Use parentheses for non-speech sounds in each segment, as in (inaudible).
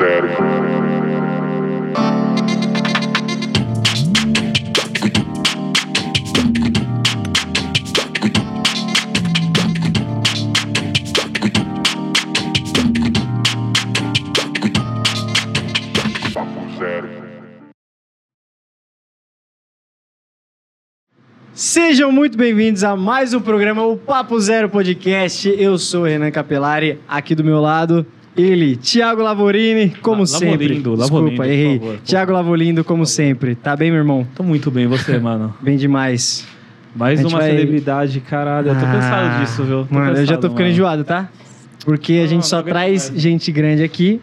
zero. Sejam muito bem-vindos a mais um programa, o Papo Zero Podcast. Eu sou o Renan Capelari, aqui do meu lado, ele, Thiago Lavorini, como La- sempre. Lavolindo, Desculpa, Lavolindo, por errei. favor. Thiago Lavolindo, como sempre. Tá bem, meu irmão? Tô muito bem, você, (laughs) mano. Bem demais. Mais uma vai- celebridade, caralho. Eu tô Ah, cansado disso, viu? Tô mano, eu já tô ficando mano. enjoado, tá? Porque a gente não só traz mais. gente grande aqui.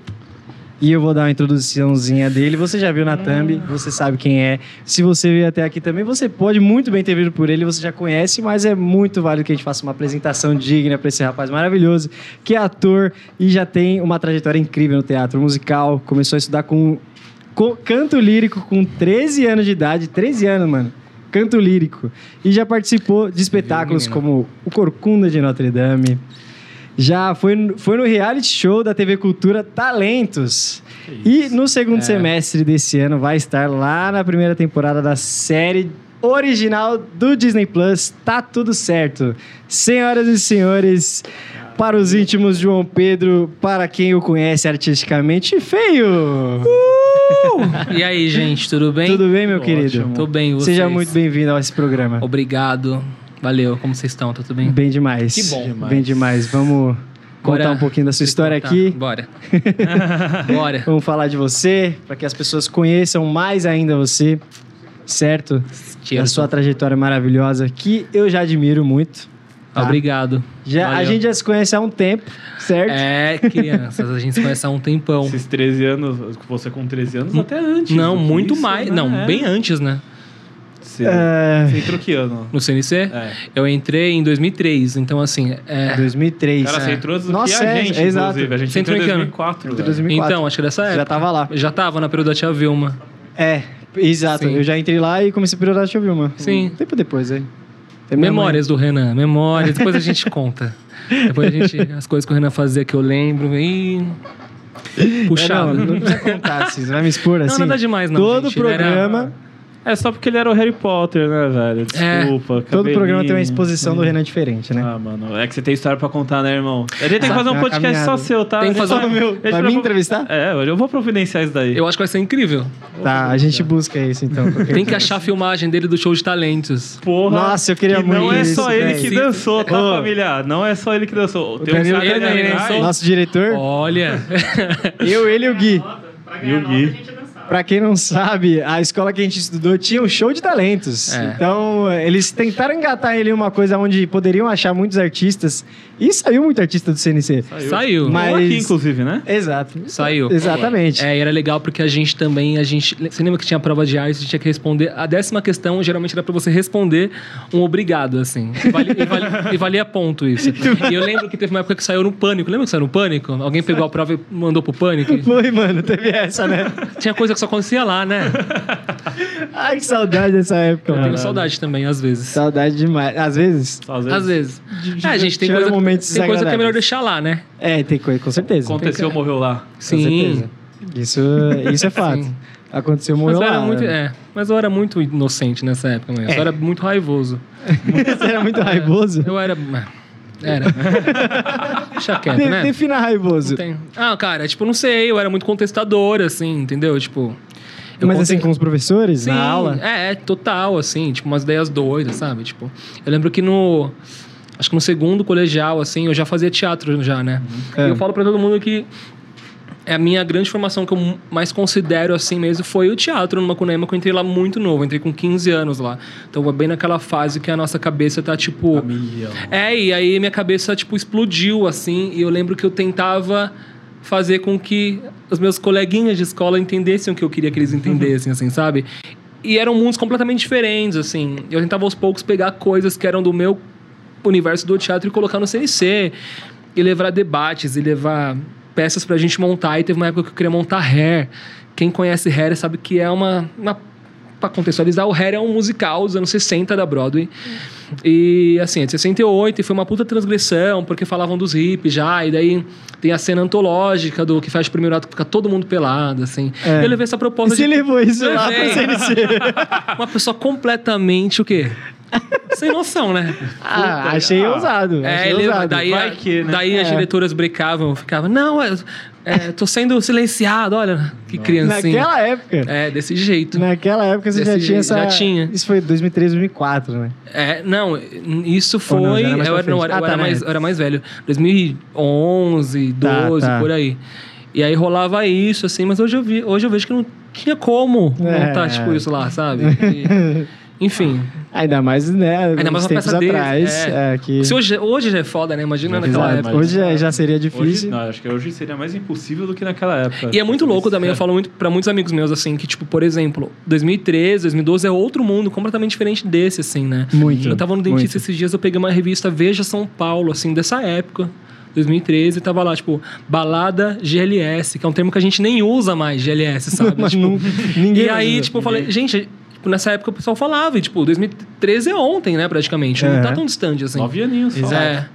E eu vou dar uma introduçãozinha dele. Você já viu na thumb, Hum. você sabe quem é. Se você veio até aqui também, você pode muito bem ter vindo por ele, você já conhece, mas é muito válido que a gente faça uma apresentação digna para esse rapaz maravilhoso, que é ator e já tem uma trajetória incrível no teatro musical. Começou a estudar com, com canto lírico com 13 anos de idade. 13 anos, mano. Canto lírico. E já participou de espetáculos como O Corcunda de Notre Dame. Já foi, no- foi no reality show da TV Cultura Talentos. E no segundo É. semestre desse ano vai estar lá na primeira temporada da série original do Disney Plus. Tá tudo certo. Senhoras e senhores, para os íntimos de João Pedro, para quem o conhece artisticamente, feio! (laughs) E aí, gente, tudo bem? Tudo bem, meu Ótimo. querido? Tô bem, vocês? Seja muito bem-vindo a esse programa. Obrigado. Valeu, como vocês estão? Tá tudo bem? Bem demais. Que bom. Demais. Bem demais. Vamos contar Bora um pouquinho da sua se história contar. aqui. Bora. (laughs) Bora. Vamos falar de você, para que as pessoas conheçam mais ainda você, certo? A sua trajetória maravilhosa, que eu já admiro muito. tá? Obrigado. Já, a gente já se conhece há um tempo, certo? É, crianças, a gente se conhece há um tempão. Esses 13 anos, você com 13 anos, até antes. Não, muito isso, mais. né? Não, É. bem antes, né? Você, É, você entrou que ano? No CNC, É. eu entrei em 2003, então assim, é... 2003. Cara, você É. entrou antes do Nossa, que a é, gente, é, exato. inclusive. A gente Você entrou em entrou em que ano? 2004, Entre velho. 2004. Então, acho que dessa época. Já tava lá. Já tava na período da tia Vilma. É, exato. Sim. Eu já entrei lá e comecei a priorar a Vilma. Sim. Um tempo depois, aí. Tem minha Memórias do Renan, memórias, depois a gente conta. Depois a gente, as coisas que o Renan fazia que eu lembro, e... mãe. Puxado. É, não, não precisa contar, assim, você vai me expor assim. nada demais, não, Todo gente, ele era- programa, É só porque ele era o Harry Potter, né, velho? É. Desculpa. todo programa tem uma exposição do Renan diferente, né? Ah, mano, é que você tem história pra contar, né, irmão? Gente tem que fazer um Uma podcast só caminhada. seu, tá? Tem que fazer vai- meu. Vai me entrevistar? É, eu vou providenciar isso daí. Eu acho que vai ser incrível. Tá, a gente busca isso então. Tem que achar a filmagem dele do show de talentos. Porra. Nossa, eu queria que Não muito é isso, só ele velho. que dançou, tá, família? Não é só ele que dançou. Tem um cara também atrás. dançou. Nosso diretor, Olha. (laughs) eu, ele e o Gui. E o Gui. Pra quem não sabe, a escola que a gente estudou tinha um show de talentos. É. Então, eles tentaram engatar ele em uma coisa onde poderiam achar muitos artistas. E saiu muito artista do CNC. Saiu. Mas- Um aqui, inclusive, né? Exato. Saiu. Exatamente. É, e era legal porque a gente também, a gente. Você lembra que tinha prova de arte, a gente tinha que responder. A décima questão geralmente era pra você responder um obrigado, assim. E, vali- e vali- e valia ponto isso. E eu lembro que teve uma época que saiu no pânico. Lembra que saiu no pânico? Alguém pegou a prova e mandou pro pânico? Foi, mano, teve essa, né? Tinha coisa que só acontecia lá, né? (laughs) Ai, que saudade dessa época, Eu tenho saudade também, às vezes. Saudade demais. Às vezes. Às vezes. Às vezes. É, a gente tem coisa, momentos tem coisa que é melhor deixar lá, né? É, tem coisa, com certeza. Aconteceu, morreu lá. Com Sim. certeza. Isso, isso é fato. Sim. Aconteceu, Mas morreu eu, era lá. muito, né? é, mas eu era muito inocente nessa época, mesmo. Eu É. era muito raivoso. (laughs) Você era muito raivoso? Eu era. Era. (laughs) Deixa quieto, De- né? Defina raivoso. Não tem- Ah, cara, tipo, não sei, eu era muito contestador, assim, entendeu? Tipo. eu Mas conte- assim, com os professores, Sim, na aula? É, é, total, assim, tipo, umas ideias doidas, sabe? Tipo, eu lembro que no. Acho que no segundo colegial, assim, eu já fazia teatro já, né? É. E eu falo pra todo mundo que é a minha grande formação que eu mais considero assim mesmo foi o teatro no Macunema, que eu entrei lá muito novo, entrei com 15 anos lá. Então foi bem naquela fase que a nossa cabeça tá tipo. Milhão. É, e aí minha cabeça, tipo, explodiu, assim, e eu lembro que eu tentava fazer com que os meus coleguinhas de escola entendessem o que eu queria que eles (laughs) entendessem, assim, sabe? E eram mundos completamente diferentes, assim. Eu tentava aos poucos pegar coisas que eram do meu universo do teatro e colocar no CNC. E levar debates, e levar peças pra gente montar. E teve uma época que eu queria montar Hair. Quem conhece Hair sabe que é uma, uma pra contextualizar, o Hair é um musical dos anos 60 da Broadway. E assim, é de 68 e foi uma puta transgressão, porque falavam dos hippies já, e daí tem a cena antológica do que faz o primeiro ato que fica todo mundo pelado, assim. É. Eu levei essa proposta Você de. levou isso lá pra. CNC. (laughs) Uma pessoa completamente o quê? Sem noção, né? Ah, achei Ah, ousado. É, achei ele, ousado. daí, Vai que, né? daí as É. diretoras brecavam, ficavam, não, é, é, tô sendo silenciado, olha, que criancinha. Naquela época. É, desse jeito. Naquela época você já tinha essa. já tinha. Isso foi 2003, 2004, né? É, não, isso foi. Não, era mais eu, era, não, frente. eu Ah, tá, era né? mais, eu era mais velho. 2011, 12, Tá, tá. por aí. E aí rolava isso, assim, mas hoje eu, vi, hoje eu vejo que não tinha como É. montar, tipo, isso lá, sabe? (laughs) E, enfim. Ainda mais, né? Ainda mais uma tempos peça desse, atrás. é. É, que... Se hoje, hoje já é foda, né? Imagina naquela Exato. época. Hoje já, já seria Hoje, difícil. não, acho que hoje seria mais impossível do que naquela época. E é muito louco também, eu falo muito pra muitos amigos meus, assim, que, tipo, por exemplo, 2013, 2012 é outro mundo completamente diferente desse, assim, né? Muito, Eu tava no dentista muito. esses dias, eu peguei uma revista Veja São Paulo, assim, dessa época. 2013, tava lá, tipo, balada GLS, que é um termo que a gente nem usa mais, GLS, sabe? Mas (laughs) Tipo, não- ninguém e aí, usa. tipo, eu falei, gente, tipo, nessa época o pessoal falava, e, tipo, 2013 é ontem, né, praticamente. Não tá É. tão distante, assim. Nove aninhos só. É.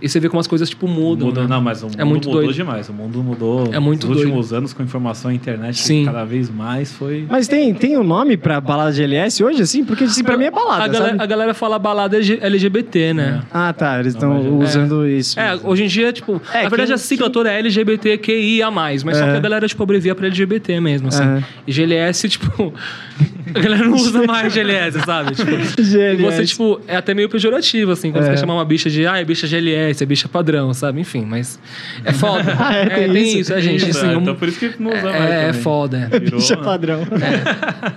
E você vê como as coisas, tipo, mudam. Mudou, né? Não, mas o mundo muito mudou doido. demais. O mundo mudou É muito nos doido. últimos anos com informação e internet Sim. cada vez mais foi. Mas tem, tem um nome pra balada de LS hoje, assim? Porque assim, pra mim é balada, a, galera, a galera fala balada LG LGBT, né? Ah, tá. Eles estão mas- usando isso. É, hoje em dia, tipo, É, na verdade quem- a sigla toda é LGBTQIA+, mas só É. que a galera, tipo, abrevia pra LGBT mesmo, assim. E GLS, tipo, (laughs) a galera não usa mais GLS, sabe? Tipo, (laughs) e GLS. você, tipo, é até meio pejorativo, assim, quando É. você quer chamar uma bicha de, ah, é bicha GLS, é bicha padrão, sabe? Enfim, mas é foda. (laughs) Ah, é, tem tem isso. isso, é, gente, Isso, assim, é, um- então por isso que não usa mais. é, é foda. Virou, (laughs) Bicha né? padrão.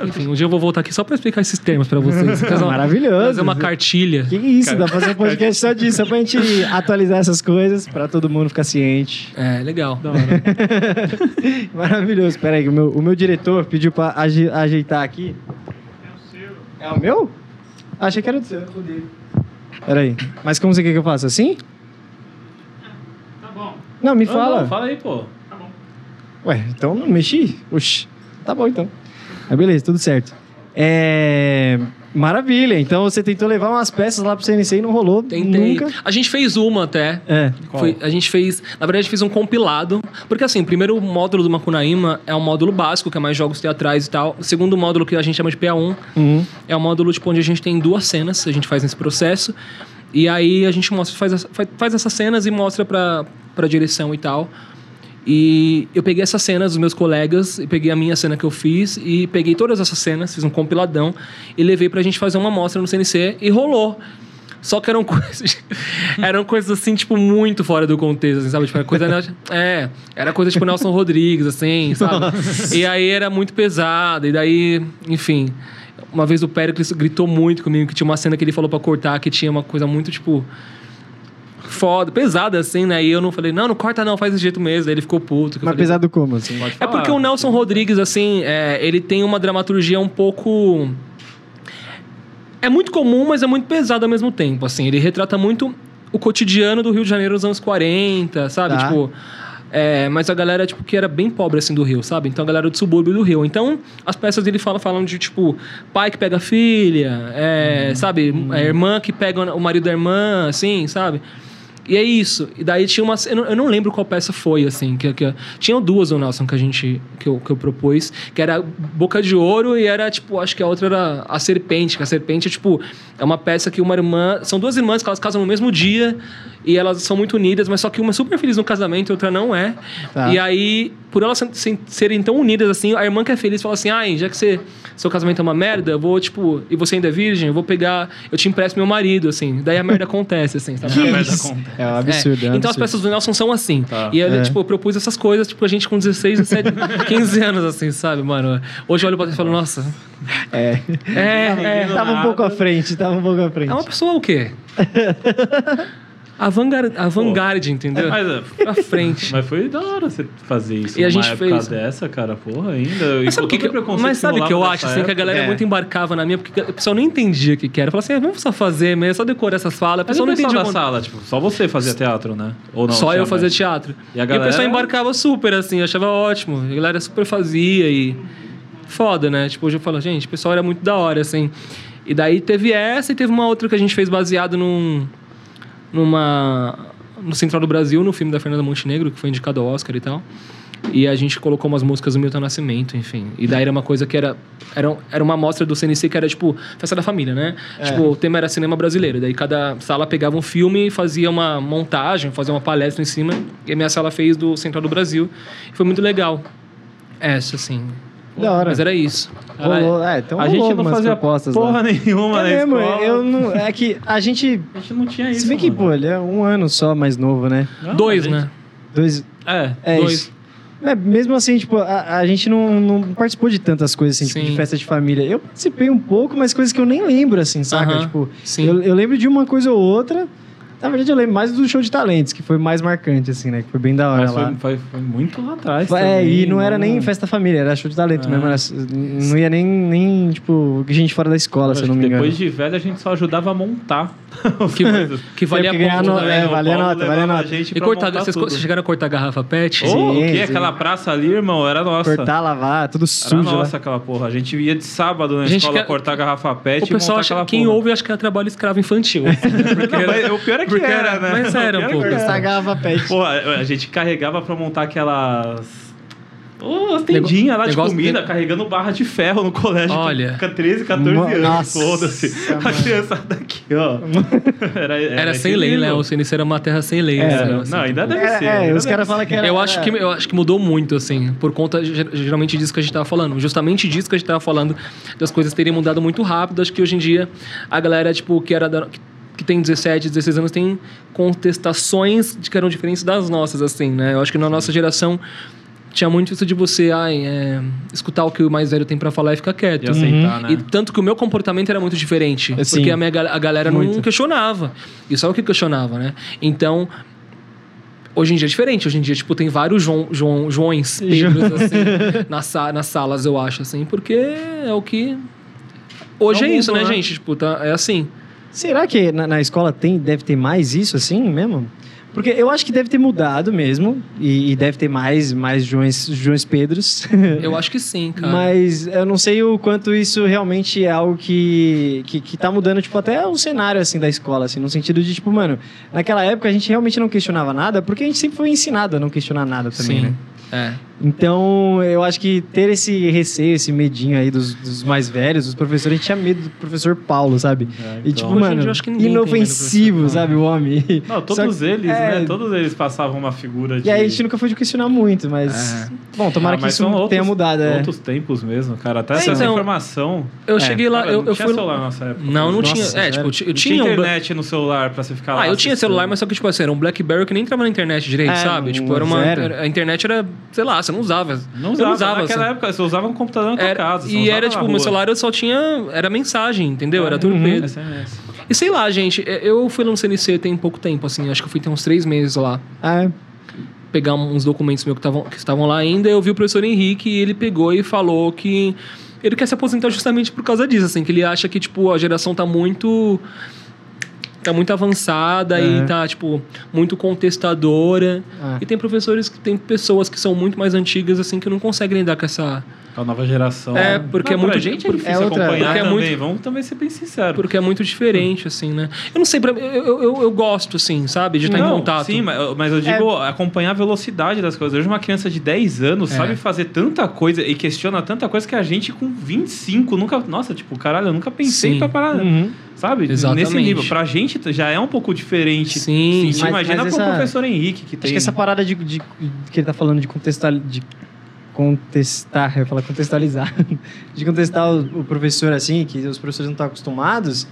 Enfim, um dia eu vou voltar aqui só pra explicar esses termos pra vocês. (laughs) Fazer uma- Maravilhoso. Fazer uma cartilha. Que isso, dá pra fazer um podcast só disso, só pra gente atualizar essas coisas, pra todo mundo ficar ciente. É, legal. Maravilhoso. Pera aí, o meu, o meu diretor pediu pra aje- ajeitar aqui. É o meu? Ah, achei que era o seu. o dele. Pera aí. Mas como você quer que eu faça? Assim? Não, me fala. não, fala aí, pô. Tá bom. Ué, então não mexi? Oxi. Tá bom, então. Mas beleza, tudo certo. É... Maravilha. Então você tentou levar umas peças lá pro CNC e não rolou Tentei. nunca. A gente fez uma até. É. Qual? Foi- a gente fez, na verdade, fez um compilado. Porque assim, o primeiro módulo do Macunaíma é um módulo básico, que é mais jogos teatrais e tal. O segundo módulo, que a gente chama de PA1, Uhum. é um módulo tipo, onde a gente tem duas cenas, a gente faz nesse processo. E aí a gente mostra, faz, essa- faz, faz essas cenas e mostra pra, pra direção e tal. E eu peguei essas cenas dos meus colegas, e peguei a minha cena que eu fiz, e peguei todas essas cenas, fiz um compiladão, e levei pra gente fazer uma mostra no CNC, e rolou. Só que eram (laughs) coisas. eram coisas assim, tipo, muito fora do contexto, assim, sabe? Tipo, era coisa. (laughs) É, era coisa tipo Nelson Rodrigues, assim, sabe? (laughs) E aí era muito pesado, e daí, enfim. Uma vez o Pericles gritou muito comigo, que tinha uma cena que ele falou pra cortar, que tinha uma coisa muito, tipo. Foda, pesada assim, né? E eu não falei, não, não corta não, faz desse jeito mesmo. Aí ele ficou puto. Mas falei, pesado como, assim? É porque o Nelson Rodrigues, assim, é, ele tem uma dramaturgia um pouco. É muito comum, mas é muito pesado ao mesmo tempo. Assim, ele retrata muito o cotidiano do Rio de Janeiro nos anos 40, sabe? Tá. Tipo. É, mas a galera, tipo, que era bem pobre, assim, do Rio, sabe? Então, a galera do subúrbio do Rio. Então, as peças dele falam, falam de, tipo, pai que pega a filha, é, sabe? A irmã que pega o marido da irmã, assim, sabe? E é isso. E daí tinha uma. Eu não, eu não lembro qual peça foi, assim. Que, que, tinham duas do Nelson que a gente. Que eu, que eu propus. Que era Boca de Ouro e era, tipo, acho que a outra era A Serpente. Que a Serpente é, tipo, é uma peça que uma irmã. São duas irmãs que elas casam no mesmo dia. E elas são muito unidas, mas só que uma é super feliz no casamento e outra não é. Tá. E aí, por elas se- se- serem tão unidas assim, a irmã que é feliz fala assim: ai, já que você, seu casamento é uma merda, eu vou, tipo, e você ainda é virgem, eu vou pegar, eu te empresto meu marido, assim. Daí a merda acontece, assim, sabe? (laughs) Que merda isso? acontece. É um absurdo. é um É, Então as peças do Nelson são assim. Tá. E eu, É. tipo, eu propus essas coisas, tipo, a gente com 16, 17, 15 anos, assim, sabe, mano? Hoje eu olho pra trás e falo, nossa. É. É, é. Tava um pouco à frente, tava um pouco à frente. É uma pessoa o quê? (laughs) Avant-garde, avant-garde, entendeu? Mas, é, Pra frente. mas foi da hora você fazer isso. E a numa gente época fez. dessa, cara, porra, ainda. Mas sabe o que, que, mas sabe o que eu acho, assim, que a galera É. muito embarcava na minha, porque o pessoal não entendia o que, que era. Falava assim, ah, vamos só fazer mesmo, só decorar essas falas. O pessoal não entendia. quando- sala, tipo, só você fazia teatro, né? Ou não? só eu fazia mais? teatro. E a o galera- pessoal embarcava super, assim, achava ótimo. A galera super fazia e. foda, né? Tipo, hoje eu falo, gente, o pessoal era muito da hora, assim. E daí teve essa e teve uma outra que a gente fez baseado num. Numa. no Central do Brasil, no filme da Fernanda Montenegro, que foi indicado ao Oscar e tal. E a gente colocou umas músicas do Milton Nascimento, enfim. E daí era uma coisa que era. Era, era uma amostra do CNC que era, tipo, festa da família, né? Tipo, o tema era cinema brasileiro. Daí cada sala pegava um filme e fazia uma montagem, fazia uma palestra em cima. E a minha sala fez do Central do Brasil. E foi muito legal. Essa, assim. Da hora. Mas era isso. Rolou, é, então a gente não algumas fazia propostas lá. porra nenhuma É na mesmo, escola. eu não, é que a gente, A gente não tinha isso, se bem que, mano. pô, ele é um ano só mais novo, né? Não, Dois, gente- né? Dois, É. é Dois. isso. É, mesmo assim, tipo, a, a gente não, não participou de tantas coisas, assim, tipo, de festa de família. Eu participei um pouco, mas coisas que eu nem lembro, assim, saca? Aham, Tipo, sim. eu, eu lembro de uma coisa ou outra. Na verdade, eu lembro mais do show de talentos, que foi mais marcante, assim, né? Que foi bem da hora Mas lá. foi, foi- foi muito lá atrás. É, também, e não era nem festa família, era show de talento É. mesmo. Era, não ia nem, nem, tipo, gente fora da escola, se eu não me engano. Depois de velho, a gente só ajudava a montar. (laughs) Que, que valia ganhar ponto, no- né? é, O valia nota, valia nota. a gente E cortar, vocês, tudo. vocês chegaram a cortar garrafa pet? Ô, o Sim, quê? sim. Aquela praça ali, irmão, era nossa. Cortar, lavar, tudo Era sujo. né? nossa lá. aquela porra. A gente ia de sábado na Gente, escola que- cortar garrafa pet O pessoal acha, quem porra. ouve acha que é trabalho escravo infantil. (laughs) Não, era- mas o pior é que porque era, era- né? mas era um é que era. Garrafa pet. Pô, a gente carregava pra montar aquelas. Ô, as tendinhas lá de comida, de- carregando barra de ferro no colégio. Olha. Com 13, 14 Mo- anos. Nossa, Foda-se. A mano. criançada aqui, ó. (laughs) Era, Era sem lei, né? O CNC era uma terra sem lei. É, né? Não, Assim, não, ainda tipo, deve ser. É, é, ainda os caras ser. falam que era. Eu acho, que, eu acho que mudou muito, assim, por conta ger- geralmente disso que a gente tava falando. Justamente disso que a gente tava falando, das coisas terem mudado muito rápido. Acho que hoje em dia a galera, tipo, que era da- que- que tem 17, 16 anos, tem contestações de que eram diferentes das nossas, assim, né? Eu acho que na nossa geração tinha muito isso de você, ai, é, escutar o que o mais velho tem pra falar e ficar quieto. E aceitar, né? E tanto que o meu comportamento era muito diferente. Sim. Porque a, minha, a galera não Muito. questionava. E só o que questionava, né? Então, hoje em dia é diferente. Hoje em dia, tipo, tem vários João, João, Joões, (laughs) Pedros, assim, nas, nas salas, eu acho, assim. Porque é o que... Hoje É é, o isso, mundo, né, né? gente? Tipo, tá, é assim. Será que na, na escola tem, deve ter mais isso assim mesmo? Porque eu acho que deve ter mudado mesmo. E, e deve ter mais, mais Joões, Joões Pedros. (laughs) Eu acho que sim, cara. Mas eu não sei o quanto isso realmente é algo que, que, que tá mudando, tipo, até o cenário, assim, da escola, assim, no sentido de, tipo, mano, naquela época a gente realmente não questionava nada, porque a gente sempre foi ensinado a não questionar nada também, sim. né? É. Então, eu acho que ter esse receio, esse medinho aí dos, dos mais velhos, dos professores, a gente tinha medo do professor Paulo, sabe? É, E, então. tipo, Hoje em mano, inofensivo, sabe, o homem. Não, todos que- eles, é, né? Todos eles passavam uma figura de. E aí a gente nunca foi de questionar muito, mas... É. Bom, tomara Ah, que isso outros- tenha mudado, é. Outros tempos mesmo, cara. Até É, essa então, informação. Eu É. cheguei lá, Cara, eu, não eu tinha fui... celular na nossa época. Não, não Nossa, tinha. É, tipo, eu eu Não tinha tinha um... internet no celular pra você ficar lá. Ah, eu tinha celular, mas só que, tipo assim, era um Blackberry que nem entrava na internet direito, É, sabe? Tipo, era uma. A internet era, sei lá, você não usava. Não Eu usava. Naquela assim. época, você usava um computador na tua Era- casa. e usava era, tipo, rua. meu celular eu só tinha. Era mensagem, entendeu? Era tudo Uhum. preto. SMS. E sei lá, gente, eu fui no CNC tem pouco tempo, assim, acho que eu fui ter uns três meses lá. Ah, é. Pegar uns documentos meus que, tavam, que estavam lá ainda, eu vi o professor Henrique e ele pegou e falou que ele quer se aposentar justamente por causa disso, assim, que ele acha que, tipo, a geração tá muito. Tá muito avançada É. e tá, tipo, muito contestadora. Ah. E tem professores que tem pessoas que são muito mais antigas, assim, que não conseguem lidar com essa. A nova geração. É, porque Não, é muito- Pra gente é difícil é outra- acompanhar porque é também. muito- Vamos também ser bem sinceros. Porque é muito diferente, assim, né? Eu não sei, pra mim, eu, eu, eu, eu gosto, assim, sabe? De estar em Não, contato. Sim, mas, mas eu digo acompanhar a velocidade das coisas. Hoje uma criança de 10 anos É. sabe fazer tanta coisa e questiona tanta coisa que a gente com 25 nunca... Nossa, tipo, caralho, eu nunca pensei Sim. pra parar... Uhum. Sabe? Exatamente. Nesse nível. Pra gente já é um pouco diferente. Sim, Sim, mas- imagina mas pro essa- professor Henrique que Acho tem... que essa parada de, de- que ele tá falando de contestar, de contestar, eu ia falar contextualizar, (laughs) de contestar o, o professor assim, que os professores não estão acostumados,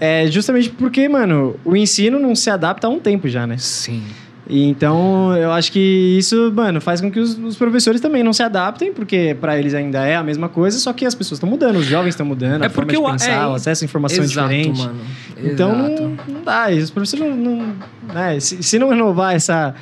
é justamente porque, mano, o ensino não se adapta há um tempo já, né? Sim. E então eu acho que isso, mano, faz com que os, os professores também não se adaptem, porque pra eles ainda é a mesma coisa, só que as pessoas estão mudando, os jovens estão mudando, É a forma porque de o- pensar, é, o acesso à informação é Exato, diferente. mano. Então Exato. não, não dá. E os professores não. não né, se, se não renovar essa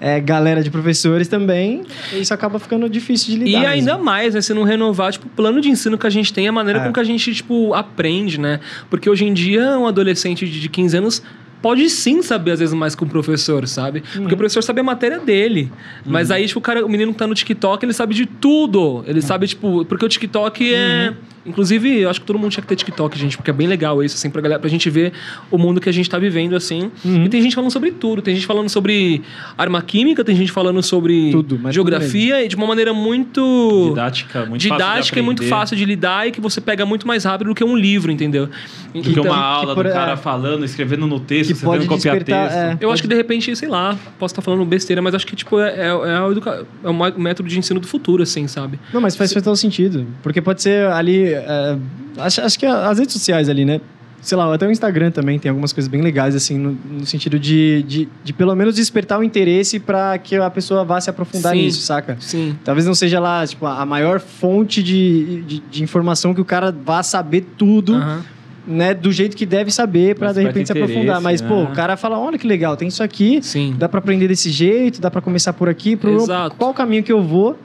é, galera de professores também, isso acaba ficando difícil de E lidar. ainda mesmo. mais, né? Se não renovar, tipo, o plano de ensino que a gente tem, a maneira É. com que a gente, tipo, aprende, né? Porque hoje em dia, um adolescente de de 15 anos pode sim saber, às vezes, mais que o professor, sabe? Porque o professor sabe a matéria dele. Mas aí, tipo, o cara, o menino que tá no TikTok, ele sabe de tudo. Ele sabe, tipo, porque o TikTok é. Inclusive, eu acho que todo mundo tinha que ter TikTok, gente, porque é bem legal isso, assim, pra, galera, pra gente ver o mundo que a gente tá vivendo, assim. E tem gente falando sobre tudo. Tem gente falando sobre arma química, tem gente falando sobre Tudo, mas geografia, e de uma maneira muito Didática, muito didática fácil de e muito fácil de lidar e que você pega muito mais rápido do que um livro, entendeu? Do que Então, uma aula por- do cara é. falando, escrevendo no texto, Que você pode tendo que copiar despertar, texto. é. eu acho que de repente, sei lá, posso estar falando besteira, mas acho que tipo é, é, é, o educa- é método de ensino do futuro, assim, sabe? Não, mas faz total sentido. Porque pode ser ali. é, acho, acho que as redes sociais ali, né? Sei lá, até o Instagram também tem algumas coisas bem legais, assim, no, no sentido de, de, de pelo menos despertar o interesse para que a pessoa vá se aprofundar Sim. nisso, saca? Sim. Talvez não seja lá, tipo, a maior fonte de, de, de informação que o cara vá saber tudo. Né? Do jeito que deve saber para de repente se aprofundar. Mas, interesse, pô, né? o cara fala, olha que legal, tem isso aqui, Sim. dá para aprender desse jeito, dá para começar por aqui, pro Exato. qual caminho que eu vou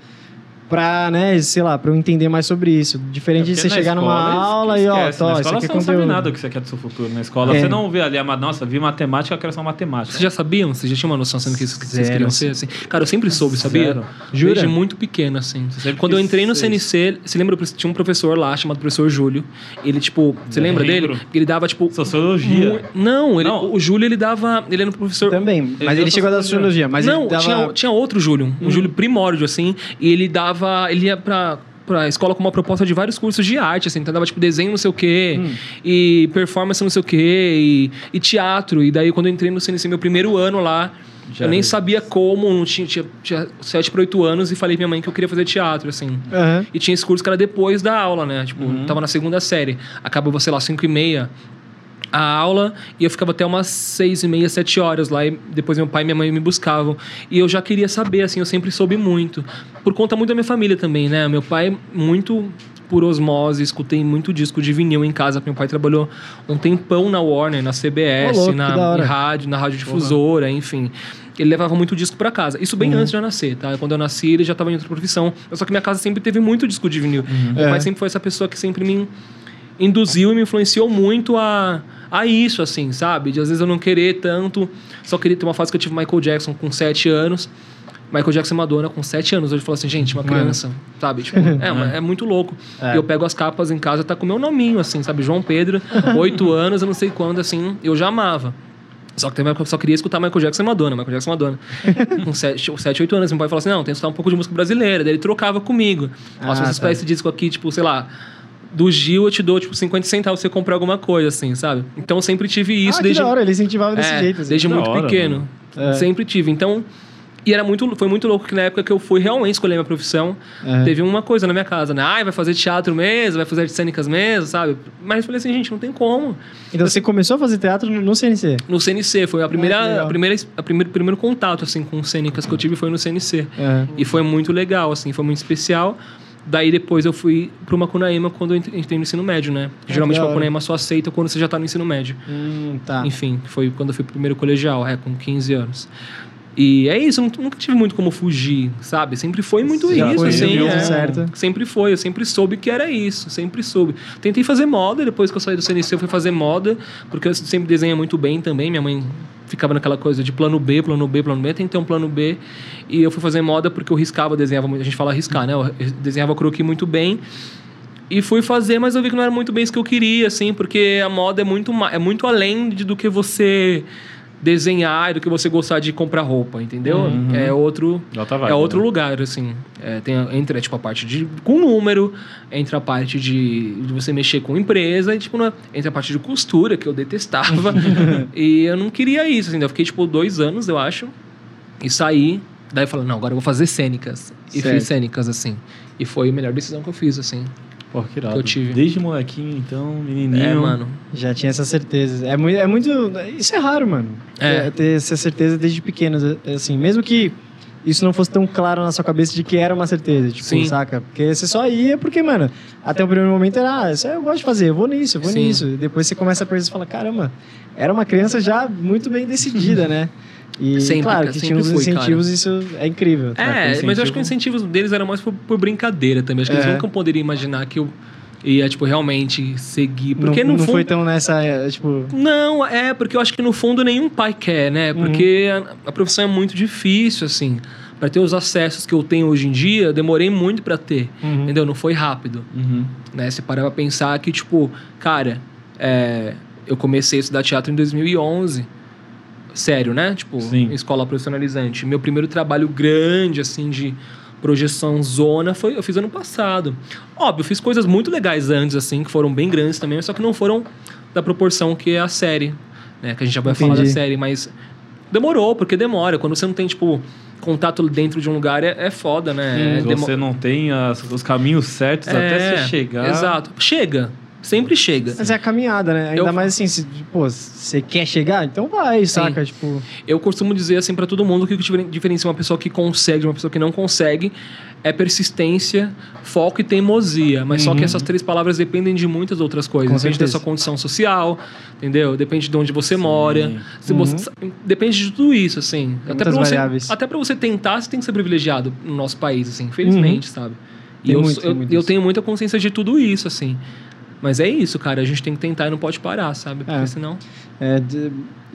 pra, né, sei lá, pra eu entender mais sobre isso. Diferente de É Porque você na chegar numa escola, aula esquece, e, ó, Na tó, isso escola aqui é você não sabe nada do que você quer do seu futuro. Na escola É. você não vê ali, mas, nossa, vi matemática, eu quero só matemática. Vocês já sabiam? Vocês já tinham uma noção sendo que vocês Zero, queriam assim. ser, assim? Cara, eu sempre soube, sabia? Zero. Jura? Desde muito pequeno, assim. Quando eu entrei no CNC, você lembra? Tinha um professor lá chamado professor Júlio. Ele, tipo, você Eu lembra lembro. dele? Ele dava, tipo. Sociologia. Não, ele, Não. o Júlio ele dava. Ele era um professor. Também, mas deu ele chegou a dar sociologia. mas não, ele dava... tinha, tinha outro Júlio, um Júlio primórdio, assim, e ele dava. Ele ia pra. Pra escola com uma proposta de vários cursos de arte, assim, então dava tipo desenho não sei o quê, e performance não sei o quê, e, e teatro. E daí, quando eu entrei no CNC, meu primeiro ano lá, Já eu nem sabia como, não tinha, tinha, tinha 7 para 8 anos, e falei pra minha mãe que eu queria fazer teatro, assim. Aham. E tinha esse curso que era depois da aula, né? Tipo, tava na segunda série. Acabava, sei lá, 5 e meia a aula e eu ficava até umas seis e meia, sete horas lá. E depois meu pai e minha mãe me buscavam. E eu já queria saber, assim, eu sempre soube muito. Por conta muito da minha família também, né? Meu pai, muito por osmose, escutei muito disco de vinil em casa. Meu pai trabalhou um tempão na Warner, na CBS, louco, na rádio, na rádio difusora, enfim. Ele levava muito disco pra casa. Isso bem Uhum. antes de eu nascer, tá? Quando eu nasci, ele já tava em outra profissão. Só que minha casa sempre teve muito disco de vinil. Meu É. pai sempre foi essa pessoa que sempre me induziu e me influenciou muito a, a isso, assim, sabe? De às vezes eu não querer tanto. Só queria ter uma fase que eu tive Michael Jackson com 7 anos. Michael Jackson e Madonna com 7 anos. Hoje falou assim, gente, uma Mano. criança, sabe? Tipo, (laughs) é, uma- é muito louco. É. E eu pego as capas em casa, tá com o meu nominho, assim, sabe? João Pedro, 8 (laughs) anos, eu não sei quando, assim, eu já amava. Só que eu só queria escutar Michael Jackson e Madonna, Michael Jackson e Madonna. (laughs) Com 7, 7 8 anos, meu pai falou assim: não, tem que escutar um pouco de música brasileira. Daí ele trocava comigo. Se Ah, você tá. esse disco aqui, tipo, sei lá, do Gil, eu te dou, tipo, 50 centavos pra você comprar alguma coisa, assim, sabe? Então eu sempre tive isso ah, desde. que da hora, ele incentivava desse É, jeito. Assim. desde muito hora, pequeno. É. Sempre tive. Então. E era muito, foi muito louco que na época que eu fui realmente escolher minha profissão, É. teve uma coisa na minha casa, né? Ai, vai fazer teatro mesmo, vai fazer artes cênicas mesmo, sabe? Mas eu falei assim, gente, não tem como. Então você começou a fazer teatro no CNC? No CNC, foi a que primeira, a primeira, a primeiro, primeiro contato, assim, com cênicas que eu tive foi no CNC. É. E foi muito legal, assim, foi muito especial. Daí depois eu fui pro Macunaíma quando eu entre- entrei no ensino médio, né? que Geralmente o. Macunaíma só aceita quando você já tá no ensino médio. Hum, tá. Enfim, foi quando eu fui pro primeiro colegial, é, com 15 anos. E é isso, nunca- tive muito como fugir, sabe? Sempre foi muito isso, foi assim. é. certo. Sempre foi, eu sempre soube que era isso, sempre soube. Tentei fazer moda, depois que eu saí do CNC eu fui fazer moda, porque eu sempre desenho muito bem também, minha mãe ficava naquela coisa de plano B, plano B, plano B, tem que ter um plano B. E eu fui fazer moda porque eu riscava, desenhava, a gente fala riscar, né? Eu desenhava croquis muito bem. E fui fazer, mas eu vi que não era muito bem isso que eu queria, assim, porque a moda é muito, é muito além de, do que você desenhar e do que você gostar de comprar roupa, entendeu? Uhum. É outro Outra é vibe, outro né? lugar, assim. É, tem, entra, tipo, a parte de... Com número, entra a parte de, de você mexer com empresa, e, tipo, não é- entra a parte de costura, que eu detestava. (laughs) e eu não queria isso, assim. Eu fiquei, tipo, dois anos, eu acho, e saí. Daí eu falei, não, agora eu vou fazer cênicas. E Certo. fiz cênicas, assim. E foi a melhor decisão que eu fiz, assim. Pô, que irado. Que eu tive. Desde molequinho, então, menininho. É, mano. Já tinha essa certeza. É muito, é muito. Isso é raro, mano. É. Ter- Ter essa certeza desde pequeno. Assim, mesmo que isso não fosse tão claro na sua cabeça de que era uma certeza, tipo, Sim. saca? Porque você só ia porque, mano, até o primeiro momento era, ah, isso eu gosto de fazer, eu vou nisso, eu vou Sim. nisso. E depois você começa a pensar e fala, caramba, era uma criança já muito bem decidida, né? (laughs) E Sempre, claro cara, que sempre tinha uns fui, incentivos, isso é incrível. É, mas eu acho que o incentivo deles era mais por, por brincadeira também. Acho que eles É. nunca poderiam imaginar que eu ia, tipo, realmente seguir. Não, Porque não no fundo. foi tão nessa, é, tipo... Não, é, porque eu acho que no fundo nenhum pai quer, né? Porque a, a profissão é muito difícil, assim. Pra ter os acessos que eu tenho hoje em dia, eu demorei muito pra ter. Uhum. Entendeu? Não foi rápido. Uhum. Né? Você para pra pensar que, tipo, cara, é, eu comecei a estudar teatro em 2011. Sério, né? Tipo, Sim. escola profissionalizante. Meu primeiro trabalho grande, assim, de projeção zona foi eu fiz ano passado. Óbvio, eu fiz coisas muito legais antes, assim, que foram bem grandes também, só que não foram da proporção que é a série, né? Que a gente já vai falar da Entendi. série, mas demorou, porque demora. Quando você não tem, tipo, contato dentro de um lugar, é, é foda, né? É Se demo- você não tem as- os caminhos certos até você chegar. É, Exato. Chega. Sempre chega. Mas é a caminhada, né? Ainda Eu- mais assim, se, pô, você quer chegar? Então vai, saca? Tipo... Eu costumo dizer assim pra todo mundo que o que diferen- diferencia uma pessoa que consegue de uma pessoa que não consegue é persistência, foco e teimosia. Mas só que essas três palavras dependem de muitas outras coisas. Com Depende da certeza. sua condição social, entendeu? Depende de onde você mora. Se Uhum. você- depende de tudo isso, assim. Até muitas pra, você, até você tentar, você tem que ser privilegiado no nosso país, assim, infelizmente, sabe? E Tem eu, muito, eu, tem eu tenho muita consciência de tudo isso, assim. Mas é isso, cara. A gente tem que tentar e não pode parar, sabe? Porque É. senão. É,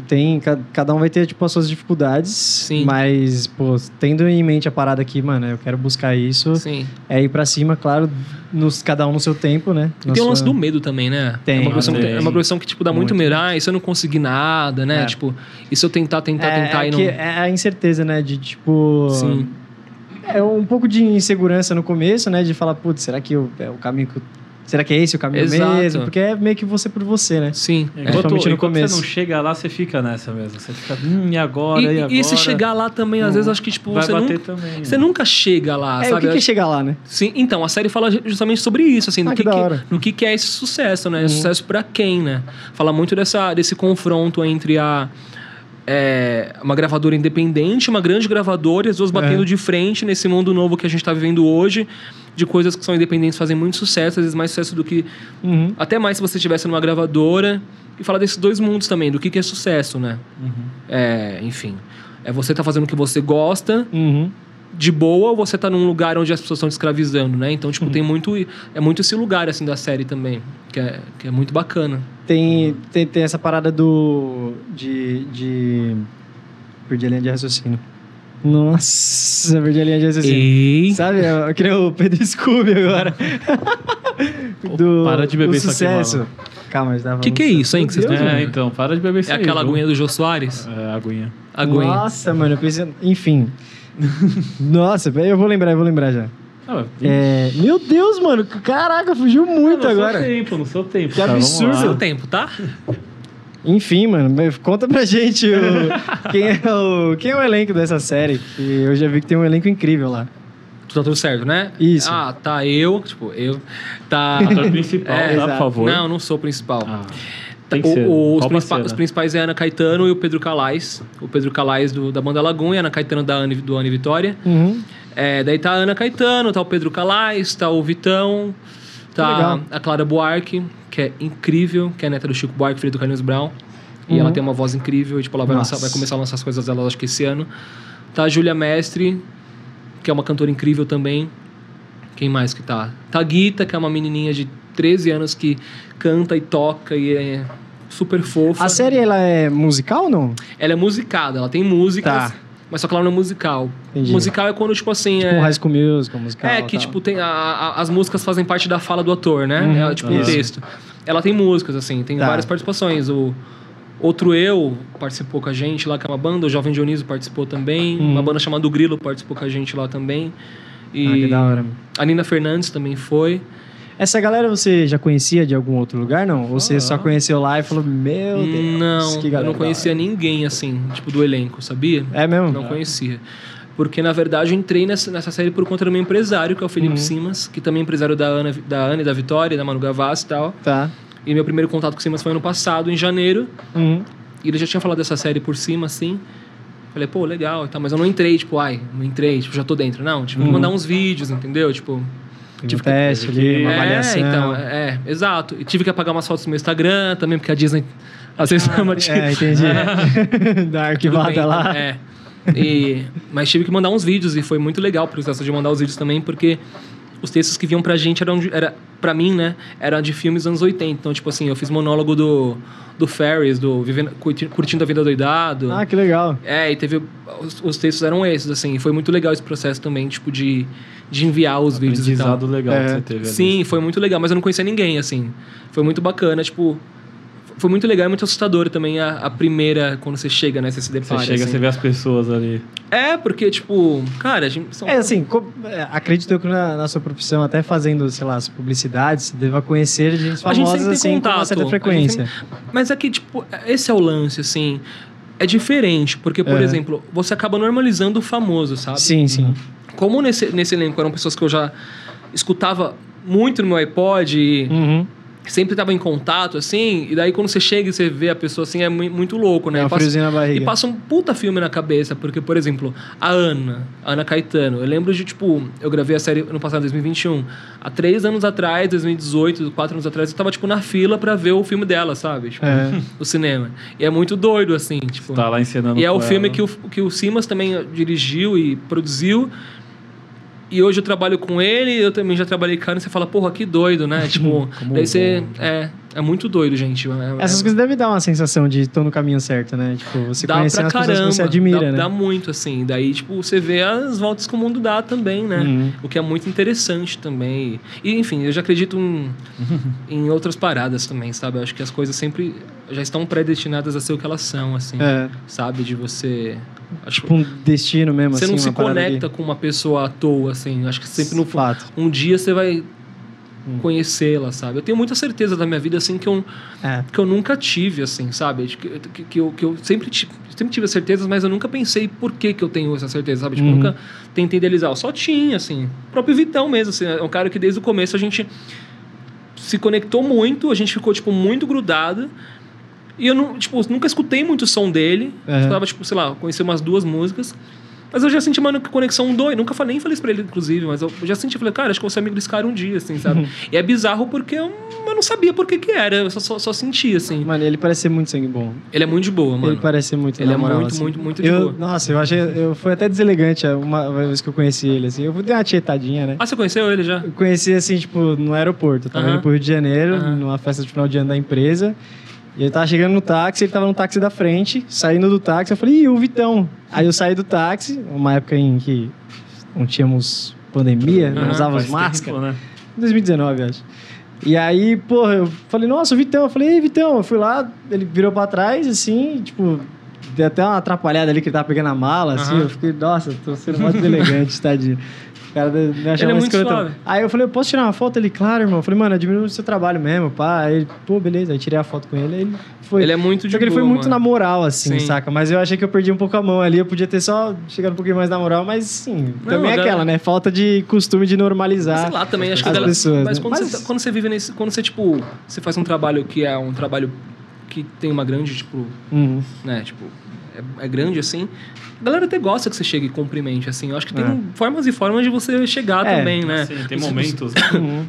tem, ca- cada um vai ter, tipo, as suas dificuldades. Sim. Mas, pô, tendo em mente a parada aqui, mano, eu quero buscar isso. Sim. É ir pra cima, claro, nos, cada um no seu tempo, né? E tem o sua- lance do medo também, né? Tem, é uma profissão, que, é uma profissão que tipo, dá muito, Muito. medo. Ah, e se eu não conseguir nada, né? É. Tipo, e se eu tentar, tentar, é, tentar é e não. é a incerteza, né? De, tipo... Sim. É um pouco de insegurança no começo, né? De falar, putz, será que eu- é o caminho que eu... Será que é esse o caminho Exato. mesmo? Porque é meio que você por você, né? Sim. É. Enquanto, Principalmente no enquanto começo. você não chega lá, você fica nessa mesmo. Você fica, hum, e agora? E, E, agora? e se chegar lá também, às vezes, acho que, tipo, Vai você, bater nunca, também. você né? nunca chega lá, É, sabe? o que, que é chegar lá, né? Sim, então, a série fala justamente sobre isso, assim, Ah, no, que que, no que, que é esse sucesso, né? Uhum. Sucesso pra quem, né? Fala muito dessa, desse confronto entre a. é, uma gravadora independente, uma grande gravadora, e as duas batendo É. de frente nesse mundo novo que a gente tá vivendo hoje, de coisas que são independentes fazem muito sucesso, às vezes mais sucesso do que. Uhum. Até mais se você estivesse numa gravadora. E fala desses dois mundos também, do que, que é sucesso, né? Uhum. É, enfim. É você tá fazendo o que você gosta, Uhum. de boa ou você tá num lugar onde as pessoas estão te escravizando, né? Então, tipo, tem muito. É muito esse lugar, assim, da série também. Que é, que é muito bacana. Tem, tem, tem essa parada do. de. de... Perdi a linha de raciocínio. Nossa, perdi a linha de raciocínio. Ei! Sabe? Eu queria o Pedro Scooby agora. do, Para de beber o aqui, sucesso. Calma, já Que que é isso, hein, que vocês Deus, É, então, para de beber isso É aí, aquela viu? aguinha do Jô Soares? É, aguinha. Aguinha. Nossa, mano, eu pensei. Enfim. (laughs) Nossa, eu vou lembrar, eu vou lembrar já. Ah, É, meu Deus, mano. Caraca, fugiu muito no agora. seu tempo, no seu tempo. Que tá, absurdo. lá. Seu tempo, tá? Enfim, mano, conta pra gente o- (laughs) quem, é o, quem é o elenco dessa série. Que eu já vi que tem um elenco incrível lá. Tá tudo certo, né? Isso. Ah, tá eu, tipo, eu. Tá. Ator principal, É, tá, por favor. Não, não sou o principal. Ah, tem que O- ser. o- os, principais, os principais é a Ana Caetano e o Pedro Calais. O Pedro Calais do, da banda Lagoon e a Ana Caetano da Ana, do Ana e Vitória. Uhum. É, daí tá a Ana Caetano, tá o Pedro Calais, tá o Vitão, tá legal. a Clara Buarque, que é incrível, que é a neta do Chico Buarque, filho do Carlinhos Brown. E Uhum. ela tem uma voz incrível, e, tipo, ela vai, lançar- vai começar a lançar as coisas dela, acho que esse ano. Tá a Júlia Mestre, que é uma cantora incrível também. Quem mais que tá? Tá a Guita, que é uma menininha de 13 anos que canta e toca e é super fofa. A série, ela é musical ou não? Ela é musicada, ela tem músicas, Tá. mas só que ela não é musical. Entendi. Musical é quando, tipo assim... Tipo é... um High School Musical, musical É, que, tal. tipo, tem a- a- as músicas fazem parte da fala do ator, né? Uhum. é tipo um texto. Ela tem músicas, assim, tem Tá. várias participações. O Outro Eu participou com a gente lá, que é uma banda. O Jovem Dionísio participou também. Uhum. Uma banda chamada O Grilo participou com a gente lá também. E Ah, que da hora. a Nina Fernandes também foi. Essa galera você já conhecia de algum outro lugar, não? Ou você Ah. só conheceu lá e falou, meu Deus, não, que eu galera não da conhecia ninguém, assim, tipo, do elenco, sabia? É mesmo? Não conhecia. Porque, na verdade, eu entrei nessa, nessa série por conta do meu empresário, que é o Felipe Uhum. Simas, que também é empresário da Ana, da Ana e da Vitória, da Manu Gavassi e tal. Tá. E meu primeiro contato com o Simas foi ano passado, em janeiro. Uhum. E ele já tinha falado dessa série por cima, assim. Falei, pô, legal e tal. Mas eu não entrei, tipo, ai, não entrei, tipo, já tô dentro. Não, tive que Uhum. mandar uns vídeos, entendeu? Tipo... Tive um teste ali, uma é, avaliação. então, é, é, exato. E tive que apagar umas fotos no meu Instagram também, porque a Disney às vezes (laughs) chama de... É, entendi. (laughs) (laughs) da Tudo arquivada bem, lá. É. E, mas tive que mandar uns vídeos e foi muito legal o processo de mandar os vídeos também, porque os textos que vinham pra gente eram de, era para mim, né, eram de filmes dos anos 80. Então, tipo assim, eu fiz monólogo do do Ferris, do Vivendo, Curti- Curtindo a Vida Doidado. Ah, que legal. É, e teve os, os textos eram esses assim, e foi muito legal esse processo também, tipo de de enviar os vídeos e tal. Legal É. que você teve ali. Sim, foi muito legal, mas eu não conhecia ninguém, assim. Foi muito bacana, tipo. Foi muito legal e muito assustador também a, a primeira, quando você chega, né? Você se Você depara. chega, assim. você vê as pessoas ali. É, porque, tipo, cara, a gente. São... É assim, co- é, acredito eu que na, na sua profissão, até fazendo, sei lá, as publicidades, você deva conhecer gente A gente famosa sempre tem assim com uma contato, certa a gente frequência. Mas é que, tipo, esse é o lance, assim. É diferente, porque, por É. exemplo, você acaba normalizando o famoso, sabe? Sim, sim. Como nesse, nesse elenco eram pessoas que eu já escutava muito no meu iPod e Uhum. sempre estava em contato, assim, e daí quando você chega e você vê a pessoa assim, é mui- muito louco, né? É um Passa- na barriga. E passa um puta filme na cabeça, porque, por exemplo, a Ana, a Ana Caetano, eu lembro de, tipo, eu gravei a série no passado, 2021. Há três anos atrás, 2018, quatro anos atrás, eu tava, tipo, na fila pra ver o filme dela, sabe? Tipo, É. (laughs) no cinema. E é muito doido, assim, tipo. Tá lá encenando E é o filme ela. que o, que o Simas também dirigiu e produziu. E hoje eu trabalho com ele, eu também já trabalhei com ele, você fala, porra, que doido, né? (laughs) tipo, daí você. É, é muito doido, gente. É- Essas é- coisas devem dar uma sensação de tô no caminho certo, né? Tipo, você dá conhecendo pra as pessoas caramba. que você admira, dá, né? dá muito, assim. Daí, tipo, você vê as voltas que o mundo dá também, né? Uhum. O que é muito interessante também. E, enfim, eu já acredito em, (laughs) em outras paradas também, sabe? Eu acho que as coisas sempre já estão predestinadas a ser o que elas são, assim. É, Sabe? De você. Acho tipo um destino mesmo, você assim, não se conecta com uma pessoa à toa, assim. Acho que sempre no Fato. um dia você vai Hum. conhecê-la, sabe? Eu tenho muita certeza da minha vida, assim, que eu, É. que eu nunca tive, assim, sabe? Que, que, que eu, que eu sempre, ti- sempre tive as certezas, mas eu nunca pensei por que, que eu tenho essa certeza, sabe? Tipo, Uhum. nunca tentei idealizar. Eu só tinha, assim. O próprio Vitão mesmo, assim. É um cara que desde o começo a gente se conectou muito, a gente ficou, tipo, muito grudado. E eu não, tipo, nunca escutei muito o som dele. Uhum. Escutava, tipo, sei lá, conheci umas duas músicas. Mas eu já senti uma conexão doida. Nunca falei, nem falei isso pra ele, inclusive, mas eu já senti, falei, cara, acho que eu vou ser amigo desse cara um dia, assim, sabe? Uhum. (laughs) E é bizarro porque eu, eu não sabia por que que era, eu só, só, só senti, assim. Mano, ele parece ser muito sangue bom. Ele é muito de boa, mano. Ele parece ser muito Ele é moral, muito, assim. muito, muito de eu, boa. Nossa, eu achei. Eu fui até deselegante uma vez que eu conheci ele, assim. Eu dei uma tietadinha, né? Ah, você conheceu ele já? Eu conheci, assim, tipo, no aeroporto. Eu tava Aham. indo pro Rio de Janeiro, numa festa de final de ano da empresa. E ele tava chegando no táxi, ele tava no táxi da frente, saindo do táxi. Eu falei, ih, o Vitão. Aí eu saí do táxi, uma época em que não tínhamos pandemia, não usávamos Faz máscara. tempo, né? 2019, acho. E aí, porra, eu falei, nossa, o Vitão. Eu falei, ei, Vitão. Eu fui lá, ele virou pra trás, assim, tipo, deu até uma atrapalhada ali que ele tava pegando a mala, assim. Eu fiquei, nossa, tô sendo muito deselegante, tadinho. Me Ele é suave. Aí eu falei, eu posso tirar uma foto? Ele, claro, irmão. Eu falei, mano, admiro o seu trabalho mesmo, pá. Aí ele, pô, beleza. Aí tirei a foto com ele, aí ele foi. Ele é muito de Só que ele boa, foi muito mano. na moral, assim, Sim. saca? Mas eu achei que eu perdi um pouco a mão ali. Eu podia ter só chegado um pouquinho mais na moral, mas sim, também é a aquela, galera- né? Falta de costume de normalizar. Sei lá, também acho que as galera- pessoas, Mas, né? quando, Mas- Você, quando você vive nesse. Quando você, tipo, você faz um trabalho que é um trabalho que tem uma grande, tipo, Uhum. né, tipo, é, é grande assim. A galera até gosta que você chegue e cumprimente, assim. Eu acho que tem É. formas e formas de você chegar É, também, né? Sim, tem Não sei- momentos.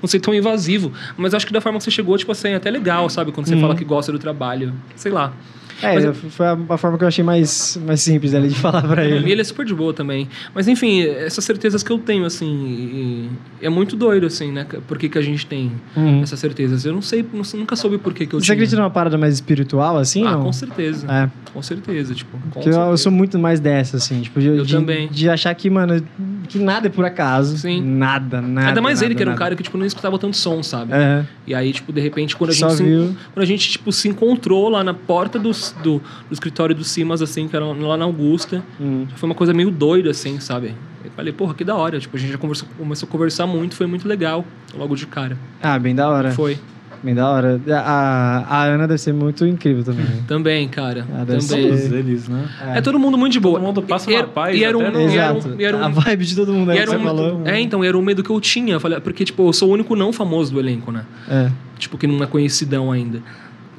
Não ser tão invasivo. Mas acho que da forma que você chegou, tipo assim, é até legal, sabe? Quando você Uhum. fala que gosta do trabalho. Sei lá. É, Mas- foi a, a forma que eu achei mais, mais simples ali de (laughs) falar pra E ele. ele é super de boa também. Mas enfim, essas certezas que eu tenho, assim, e- e é muito doido, assim, né? Por que, que a gente tem Uhum. essas certezas? Eu não sei, nunca soube por que, que eu Você tinha. acredita numa parada mais espiritual, assim? Ah, com certeza. É, Com certeza, tipo. Com porque eu, eu certeza. sou muito mais dessa, assim. Tipo, de, Eu de- também. De achar que, mano, que nada é por acaso. Sim. Nada, nada. Ainda mais nada, ele, que era um nada. cara que, tipo, não escutava tanto som, sabe? É. E aí, tipo, de repente, quando a Só gente, se, quando a gente tipo, se encontrou lá na porta do, do, do escritório do Simas, assim, que era lá na Augusta, Hum. foi uma coisa meio doida, assim, sabe? Eu falei, porra, que da hora. Tipo, a gente já conversou, começou a conversar muito, foi muito legal, logo de cara. Ah, bem da hora. Foi. Bem da hora. A, a Ana deve ser muito incrível também. (laughs) Também, cara. Ah, deve também. Todos eles, né? É todo mundo muito de boa. Todo mundo passa E era- paz E era um, no- era um- Exato. e era um- A vibe de todo mundo e aí era que um- você falou. É, então, era um medo que eu tinha. Porque, tipo, eu sou o único não famoso do elenco, né? É. Tipo, que não é conhecidão ainda.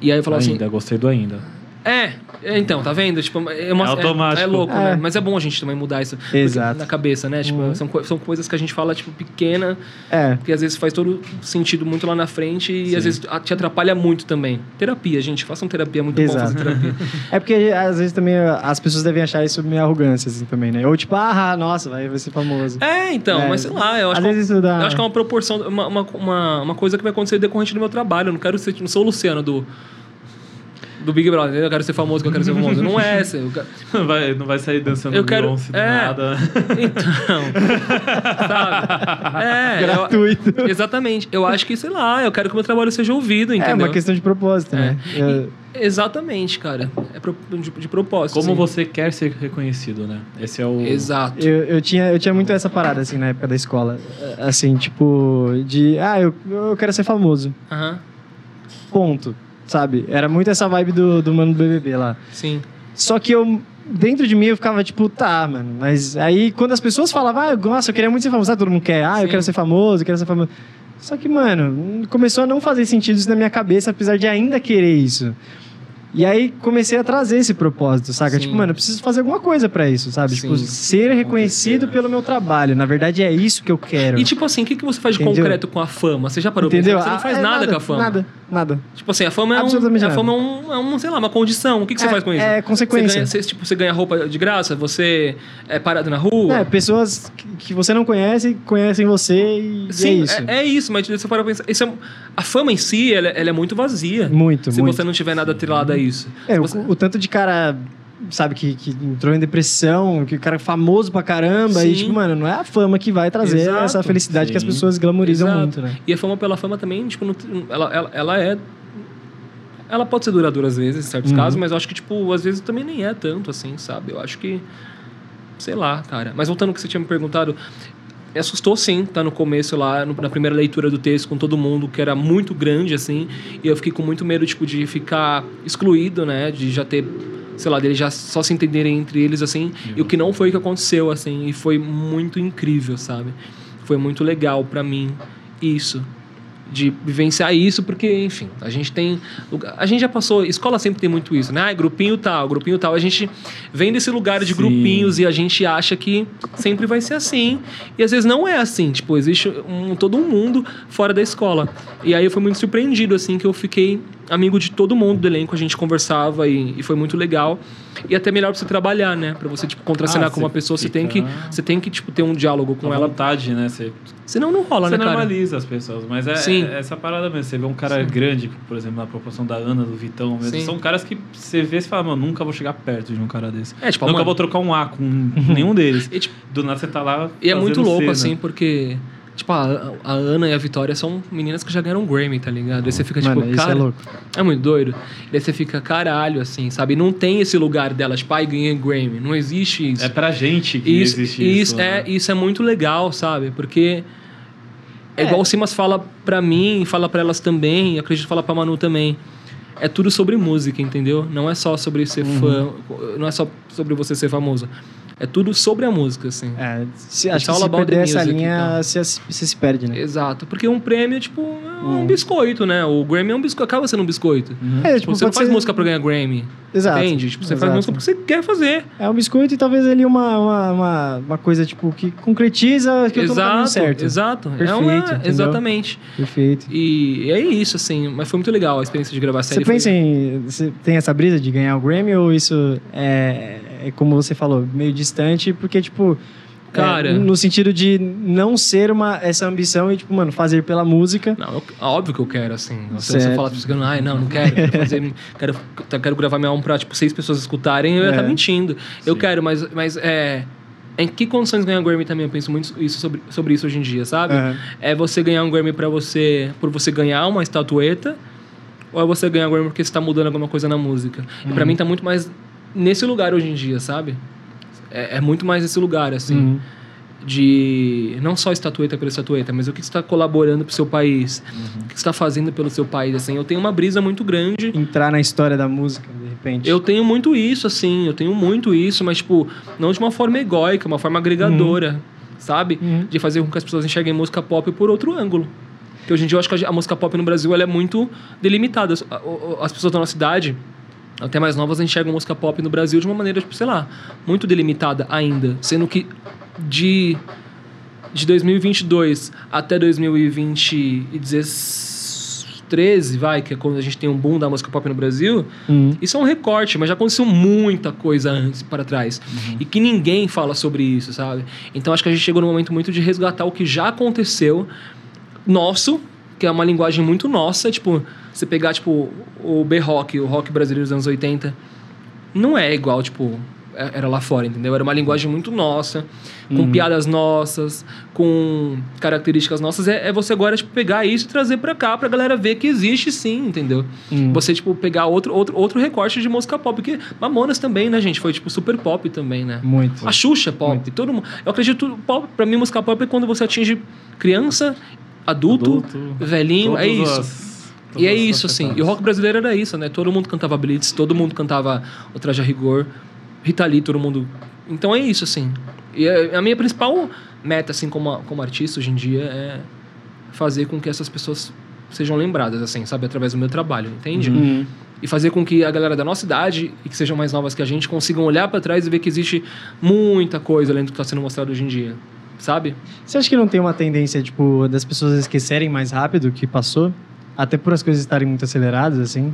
E aí eu falava assim, ainda, gostei do ainda. É, é, então, tá vendo? Tipo, é, uma- É automático. É, é louco, É. né? Mas é bom a gente também mudar isso Exato. na cabeça, né? Tipo, Uhum. são, co- são coisas que a gente fala, tipo, pequena, É. que às vezes faz todo sentido muito lá na frente e Sim. às vezes a- te atrapalha muito também. Terapia, gente, façam terapia, é muito bom Exato. fazer terapia. (laughs) É porque às vezes também as pessoas devem achar isso meio arrogância, assim, também, né? Ou tipo, ah, nossa, vai, vai ser famoso. É, então, É. mas sei lá, eu acho Às que, vezes isso dá. eu acho que é uma proporção, uma, uma, uma, uma coisa que vai acontecer decorrente do meu trabalho. Eu não quero ser, não sou o Luciano do. Do Big Brother, entendeu? eu quero ser famoso, que eu quero ser famoso. Não é essa. Eu quero- Não (laughs) vai, não vai sair dançando Eu quero- Beyoncé do é. nada. (laughs) Então. sabe? É, eu- Gratuito. exatamente. Eu acho que, sei lá, eu quero que o meu trabalho seja ouvido, entendeu? É uma questão de propósito, né? É. Exatamente, cara. É de, de propósito. Como assim. você quer ser reconhecido, né? Esse é o. Exato. Eu, eu, tinha, eu tinha muito essa parada, assim, na época da escola. Assim, tipo, de, ah, eu, eu quero ser famoso. Aham. Ponto. Sabe? Era muito essa vibe do, do mano do BBB lá. Sim. Só que eu, dentro de mim, eu ficava tipo, tá, mano. Mas aí, quando as pessoas falavam, ah, nossa, eu queria muito ser famoso, sabe? Todo mundo quer, ah, Sim. eu quero ser famoso, eu quero ser famoso. Só que, mano, começou a não fazer sentido isso na minha cabeça, apesar de ainda querer isso. E aí comecei a trazer esse propósito, saca? Sim. Tipo, mano, eu preciso fazer alguma coisa pra isso, sabe? Tipo, Sim. ser reconhecido pelo meu trabalho. Na verdade, é isso que eu quero. E tipo assim, o que, que você faz de Entendeu? concreto com a fama? Você já parou pra pensar? Você não Ah, faz é nada, com a fama. Nada, nada. Tipo assim, a fama é, um, a nada. fama é um, é um, sei lá, uma condição. O que, que você É- faz com isso? é consequência. Você ganha, você, tipo, você ganha roupa de graça, você é parado na rua. É, pessoas que- você não conhece, conhecem você e é Sim, isso. é, é isso, mas você para pensar. Isso é, a fama em si, ela, ela é muito vazia. Muito, se muito. você não tiver nada atrelado a isso. É, Se o, você- o tanto de cara, sabe, que, que entrou em depressão, que o cara é famoso pra caramba, Sim. e tipo, mano, não é a fama que vai trazer Exato. essa felicidade que as Sim. pessoas glamorizam Exato. muito, né? E a fama pela fama também, tipo, não- ela, ela, ela é. Ela pode ser duradoura às vezes, em certos Uhum. casos, mas eu acho que, tipo, às vezes também nem é tanto assim, sabe? Eu acho que. Sei lá, cara. Mas voltando ao que você tinha me perguntado, assustou sim, tá no começo lá, no- na primeira leitura do texto com todo mundo, que era muito grande, assim, e eu fiquei com muito medo, tipo, de ficar excluído, né? De já ter, sei lá, deles já só se entenderem entre eles, assim, e o que não foi o que aconteceu, assim, e foi muito incrível, sabe? Foi muito legal pra mim isso. De vivenciar isso, porque, enfim, a gente tem. A gente já passou. Escola sempre tem muito isso, né? Ah, grupinho tal, grupinho tal. A gente vem desse lugar de Sim. grupinhos e a gente acha que sempre vai ser assim. E às vezes não é assim. Tipo, existe um, todo um mundo fora da escola. E aí eu fui muito surpreendido, assim, que eu fiquei amigo de todo mundo do elenco. A gente conversava e, e foi muito legal. E até melhor pra você trabalhar, né? Pra você, tipo, contracenar Ah, com uma você pessoa, você tem que, você tem que, tipo, ter um diálogo com ela. vontade, né? Você, Senão não rola, você né, cara? normaliza as pessoas. Mas é, Sim. é essa parada mesmo. Você vê um cara Sim. grande, por exemplo, na proporção da Ana, do Vitão mesmo. Sim. São caras que você vê e fala, mano, nunca vou chegar perto de um cara desse. É, tipo, nunca mano- vou trocar um A com nenhum deles. (laughs) E, tipo, Do nada você tá lá. E é muito louco, cena. assim, porque. Tipo, a, a Ana e a Vitória são meninas que já ganharam um Grammy, tá ligado? Aí você fica tipo, Mano, isso cara. é louco. é muito doido. E aí você fica, caralho, assim, sabe? Não tem esse lugar delas, pai, ganhei Grammy. Não existe isso. É pra gente que isso, existe isso, isso. é, né? isso é muito legal, sabe? Porque. É, É. igual o Simas fala pra mim, fala pra elas também, e acredito que fala pra Manu também. É tudo sobre música, entendeu? Não é só sobre ser Uhum. fã, não é só sobre você ser famoso. É tudo sobre a música, assim. É, se, It's acho que se perder essa music, linha, então. você, você se perde, né? Exato, porque um prêmio, tipo, é um Hum. biscoito, né? O Grammy é um biscoito, acaba sendo um biscoito. É, Tipo, você não faz ser- música pra ganhar Grammy. Exato. Entende? Tipo, você faz exato. música porque você quer fazer. É um biscoito e talvez ali uma, uma, uma, uma coisa, tipo, que concretiza que eu tô no exato, certo. exato. é Perfeito, uma, entendeu? exatamente. Perfeito. E é isso, assim. Mas foi muito legal a experiência de gravar a Você série. pensa foi... em. Você tem essa brisa de ganhar o Grammy ou isso é, é como você falou, meio distante, porque, tipo. é, Cara- no sentido de não ser uma, essa ambição e, tipo, mano, fazer pela música. Não, eu- óbvio que eu quero, assim. Você falar pra ai, não, não quero, quero fazer. (laughs) quero, quero gravar minha álbum pra, tipo, seis pessoas escutarem, eu ia É. estar mentindo. Eu Sim. quero, mas, mas é. Em que condições ganhar Grammy também? Eu penso muito isso sobre, sobre isso hoje em dia, sabe? Aham. É você ganhar um Grammy para você por você ganhar uma estatueta ou é você ganhar um Grammy porque você tá mudando alguma coisa na música? E Uhum. pra mim tá muito mais nesse lugar hoje em dia, sabe? É, é muito mais esse lugar assim, Uhum. de não só estatueta pela estatueta, mas o que está colaborando pro seu país, Uhum. o que está fazendo pelo seu país, assim. Eu tenho uma brisa muito grande Entrar na história da música, de repente. eu tenho muito isso, assim, eu tenho muito isso, mas, tipo, não de uma forma egóica, uma forma agregadora, sabe? Uhum. De fazer com que as pessoas enxerguem música pop por outro ângulo. Porque hoje em dia eu acho que a música pop no Brasil ela é muito delimitada. O- As pessoas da nossa cidade, até mais novas enxergam música pop no Brasil de uma maneira, tipo, sei lá, muito delimitada ainda. Sendo que de, de 2022 até 2013, vai, que é quando a gente tem um boom da música pop no Brasil, Hum. isso é um recorte, mas já aconteceu muita coisa antes para trás. E que ninguém fala sobre isso, sabe? Então acho que a gente chegou num momento muito de resgatar o que já aconteceu nosso, que é uma linguagem muito nossa, tipo, você pegar tipo o B-rock, o rock brasileiro dos anos 80, não é igual, tipo, é- era lá fora, entendeu? Era uma linguagem muito nossa, com piadas nossas, com características nossas. É, é você agora, tipo, pegar isso e trazer pra cá pra galera ver que existe sim, entendeu? Hum. Você, tipo, pegar outro, outro, outro recorte de música pop. Porque Mamonas também, né, gente? Foi, tipo, super pop também, né? Muito. A Xuxa pop. Todo mundo, eu acredito, pop, pra mim, música pop é quando você atinge criança, adulto, Adulto, velhinho, é isso. as- E é isso, assim. E o rock brasileiro era isso, né? Todo mundo cantava Blitz, todo mundo cantava o Traje a Rigor, Rita Lee, todo mundo... Então é isso, assim. E a a minha principal meta, assim, como, como artista hoje em dia é fazer com que essas pessoas sejam lembradas, assim, sabe? Através do meu trabalho, entende? Hum. E fazer com que a galera da nossa idade e que sejam mais novas que a gente consigam olhar pra trás e ver que existe muita coisa além do que está sendo mostrado hoje em dia, sabe? Você acha que não tem uma tendência, tipo, das pessoas esquecerem mais rápido o que passou? Até por as coisas estarem muito aceleradas, assim?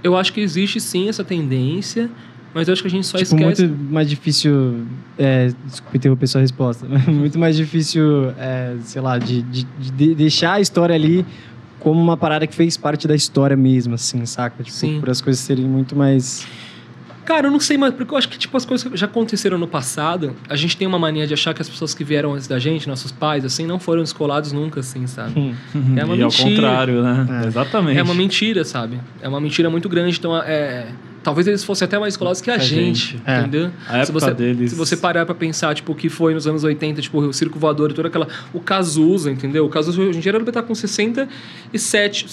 Eu acho que existe sim essa tendência, mas eu acho que a gente só tipo, esquece. muito mais difícil... É, desculpa interromper sua resposta. (laughs) muito mais difícil, é, sei lá, de, de- de deixar a história ali como uma parada que fez parte da história mesmo, assim, saca? Tipo, Sim. por as coisas serem muito mais... Cara, eu não sei, mas porque eu acho que tipo as coisas que já aconteceram no passado, a gente tem uma mania de achar que as pessoas que vieram antes da gente, nossos pais, assim, não foram descolados nunca, assim, sabe? Hum. É uma e ao mentira. contrário, né? É. Exatamente. É uma mentira, sabe? É uma mentira muito grande. Então, é, talvez eles fossem até mais escolados que a, A gente, gente. É. entendeu? A época se você, deles- Se você parar pra pensar, tipo, o que foi nos anos 80, tipo, o Circo Voador e toda aquela... O Cazuza, entendeu? O Cazuza hoje em dia ele estar com 67,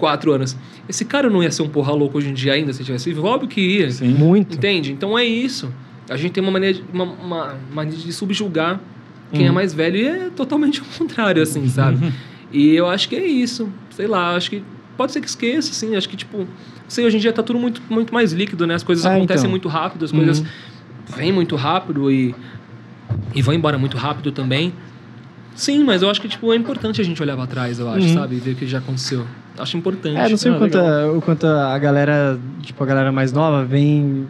64 anos. Esse cara não ia ser um porra louco hoje em dia ainda, se tivesse vivo? Óbvio que ia. Sim. Muito. Entende? Então é isso. A gente tem uma maneira de, uma, uma mania de subjugar quem é mais velho e é totalmente o contrário, assim, sabe? e eu acho que é isso. Sei lá, acho que pode ser que esqueça, assim. Acho que, tipo, sei, hoje em dia tá tudo muito, muito mais líquido, né? As coisas Ah, acontecem então. muito rápido, as coisas Uhum. vêm muito rápido e, e vão embora muito rápido também. Sim, mas eu acho que, tipo, é importante a gente olhar pra trás, eu acho, Uhum. sabe? E ver o que já aconteceu. Acho importante. É, não sei Ah, o, quanto legal. a, o quanto a galera, tipo, a galera mais nova vem,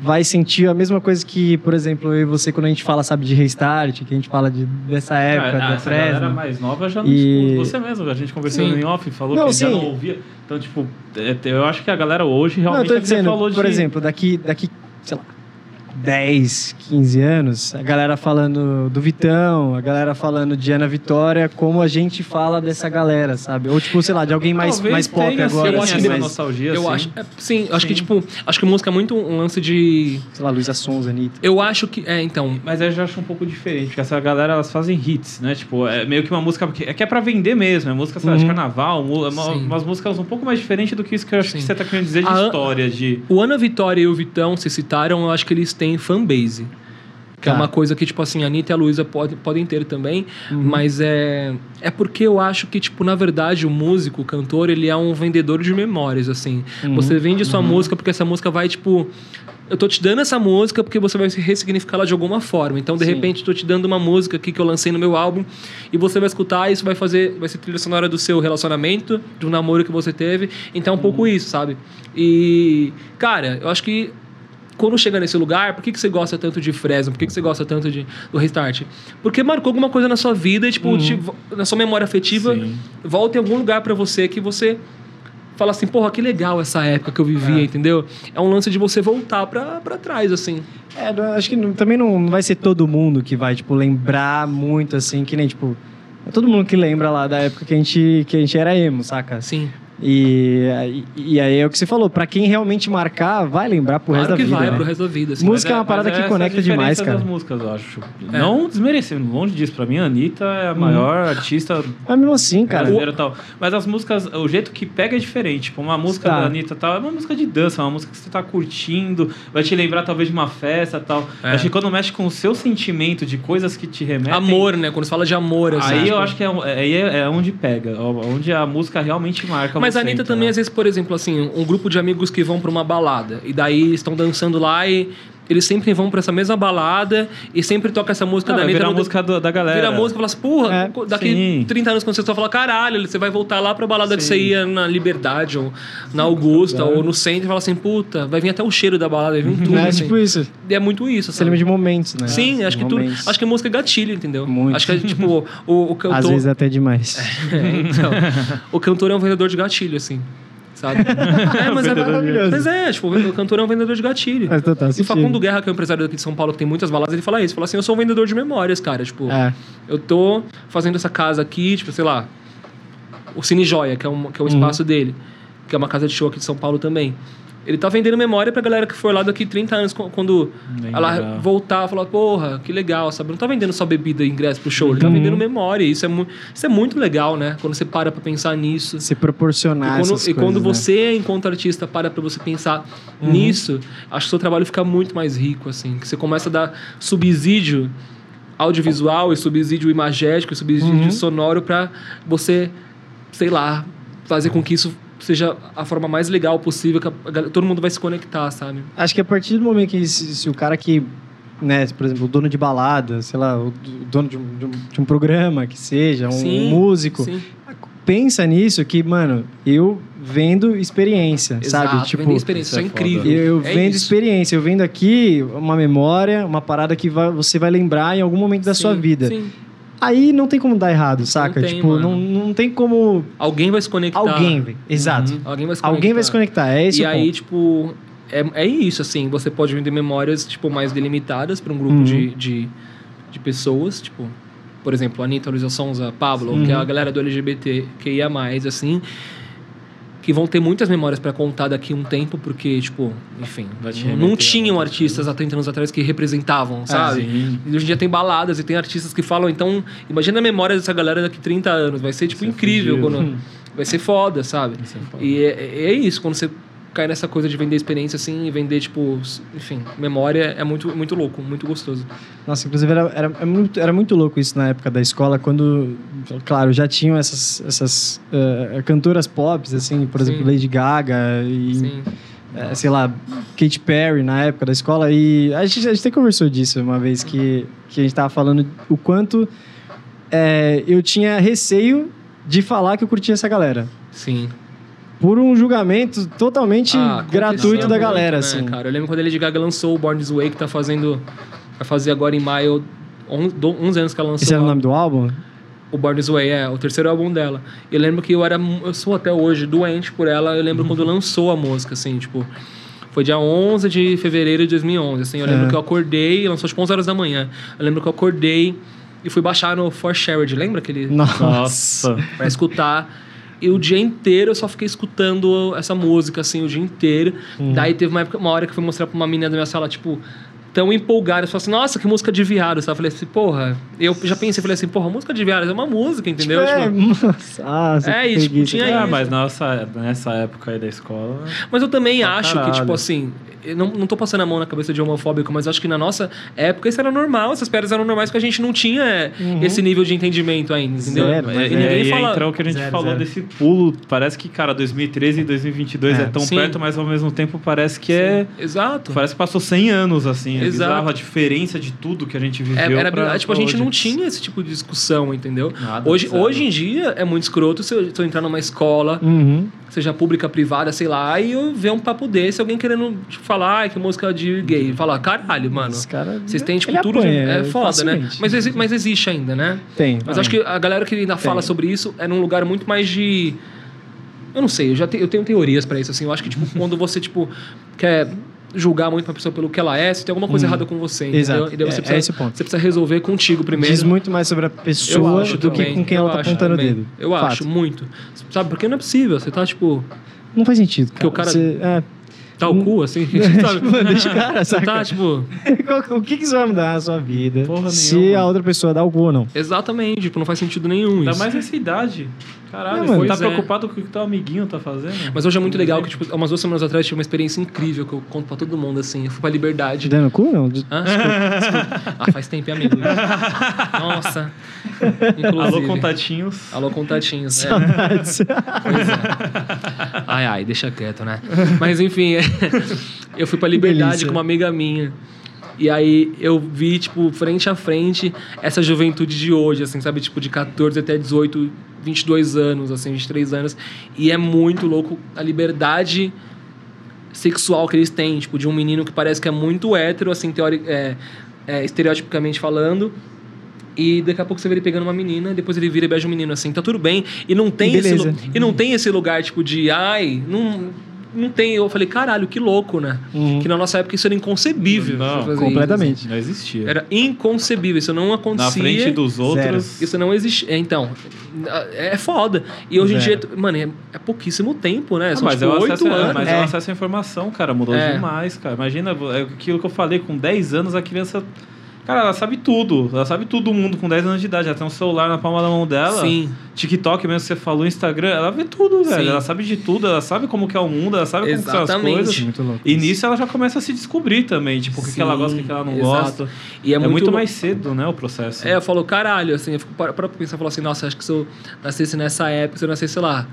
vai sentir a mesma coisa que, por exemplo, eu e você, quando a gente fala, sabe, de restart, que a gente fala de, dessa época, Ah, da essa galera Fresno. mais nova já não E- escuta. Você mesmo, a gente conversando Sim. em off, falou Não, que já sim. não ouvia. Então, tipo, é, eu acho que a galera hoje Não, eu realmente tô é dizendo, falou por de... exemplo, daqui, daqui, sei lá, 10, 15 anos, a galera falando do Vitão, a galera falando de Ana Vitória, como a gente fala dessa galera, sabe? Ou, tipo, sei lá, de alguém mais, Talvez mais pop tenha, agora, sim, eu assim, acho que mais, nostalgia, Eu sim. acho. é, sim, acho que, Sim. tipo, acho que música é muito um lance de. sei lá, Luísa Sons, Anitta. Eu acho que. É, então. Mas eu já acho um pouco diferente, porque essa galera, elas fazem hits, né? Tipo, é meio que uma música que é, que é pra vender mesmo, é música, sei lá, de Uhum. carnaval, mu- é uma- umas músicas um pouco mais diferentes do que isso que eu acho Sim. que você tá querendo dizer de A história, de... O Ana Vitória e o Vitão se citaram, eu acho que eles têm fanbase. Que é Tá. uma coisa que, tipo assim, a Anitta e a Luísa pode, podem ter também. Mas é. É porque eu acho que, tipo, na verdade, o músico, o cantor, ele é um vendedor de memórias, assim. Você vende sua música porque essa música vai, tipo. Eu tô te dando essa música porque você vai ressignificá-la de alguma forma. Então, de Sim. repente, tô te dando uma música aqui que eu lancei no meu álbum e você vai escutar isso vai fazer, vai ser trilha sonora do seu relacionamento, um namoro que você teve. Então, é um pouco isso, sabe? E, cara, eu acho que quando chega nesse lugar, por que, que você gosta tanto de Fresno? Por que, que você gosta tanto de, do Restart? Porque marcou alguma coisa na sua vida, tipo, te- na sua memória afetiva, Sim. volta em algum lugar pra você que você fala assim, porra, que legal essa época que eu vivia, entendeu? É um lance de você voltar pra, pra trás, assim. É, acho que também não, vai ser todo mundo que vai, tipo, lembrar muito, assim, que nem, tipo... É todo mundo que lembra lá da época que a gente, que a gente era emo, saca? Assim. E, e, aí é o que você falou, pra quem realmente marcar, vai lembrar pro claro resto que da vida. vai né? pro resto da vida. Assim. Música é uma Mas parada que essa conecta demais, cara. das músicas, eu acho. É. Não desmerecendo, longe disso. Pra mim, a Anitta é a maior artista Mas mesmo assim, cara... brasileira e tal. Mas as músicas, o jeito que pega é diferente. Tipo, uma música Tá. da Anitta e tal, é uma música de dança, é uma música que você tá curtindo, vai te lembrar talvez de uma festa e tal. É. Acho que quando mexe com o seu sentimento de coisas que te remetem. Amor, né? Quando se fala de amor, assim. Aí tipo, eu acho que é, aí é, é onde pega, onde a música realmente marca Mas a Anitta também, né? às vezes, por exemplo, assim, um grupo de amigos que vão pra uma balada e daí estão dançando lá e eles sempre vão pra essa mesma balada e sempre toca essa música Ah, da Anitta. virar a música do- da galera. Vira a música e fala assim, porra, É, daqui sim. 30 anos, quando você só fala, caralho, você vai voltar lá pra balada que Sim. você ia na Liberdade, ou na Augusta, ou no centro, e fala assim, puta, vai vir até o cheiro da balada, vai vir tudo. É assim. tipo isso. E é muito isso, Você lembra de momentos, né? Sim, acho que tudo. Acho que música é gatilho, entendeu? Muito. Acho que é tipo, o, o (laughs) cantor. Às vezes até demais. (laughs) É, então, o cantor é um vendedor de gatilho, assim. Sabe? (laughs) É, mas é Maravilhoso. Mas é, tipo, o cantor é um vendedor de gatilho. Faz total E sentido. Facundo Guerra, que é um empresário daqui de São Paulo, que tem muitas baladas, ele fala isso. Fala assim, eu sou um vendedor de memórias, cara. Tipo, É. eu tô fazendo essa casa aqui, tipo, sei lá, o Cine Joia, que é, um, que é o Uhum. espaço dele, que é uma casa de show aqui de São Paulo também. Ele tá vendendo memória pra galera que for lá daqui 30 anos, qu- quando Bem ela legal. voltar, falar, porra, que legal, sabe? Não tá vendendo só bebida e ingresso pro show, ele tá Uhum. vendendo memória. Isso é, isso é muito legal, né? Quando você para pra pensar nisso. Se proporcionar E quando, essas e quando coisas, né? você, enquanto artista, para pra você pensar nisso, acho que o seu trabalho fica muito mais rico, assim. Que você começa a dar subsídio audiovisual e subsídio imagético e subsídio Uhum. sonoro pra você, sei lá, fazer com que isso seja a forma mais legal possível, que a- a galera- todo mundo vai se conectar, sabe? Acho que a partir do momento que se, se o cara que, né, por exemplo, o dono de balada, sei lá, o do- dono de um, de um- de um programa que seja, um Sim, músico, Sim. pensa nisso que, mano, eu vendo experiência, Exato, sabe? Tipo, vender experiência, isso é, é incrível. eu É vendo isso. experiência, eu vendo aqui uma memória, uma parada que vai- você vai lembrar em algum momento da sua Sim, vida. Sim. Aí não tem como dar errado, saca? tem, tipo, mano. não, não tem como. Alguém vai se conectar. Alguém. Exato. Uhum. Alguém vai se Alguém vai se conectar. É esse e aí, ponto. tipo, é, é isso, assim, você pode vender memórias, tipo, mais delimitadas para um grupo Uhum. de, de, de pessoas, tipo, por exemplo, Anitta, Luísa Sonza, Pablo, Uhum. que é a galera do LGBT que ia mais, assim, que vão ter muitas memórias para contar daqui a um tempo, porque, tipo, enfim, Vai não, tinham artistas há 30 anos atrás que representavam, sabe? sim. E hoje em dia tem baladas e tem artistas que falam, então, imagina a memória dessa galera daqui 30 anos, vai ser, tipo, Vai ser incrível, quando... Vai ser foda, sabe? Isso é foda. E é, é isso, quando você cai nessa coisa de vender experiência assim e vender, tipo, enfim, memória é muito, muito louco, muito gostoso. Nossa, inclusive era, era, era muito, era muito louco isso na época da escola, quando, claro, já tinham essas, essas eh, cantoras pop, assim, por Sim. exemplo, Lady Gaga e, Sim. eh, sei lá, Katy Perry na época da escola. E a gente, a gente até conversou disso uma vez, que, que a gente tava falando o quanto eh, eu tinha receio de falar que eu curtia essa galera. Sim. Por um julgamento totalmente Ah, gratuito da muito, galera, né, assim. Cara, eu lembro quando a Lady Gaga lançou o Born This Way, que tá fazendo. Vai fazer agora em maio, on- do- 11 anos que ela lançou. Esse era o nome do álbum? O Born This Way, é, o terceiro álbum dela. Eu lembro que eu era, eu sou até hoje doente por ela. Eu lembro quando lançou a música, assim, tipo, foi dia 11 de fevereiro de 2011, assim. Eu lembro É. que eu acordei, lançou tipo 11 horas da manhã. Eu lembro que eu acordei e fui baixar no For Shared, lembra aquele Nossa. pra escutar. E o dia inteiro eu só fiquei escutando essa música, assim, o dia inteiro. Daí teve uma, época, uma hora que eu fui mostrar pra uma menina da minha sala, tipo, tão empolgada. Eu falei assim, nossa, que música de viado. sabe? Eu falei assim, porra. Eu já pensei, falei assim, porra, música de viado é uma música, entendeu? Tipo, é, Tipo, nossa, ah, É, e, tipo, tinha. Ah, isso. mas nossa, nessa época aí da escola. Mas eu também acho que, caralho. tipo assim, eu não, não tô passando a mão na cabeça de homofóbico, mas acho que na nossa época isso era normal, essas piadas eram normais porque a gente não tinha é, esse nível de entendimento ainda, entendeu? Uhum. Zero, e mas É, ninguém e fala. entra o que a gente Zero, falou zero. desse pulo. Parece que, cara, 2013 e 2022 é, É. tão Sim. perto, mas ao mesmo tempo parece que é. Exato. Parece que passou 100 anos, assim. É Exato. bizarro a diferença de tudo que a gente É, viveu. era, pra- tipo, a pra gente hoje. não tinha esse tipo de discussão, entendeu? Nada, hoje, hoje em dia é muito escroto se eu, se eu entrar numa escola, Uhum. seja pública, privada, sei lá, e eu ver um papo desse, alguém querendo tipo, falar "Ai, que música de gay. Falar, caralho, mano. Esse cara, Vocês têm, tipo, tudo de. É foda, né? facilmente. Mas, exi- mas existe ainda, né? Tem. Mas acho que a galera que ainda fala Tem. sobre isso é num lugar muito mais de. Eu não sei, eu já te- eu tenho teorias pra isso, assim. Eu acho que, tipo, (laughs) quando você, tipo, quer julgar muito uma pessoa pelo que ela é, se tem alguma coisa errada com você, entendeu? Exato. E daí você É- é precisa, esse o ponto. Você precisa resolver contigo primeiro. Diz muito mais sobre a pessoa acho do que também, com quem eu ela tá acho apontando o também. dedo. Eu Fato. acho, muito. Sabe, porque não é possível. Você tá, tipo... Não faz sentido, cara. o cara- Você- é, Tá o cu, assim? (laughs) (laughs) sabe? Tipo, deixa o cara, Você saca? tá, tipo... (laughs) o que, que isso vai mudar na sua vida Porra se nenhuma. a outra pessoa dá o cu ou não? Exatamente, tipo, não faz sentido nenhum Ainda isso. mais nessa idade. Caralho, Não, mano. você tá é. preocupado com o que teu amiguinho tá fazendo? Mas hoje é muito legal que, tipo, umas duas semanas atrás eu tive uma experiência incrível que eu conto pra todo mundo, assim. Eu fui pra Liberdade. Dando cu, não? Hã? Desculpa, desculpa. Ah, faz tempo, hein, amigo? Nossa. Inclusive. Alô, contatinhos. Alô, contatinhos. É. Saudades. Pois é. Ai, ai, deixa quieto, né? Mas enfim, é, (laughs) eu fui pra Liberdade delícia. com uma amiga minha. E aí eu vi, tipo, frente a frente, essa juventude de hoje, assim, sabe? Tipo, de 14 até 18, 22 anos, assim, 23 anos. E é muito louco a liberdade sexual que eles têm, tipo, de um menino que parece que é muito hétero, assim, teori é, é, estereotipicamente falando. E daqui a pouco você vê ele pegando uma menina, depois ele vira e beija um menino assim, tá tudo bem. E não tem esse Beleza. E não tem esse lugar, tipo, de ai, não, não tem. Eu falei, caralho, que louco, né? Uhum. Que na nossa época isso era inconcebível. Não, fazer completamente. isso. Não existia. Era inconcebível, isso não acontecia. Na frente dos outros. Isso não existe. é, Então, é foda. E hoje em Zero. dia, mano, é, é pouquíssimo tempo, né? Ah, São mas, tipo é acesso, anos. mas é. É. o acesso à informação, cara, mudou É. demais, cara. Imagina é aquilo que eu falei, com 10 anos a criança. Cara, ela sabe tudo. Ela sabe tudo do mundo com 10 anos de idade. Ela tem um celular na palma da mão dela. Sim. TikTok mesmo que você falou, Instagram, ela vê tudo, velho. Sim. Ela sabe de tudo, ela sabe como que é o mundo, ela sabe como que são as Exatamente. coisas. Muito louco. E nisso ela já começa a se descobrir também, tipo, o que, que ela gosta, o que, que ela não exato. gosta. E é, É, muito, muito, mais cedo, né, o processo. É, eu falo, caralho, assim, eu fico para pra pensar, eu falo assim, nossa, acho que se eu nascesse nessa época, se eu nascesse, sei lá,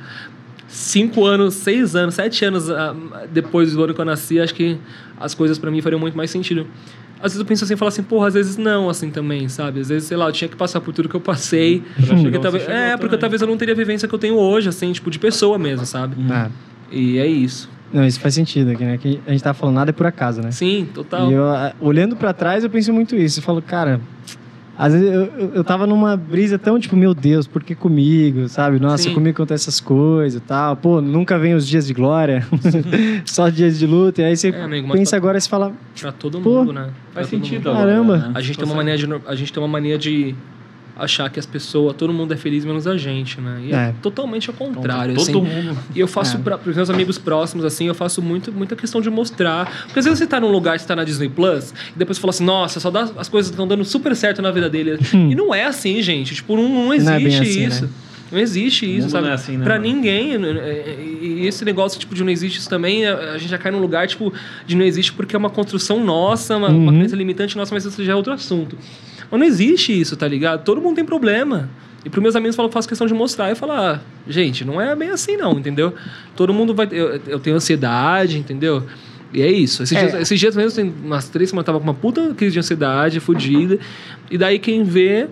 cinco anos, seis anos, sete anos ah, depois do ano que eu nasci, acho que as coisas pra mim fariam muito mais sentido. Às vezes eu penso assim, falo assim, porra, às vezes não, assim, também, sabe? Às vezes, sei lá, eu tinha que passar por tudo que eu passei. Pra chegar Porque talvez, é, porque também. talvez eu não teria a vivência que eu tenho hoje, assim, tipo, de pessoa mesmo, sabe? Ah, E é isso. não, isso faz sentido aqui, né? Que a gente tá falando nada é por acaso, né? Sim, total. E eu, olhando pra trás, eu penso muito isso. Eu falo, cara, às vezes eu, eu, eu tava numa brisa tão tipo, meu Deus, por que comigo, sabe? Nossa, Sim. comigo acontece essas coisas e tal. Pô, nunca vem os dias de glória, (laughs) só dias de luta. E aí você É, amigo, pensa pra- agora e você fala, Pra todo Pô, mundo, né? Faz Pra sentido mundo. agora, Caramba. né? A gente, tem uma mania de, a gente tem uma mania de achar que as pessoas, todo mundo é feliz menos a gente, né? E é, É. totalmente ao contrário. Todo assim. mundo. E eu faço É. para os meus amigos próximos, assim, eu faço muito, muita questão de mostrar. Porque às vezes você tá num lugar, você tá na Disney Plus, e depois você fala assim, nossa, só dá, as coisas estão dando super certo na vida dele. E não é assim, gente. Tipo, não, não existe Não é assim, isso. né? Não existe isso, mundo sabe? não é assim, né, pra mano? ninguém. né, E esse negócio, tipo, de não existe isso também, a gente já cai num lugar, tipo, de não existe porque é uma construção nossa, uma, uma Uhum. crença limitante nossa, mas isso já é outro assunto. Mas não existe isso, tá ligado? Todo mundo tem problema. E pros meus amigos eu faço questão de mostrar. Eu falo, ah, gente, não é bem assim não, entendeu? Todo mundo vai... Eu, eu tenho ansiedade, entendeu? E é isso. Esses, É. Dias, esses dias mesmo, tem umas três semanas, eu tava com uma puta crise de ansiedade, fodida. E daí quem vê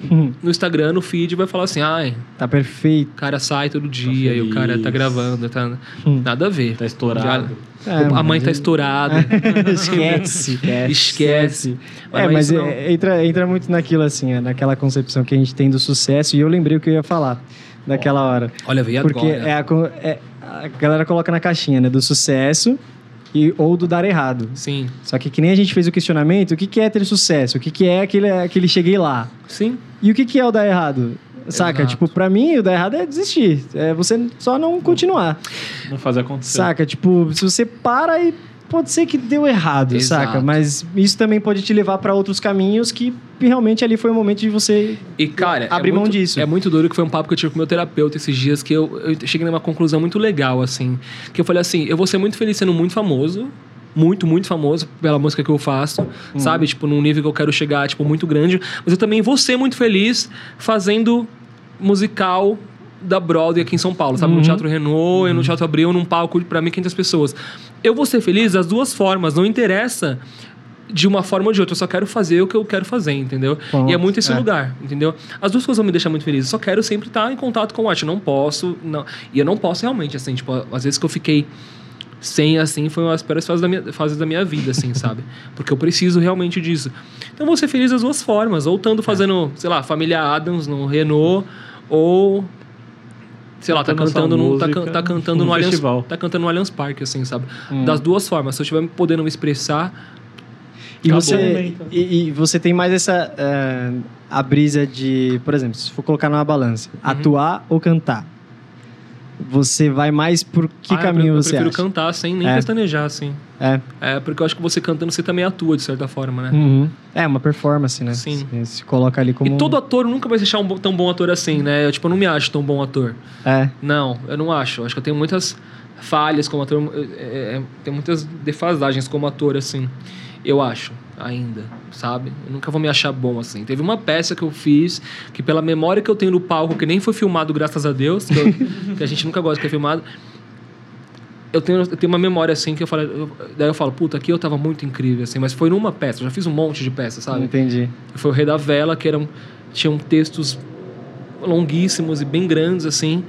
no Instagram, no feed, vai falar assim, ai, tá perfeito. o cara sai todo dia e o cara tá gravando, tá... Hum. Nada a ver. Tá estourado. É, a mãe mas- tá estourada. (laughs) Esquece. Esquece. É, Mas mas isso não. é, entra, entra muito naquilo, assim, é, naquela concepção que a gente tem do sucesso. E eu lembrei o que eu ia falar naquela hora. Olha, veio Porque agora. é a, é- a galera coloca na caixinha, né? Do sucesso e, ou do dar errado. Sim, Só que que nem a gente fez o questionamento, o que, que é ter sucesso? O que, que é aquele, aquele cheguei lá? sim. E o que, que é o dar errado? Saca? Exato. Tipo, pra mim, o dar errado é desistir. É você só não continuar. Não fazer acontecer. Saca? Tipo, se você para e pode ser que deu errado, Exato. saca? Mas isso também pode te levar pra outros caminhos que realmente ali foi o momento de você E, cara, Abrir é mão muito, disso. É muito doido que foi um papo que eu tive com meu terapeuta esses dias que eu, eu cheguei numa conclusão muito legal, assim. Que eu falei assim, eu vou ser muito feliz sendo muito famoso. Muito, muito famoso pela música que eu faço, Uhum. sabe? Tipo, num nível que eu quero chegar, tipo, muito grande. Mas eu também vou ser muito feliz fazendo musical da Broadway aqui em São Paulo, sabe? Uhum. No Teatro Renault, no Teatro Abril, num palco pra 1.500 pessoas. Eu vou ser feliz das duas formas, não interessa de uma forma ou de outra, eu só quero fazer o que eu quero fazer, entendeu? Ponto. E é muito esse É. lugar, entendeu? As duas coisas vão me deixar muito feliz. Eu só quero sempre estar em contato com o arte. Eu não posso, não. E eu não posso realmente, assim, tipo, às vezes que eu fiquei sem, assim, foi uma das piores fases da minha, fases da minha vida, assim, (laughs) sabe? Porque eu preciso realmente disso. Então, eu vou ser feliz das duas formas. Ou estando fazendo, sei lá, Família Adams no Renault, ou... Sei lá, tá Cantando essa cantando, no, tá, tá cantando num no Allianz, festival. tá cantando no Allianz Parque, assim, sabe? Hum. Das duas formas. Se eu estiver podendo me expressar, E Acabou. você, e, e você tem mais essa eh, a brisa de, por exemplo, se for colocar numa balança, Uhum. atuar ou cantar. Você vai mais por que Ah, eu caminho pre- eu você prefiro acha? cantar sem nem É. pestanejar, assim. É. É, porque eu acho que você cantando, você também atua, de certa forma, né? Uhum. É uma performance, né? Sim. Você se coloca ali como. E todo ator nunca vai se achar um tão bom ator assim, né? Eu, tipo, eu não me acho tão bom ator. É. Não, eu não acho. Eu acho que eu tenho muitas falhas como ator. É, é, tem muitas defasagens como ator, assim. Eu acho, ainda, sabe? Eu nunca vou me achar bom, assim. Teve uma peça que eu fiz, que pela memória que eu tenho no palco, que nem foi filmado, graças a Deus, que, eu- (laughs) que a gente nunca gosta que é filmado. Eu tenho, eu tenho uma memória, assim, que eu falo... eu- daí eu falo, puta, aqui eu tava muito incrível, assim. Mas foi numa peça. Eu já fiz um monte de peças, sabe? Entendi. Foi o Rei da Vela, que eram, tinham textos longuíssimos e bem grandes, assim.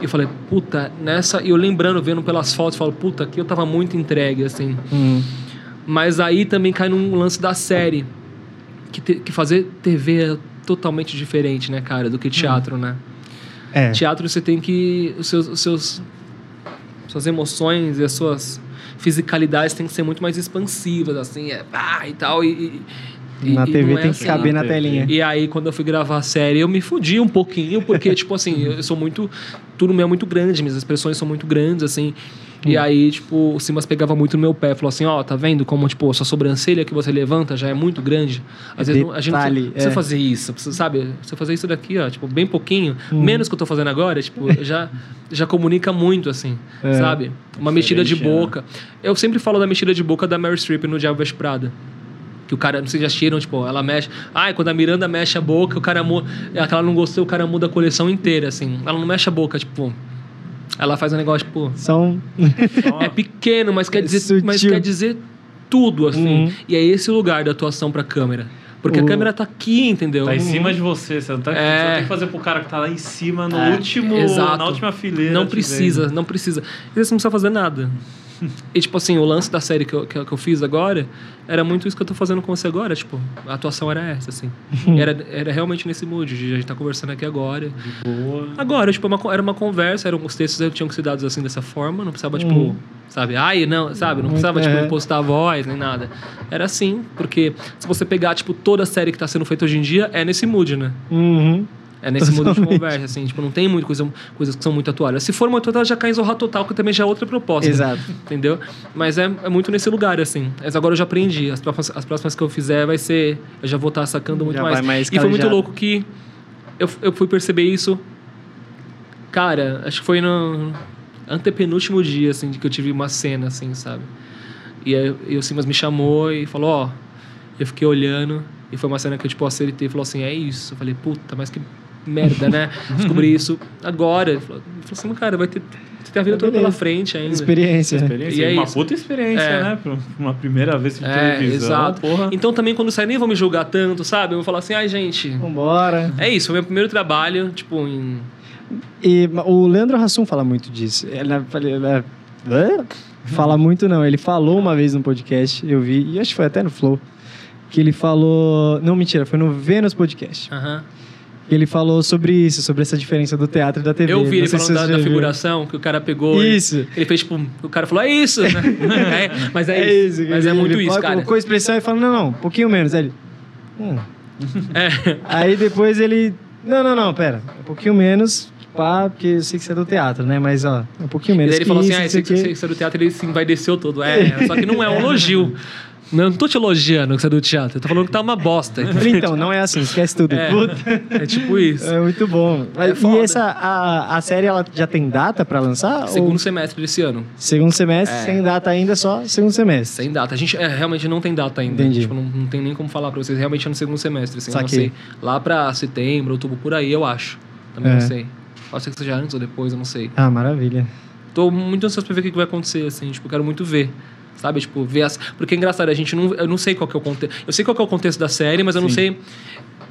E eu falei, puta, nessa. E eu lembrando, vendo pelas fotos, eu falo, puta, aqui eu tava muito entregue, assim. Uhum. Mas aí também cai num lance da série. Que, te- que fazer TV é totalmente diferente, né, cara, do que teatro, né? É. Teatro você tem que. Os seus, os seus. Suas emoções e as suas fisicalidades têm que ser muito mais expansivas, assim, é pá e tal. E, e, Na e TV é tem que assim. caber na Na TV. telinha. E aí, quando eu fui gravar a série, eu me fudi um pouquinho, porque, (laughs) tipo assim, eu sou muito. Tudo meu é muito grande, minhas expressões são muito grandes, assim. E Hum. aí, tipo, o Simas pegava muito no meu pé, falou assim: Ó, tá vendo como, tipo, a sua sobrancelha que você levanta já é muito grande? Às vezes não- a gente não Detalhe, precisa, precisa é. fazer isso, precisa, sabe? Você fazer isso daqui, ó, tipo, bem pouquinho, Hum. menos que eu tô fazendo agora, tipo, (laughs) já, já comunica muito, assim, É. sabe? Uma mexida de né? boca. Eu sempre falo da mexida de boca da Mary Streep no Diabo Veste Prada. Que o cara, não sei se já assistiram, tipo, ela mexe. Ai, quando a Miranda mexe a boca, o cara muda. Aquela não gostou, o cara muda a coleção inteira, assim. Ela não mexe a boca, tipo. Ela faz um negócio, tipo. São. É pequeno, mas quer dizer, Sutil. mas quer dizer tudo, assim. Uhum. E é esse o lugar da atuação pra câmera. Porque O- a câmera tá aqui, entendeu? Tá em cima de você, você não tá, É. você não tem que fazer pro cara que tá lá em cima, no É, último, exato. na última fileira. Não precisa, vendo. não precisa. E você não precisa fazer nada. (laughs) E, tipo assim, o lance da série que eu, que, eu- que eu fiz agora era muito isso que eu tô fazendo com você agora. Tipo, a atuação era essa, assim. E era, era realmente nesse mood, de a gente tá conversando aqui agora. De boa. Agora, tipo, uma co- era uma conversa, eram os textos que tinham que ser dados assim dessa forma, não precisava, tipo, Uhum. sabe, ai, não, sabe, não precisava, tipo, é. impostar a voz, nem nada. Era assim, porque se você pegar, tipo, toda a série que tá sendo feita hoje em dia, é nesse mood, né? Uhum. É nesse modo de conversa, assim, tipo, não tem muito coisa, coisas que são muito atuais. Se for muito atual, já cai em Zorra Total, que também já é outra proposta. Exato. Entendeu? Mas é, é muito nesse lugar, assim. Mas agora eu já aprendi. As próximas, as próximas que eu fizer vai ser. Eu já vou estar sacando muito Já mais. vai mais E foi muito calejado. louco que eu, eu fui perceber isso. Cara, acho que foi no antepenúltimo dia, assim, de que eu tive uma cena, assim, sabe? E aí e o Simas me chamou e falou, ó. Eu fiquei olhando. E foi uma cena que eu, tipo, acertei e falou assim: é isso. Eu falei, puta, mas que merda, né? (laughs) Descobri isso agora. Ele falou, ele falou assim, cara, vai ter. Você tem a vida toda pela frente ainda. Experiência. Experiência, E é uma isso. puta experiência, É. né? Uma primeira vez de É, televisão. exato. Porra. Então também quando sair nem vão me julgar tanto, sabe? Eu vou falar assim, ai gente, Vambora. é isso, foi meu primeiro trabalho, tipo, em. E o Leandro Hassum fala muito disso. Ele, ele- ele- Hã? fala muito não. Ele falou uma vez no podcast, eu vi, e acho que foi até no Flow, que ele falou... Não, mentira, foi no Vênus Podcast. Aham. Que ele falou sobre isso, sobre essa diferença do teatro e da TV. Eu vi ele falando da, você da figuração, que o cara pegou. e- Isso. Ele fez tipo. O cara falou, é isso, né? (laughs) É, mas é, isso. Mas é ele- muito ele isso, cara. Colocou a expressão e falou, não, não, um pouquinho menos. Aí ele... "Hum." É. Aí depois ele... Não, não, não, pera. Um pouquinho menos, pá, porque eu sei que você é do teatro, né? Mas, ó, um pouquinho E menos daí ele que falou isso, assim: ah, não sei quê. esse, esse é do teatro, ele se envaideceu todo. É, (laughs) só que não é um elogio. Não, não tô te elogiando que você é do teatro. Eu tô falando que tá uma bosta. (laughs) Então, não é assim, esquece tudo. É. É tipo isso. É muito bom. É e essa, a, a série, ela já tem data pra lançar? Segundo Ou semestre desse ano. segundo semestre, É. sem data ainda, só segundo semestre. Sem data. A gente é, realmente não tem data ainda. Entendi. Tipo, não, não tem nem como falar pra vocês. Realmente é no segundo semestre. Assim, eu não Saquei. sei. Lá pra setembro, outubro, por aí, eu acho. Também É. não sei. Pode ser que seja antes ou depois, eu não sei. Ah, maravilha. Tô muito ansioso pra ver o que que vai acontecer, assim. Tipo, eu quero muito ver. Sabe? Tipo, ver as... Porque é engraçado, a gente não... Eu não sei qual que é o contexto... Eu sei qual que é o contexto da série, mas eu não Sim. sei...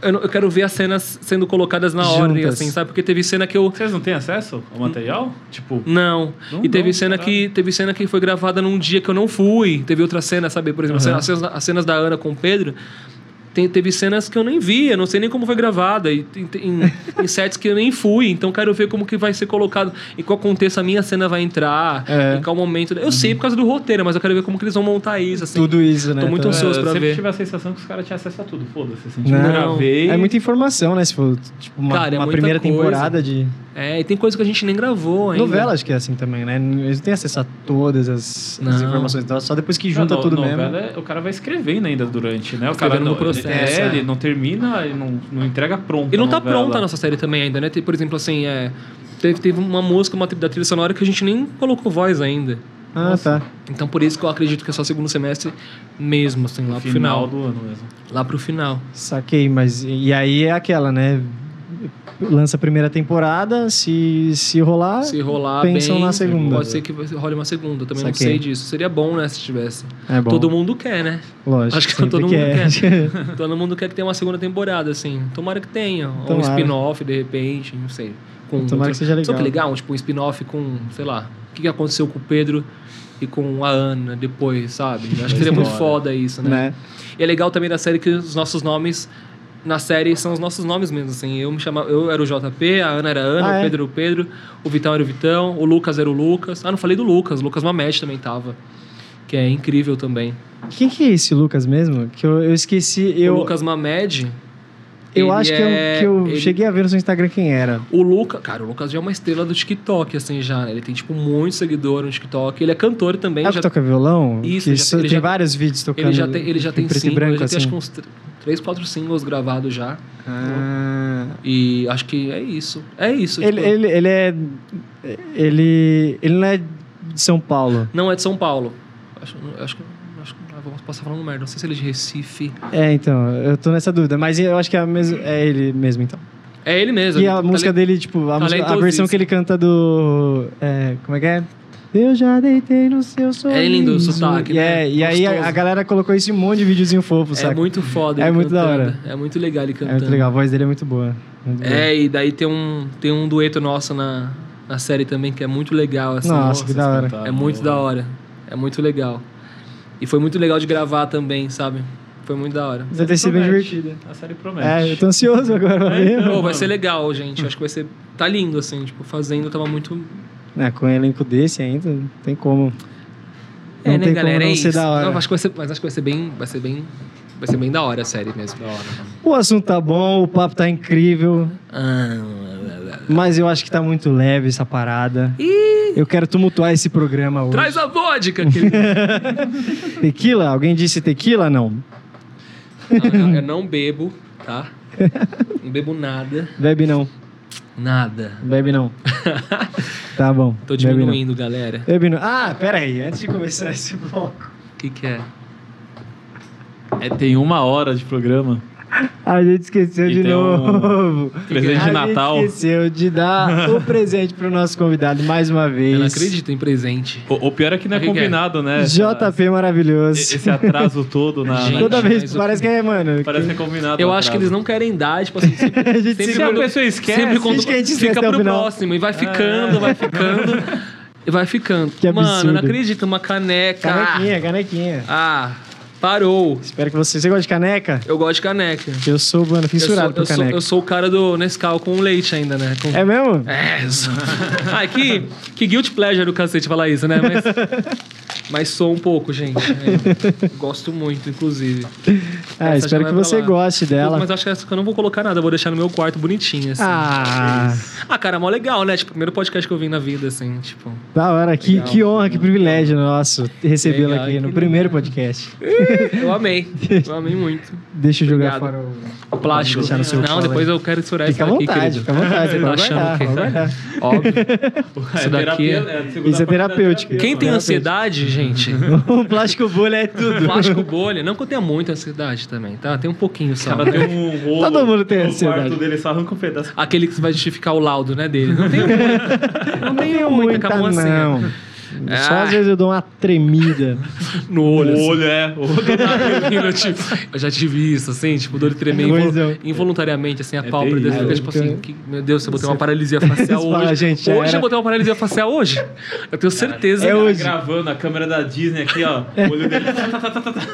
Eu, não- eu quero ver as cenas sendo colocadas na ordem, Juntas. assim, sabe? Porque teve cena que eu... Vocês não têm acesso ao material? Tipo, Não. Não, e teve não, cena caralho. que teve cena que foi gravada num dia que eu não fui. Teve outra cena, sabe? Por exemplo, Aham. as, cenas, as cenas da Ana com o Pedro. Tem- teve cenas que eu nem vi, eu não sei nem como foi gravada, e tem- em, (laughs) em sets que eu nem fui, então quero ver como que vai ser colocado, em qual contexto a minha cena vai entrar, É. em qual momento. Eu sei por causa do roteiro, mas eu quero ver como que eles vão montar isso, assim. Tudo isso, né? Tô muito Tá- ansioso eu pra sempre ver. tive a sensação que os caras tinham acesso a tudo. Foda-se, assim, tipo, Não, gravei. é muita informação, né? Se for tipo, uma, Cara, é uma muita primeira coisa. temporada de. É, e tem coisa que a gente nem gravou ainda. Novela, acho que é assim também, né? Eles não têm acesso a todas as, as informações. Então, só depois que junta Não, tudo novela mesmo. é- o cara vai escrevendo ainda durante, né? O cara no processo, É, é. ele não termina, ele não, não entrega pronto. E não a tá novela. pronta a nossa série também ainda, né? Tem, por exemplo, assim, é, teve, teve uma música uma, da trilha sonora que a gente nem colocou voz ainda. Ah, tá. Então por isso que eu acredito que é só segundo semestre mesmo, assim, lá pro Final final. do ano mesmo. Lá pro final. Saquei, mas. E aí é aquela, né? Lança a primeira temporada, se, se rolar. Se rolar pensam bem, na segunda. pode ser que role uma segunda. Também não Saquei. sei disso. Seria bom, né, se tivesse. É bom. Todo mundo quer, né? Lógico. Acho que todo mundo quer. (laughs) Todo mundo quer que tenha uma segunda temporada, assim. Tomara que tenha. Ou um Tomara. spin-off, de repente, não sei. Com Tomara que seja Sabe legal. que legal? Tipo, um spin-off com, sei lá, o que aconteceu com o Pedro e com a Ana depois, sabe? Acho que seria muito foda isso, né? né? E é legal também da série que os nossos nomes na série são os nossos nomes mesmo, assim. Eu me chamava, eu era o JP, a Ana era a Ana, Ah, o é? Pedro era o Pedro, o Vitão era o Vitão, o Lucas era o Lucas. Ah, não falei do Lucas, o Lucas Mamete também tava. Que é incrível também. Quem que é esse Lucas mesmo? Que eu, eu esqueci. Eu, O Lucas Mamed. Eu ele acho que eu, é- que eu ele- cheguei a ver no seu Instagram quem era. O Lucas, cara, o Lucas já é uma estrela do TikTok, assim, já. né? Ele tem, tipo, muito seguidor no TikTok. Ele é cantor também. É o já- que toca violão? Isso, Que já- tem já- vários vídeos tocando. ele já tem, ele já em tem e singles, branco, ele já tem assim. acho que uns tr- três, quatro singles gravados já. Ah. E acho que é isso. É isso. Ele, tipo, ele, ele é. Ele. Ele não é de São Paulo. Não é de São Paulo. Acho, acho que. Posso estar falando merda. Não sei se ele é de Recife. É, então, eu tô nessa dúvida. Mas eu acho que é, mes- é ele mesmo, então. É ele mesmo. E a música le- dele, tipo, a, música- a versão que ele canta do. É, como é que é? Eu já deitei no seu sorriso. É lindo o sotaque, E, né? é, e aí a, a galera colocou esse monte de videozinho fofo, É saca? muito foda. É muito da cantando. hora. É muito legal ele É cantando. muito legal, a voz dele é muito boa. Muito boa. É, e daí tem um, tem um dueto nosso na, na série também que é muito legal, assim. Nossa, que da hora. É muito da hora. É muito legal. E foi muito legal de gravar também, sabe? Foi muito da hora. Deve ter sido bem Promete. divertida. A série promete. É, eu tô ansioso agora pra É, ver. então. Pô, vai ser legal, gente. Acho que vai ser. Tá lindo, assim. Tipo, fazendo tava muito. É, com um elenco desse ainda, não tem como. Não é, né, tem galera? como não é ser isso. da hora. Não, acho que vai ser, mas acho que vai ser bem. Vai ser bem. Vai ser bem da hora a série mesmo. Da hora. O assunto tá bom, o papo tá incrível, Ah, mas eu acho que tá muito leve essa parada. Ih, Eu quero tumultuar esse programa hoje. traz a vodka, querido. (laughs) Tequila? Alguém disse tequila? Não. Não, eu não bebo, tá? Não bebo nada. Bebe não. Nada. Bebe não. (laughs) Tá bom. Tô Bebe não. diminuindo, galera. Bebe não. Ah, pera aí. Antes de começar esse bloco. O que, que é? É, tem uma hora de programa. A gente esqueceu E de tem um novo. presente de A Natal. gente esqueceu de dar o (laughs) presente pro nosso convidado mais uma vez. Eu não acredito em presente. O, o pior é que não é que que é? combinado, né? Essa- JP maravilhoso. Esse atraso todo na. (laughs) Gente, Toda vez parece que é, mano. Parece que é combinado. Eu acho que eles não querem dar, tipo assim, sempre, (laughs) A gente sempre se Se a quando- pessoa esquece, sempre quando que a gente fica pro final. próximo e vai ficando, vai ficando e vai ficando. Que Mano, eu absurdo. não acredito, uma caneca. Canequinha, canequinha. Ah, parou. Espero que você. Você gosta de caneca? Eu gosto de caneca. Eu sou, mano, fissurado por eu, sou, caneca. eu sou o cara do Nescau com leite ainda, né? Com- É mesmo? É, eu sou... Ai, que, que guilt pleasure do cacete falar isso, né? Mas, (laughs) mas sou um pouco, gente. É, gosto muito, inclusive. Ah, Essa espero que você goste dela. Mas acho que essa que eu não vou colocar nada, vou deixar no meu quarto bonitinho, assim. Ah, Ah, cara, mó legal, né? Tipo, primeiro podcast que eu vim na vida, assim, tipo. da hora. Que, Legal. que honra, que privilégio nosso recebê-la aqui no primeiro podcast. Eu amei. Eu amei muito. Deixa eu jogar Obrigado. fora o. O plástico. Não, colo depois eu quero estourar Fica à isso aqui, vontade, querido. fica à vontade. Você tá achando que- pode guardar. Óbvio. É Isso daqui. terapia- é a segunda Isso é terapêutico. Quem tem ansiedade, gente, (laughs) o plástico bolha é tudo. plástico bolha. Não que eu tenha muita ansiedade também, tá? Tem um pouquinho só. Cara tem um (laughs) rolo. Todo mundo tem ansiedade. quarto dele só arranca um pedaço. Aquele que vai justificar o laudo, né, dele. Não tenho muita. (laughs) Não tenho muita, acabou assim. Só Ah. às vezes eu dou uma tremida. (laughs) No olho. assim. olho, é. O olho. eu, tipo, eu já tive isso, assim, tipo, dor de tremer invol- é. involuntariamente, assim, a É pálpebra fica tipo assim, que- meu Deus, eu botei uma paralisia (laughs) facial Você fala, hoje. gente, hoje era. eu botei uma paralisia facial hoje. Eu tenho certeza. É Cara, hoje. Gravando a câmera da Disney aqui, ó. O olho dele.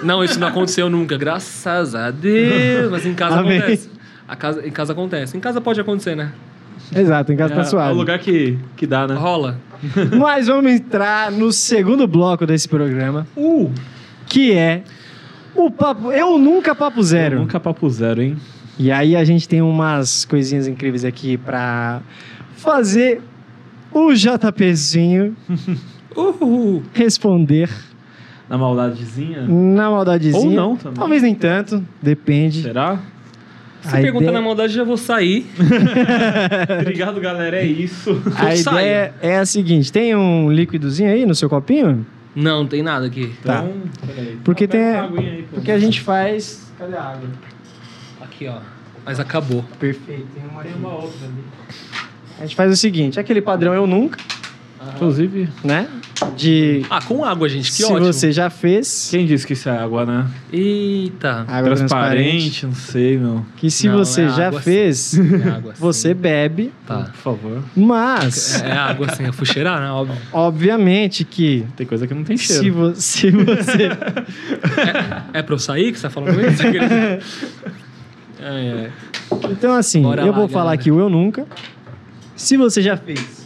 Não, isso não aconteceu nunca, graças a Deus. Mas em casa Amém. acontece. A casa, em casa acontece. Em casa pode acontecer, né? Exato, em casa É, tá é suave. o lugar que, que dá, né? Rola. (laughs) Mas vamos entrar no segundo bloco desse programa, Uh! que é o papo. Eu nunca papo zero. Nunca papo zero, hein? E aí a gente tem umas coisinhas incríveis aqui pra fazer o JPzinho (laughs) Uhul. responder Na maldadezinha. na maldadezinha. Ou não também. Talvez nem tanto, depende. Será? Se A perguntar ideia- na maldade, já vou sair. (laughs) Obrigado, galera. É isso. A Eu saio. ideia é a seguinte: tem um líquidozinho aí no seu copinho? Não, não tem nada aqui. Tá. Então, peraí. Porque Pega tem. aí. Porque a gente faz. Cadê a água? Aqui, ó. Mas acabou. Perfeito, tem uma Tem aqui. uma outra ali. A gente faz o seguinte: aquele padrão eu nunca, Inclusive, né? De. Ah, com água, gente. Que se ótimo. você já fez. quem disse que isso é água, né? Eita. Água transparente. Transparente, não sei, meu. Que se Não, você é já água fez, É água (laughs) você bebe. Tá. Por favor. Mas, É água assim, eu fui cheirar, né? Óbvio. obviamente que. Tem coisa que não tem Se, cheiro. vo- se você. (laughs) É pra eu sair que você tá falando isso? (laughs) Então, assim, Bora eu lá, vou falar galera. aqui o eu nunca. Se você já fez,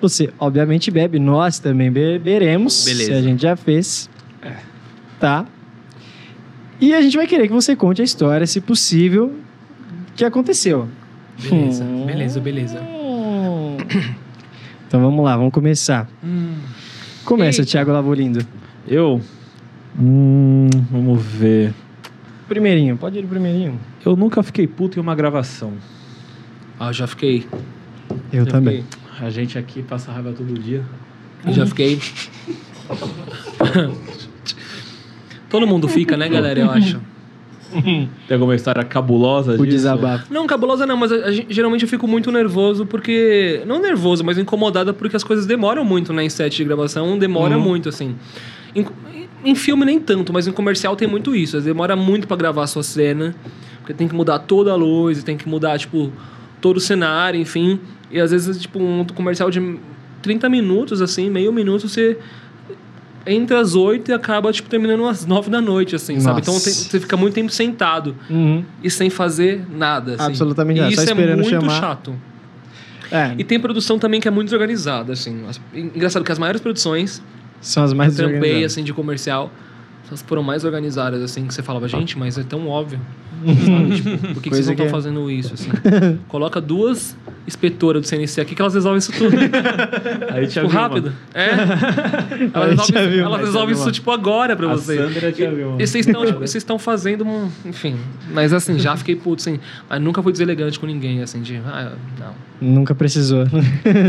você obviamente bebe, nós também beberemos. Beleza. Se a gente já fez. Tá? E a gente vai querer que você conte a história, se possível, que aconteceu. Beleza, Hum. beleza, beleza. Então vamos lá, vamos começar. Começa, Eita. Thiago Lavolindo. Eu? Hum, vamos ver. Primeirinho, pode ir primeirinho. Eu nunca fiquei puto em uma gravação. Ah, eu já fiquei. Eu já também. A gente aqui passa raiva todo dia. Eu já fiquei. Todo mundo fica, né, galera? Eu acho. Tem alguma história cabulosa O disso? desabafo. Não, cabulosa não, mas a- a geralmente eu fico muito nervoso porque. Não nervoso, mas incomodada porque as coisas demoram muito, né? Em set de gravação, demora Uhum. muito, assim. Em, em filme nem tanto, mas em comercial tem muito isso. Demora muito pra gravar a sua cena, porque tem que mudar toda a luz, tem que mudar, tipo, todo o cenário, enfim. E às vezes, tipo, um comercial de 30 minutos, assim, meio minuto, você entra às 8 e acaba, tipo, terminando às 9 da noite, assim, sabe? Então Nossa. você fica muito tempo sentado Uhum. e sem fazer nada. Assim. Absolutamente nada, isso é muito chamar. chato. É, E tem produção também que é muito desorganizada, assim. As- Engraçado que as maiores produções são as mais desorganizadas. assim, de comercial, elas foram mais organizadas, assim, que você falava, gente, mas é tão óbvio. (laughs) Sabe? Tipo, por que, que vocês não estão é. fazendo isso, assim? (laughs) Coloca duas inspetoras do CNC aqui que elas resolvem isso tudo. (laughs) Aí tipo, rápido. É. (laughs) Aí Elas resolvem, viu. elas resolvem isso, tipo, agora pra A vocês. Sandra tinha viu. E vocês estão, tipo, vocês estão fazendo um. Enfim. Mas assim, já fiquei puto, assim. Mas nunca fui deselegante com ninguém, assim, de. Ah, não. Nunca precisou.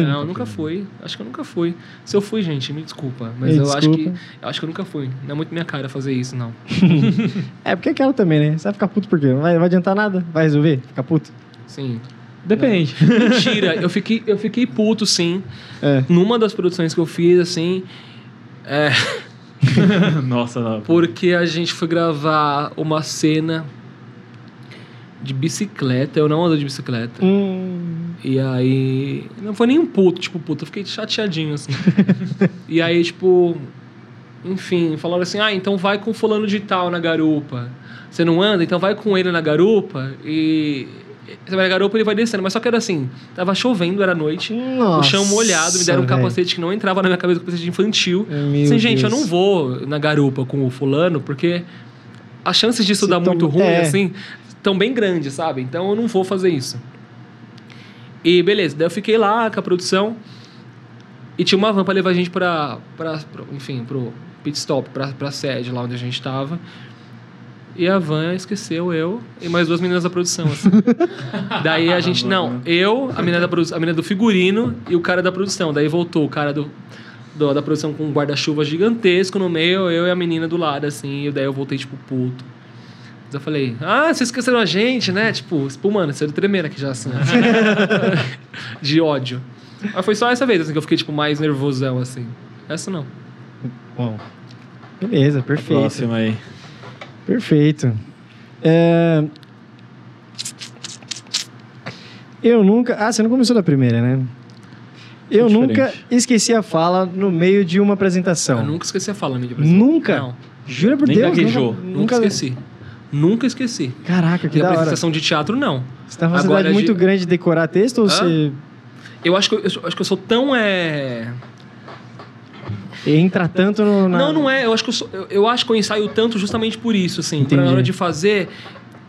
Não, (laughs) nunca fui. Acho que eu nunca fui. Se eu fui, gente, me desculpa. Mas Me eu acho que. desculpa. Eu acho que eu nunca fui. Não é muito minha cara fazer isso, não. é porque é aquela também, né? Você vai ficar puto por quê? Não vai, vai adiantar nada? Vai resolver? Ficar puto? Sim. Depende. Mentira, eu fiquei, eu fiquei puto, sim. É. Numa das produções que eu fiz, assim. É. (laughs) Nossa, não. Porque a gente foi gravar uma cena de bicicleta. Eu não ando de bicicleta. Hum, E aí. Não foi nem um puto, tipo, puto, eu fiquei chateadinho, assim. (laughs) e aí, tipo. Enfim, falaram assim: ah, então vai com fulano de tal na garupa. Você não anda? Então vai com ele na garupa e. Na garupa ele vai descendo. Mas só que era assim: tava chovendo, era noite. o chão Nossa, molhado, me deram um velho. capacete que não entrava na minha cabeça, capacete infantil. Meu assim, gente, eu Deus. não vou na garupa com o fulano, porque as chances disso Se dar muito ruim, é. assim, estão bem grandes, sabe? Então eu não vou fazer isso. E beleza, daí eu fiquei lá com a produção e tinha uma van pra levar a gente pra, pra, pra- enfim, pro pit stop, pra, pra sede lá onde a gente tava. E a van esqueceu eu e mais duas meninas da produção, assim. (laughs) Daí a gente, não, eu, a menina, da, produ- a menina do figurino e o cara da produção. Daí voltou o cara do, do- da produção com um guarda-chuva gigantesco no meio, eu e a menina do lado, assim. E daí eu voltei, tipo, puto. Mas eu falei, ah, vocês esqueceram a gente, né? Tipo, espumando, saiu tremendo aqui já, assim. (laughs) de ódio. Mas foi só essa vez, assim, que eu fiquei, tipo, mais nervosão, assim. Essa não. Bom. Beleza, perfeito. Próxima aí. Perfeito. É, Eu nunca. Ah, você não começou da primeira, né? Eu Foi nunca esqueci a fala no meio de uma apresentação. Eu nunca esqueci a fala minha de Nunca? Não, Jura por Nem Deus? gaguejou. Nunca, nunca esqueci. Nunca esqueci. Caraca, que E da hora. apresentação de teatro, não. Você tá numa Agora, facilidade muito de- grande de decorar texto ou Hã? você Eu acho que eu, eu acho que eu sou tão é. Entra tanto no. na- Não, não é. Eu acho que eu, sou- eu, eu acho que eu ensaio tanto justamente por isso, assim. Pra Entendi. na hora de fazer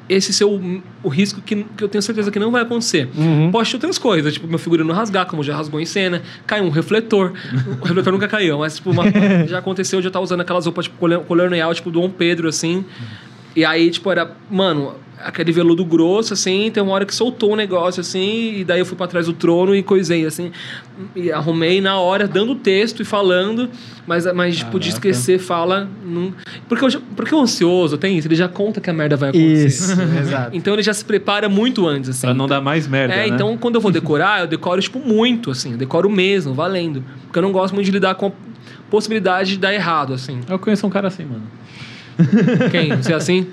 esse ser o, o risco que, que eu tenho certeza que não vai acontecer. Uhum. Pode ter outras coisas, tipo, meu figurino rasgar, como já rasgou em cena, cai um refletor. O refletor nunca caiu, mas tipo, uma- (laughs) já aconteceu de eu estar usando aquelas roupas, tipo, color- colonial, tipo, Dom Pedro, assim. E aí, tipo, era, mano, aquele veludo grosso, assim, tem uma hora que soltou o negócio, assim, e daí eu fui pra trás do trono e coisei, assim, e arrumei na hora, dando texto e falando, mas, mas tipo, de Caraca. esquecer fala. Não... Porque, eu, porque o ansioso tem isso, ele já conta que a merda vai acontecer. Isso, (laughs) exato. Então ele já se prepara muito antes, assim. Pra não dar mais merda, É, né? então quando eu vou decorar, eu decoro, tipo, muito, assim. Eu decoro mesmo, valendo. Porque eu não gosto muito de lidar com a possibilidade de dar errado, assim. Eu conheço um cara assim, mano. Quem? Você é assim?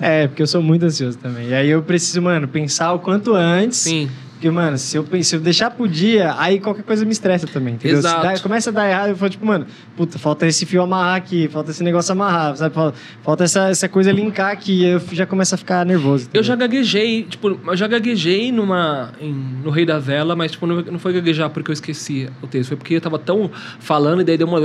É, porque eu sou muito ansioso também. E aí eu preciso, mano, pensar o quanto antes. Sim. Porque, mano, se eu, se eu deixar pro dia, aí qualquer coisa me estressa também, entendeu? Exato. dá- começa a dar errado, eu falo, tipo, mano, puta, falta esse fio amarrar aqui, falta esse negócio amarrar, sabe? Falta, essa, essa coisa linkar aqui, eu já começo a ficar nervoso. Eu entendeu? já gaguejei, tipo, eu já gaguejei numa, em- no Rei da Vela, mas tipo, não, não foi gaguejar porque eu esqueci o texto, foi porque eu tava tão falando e daí deu uma...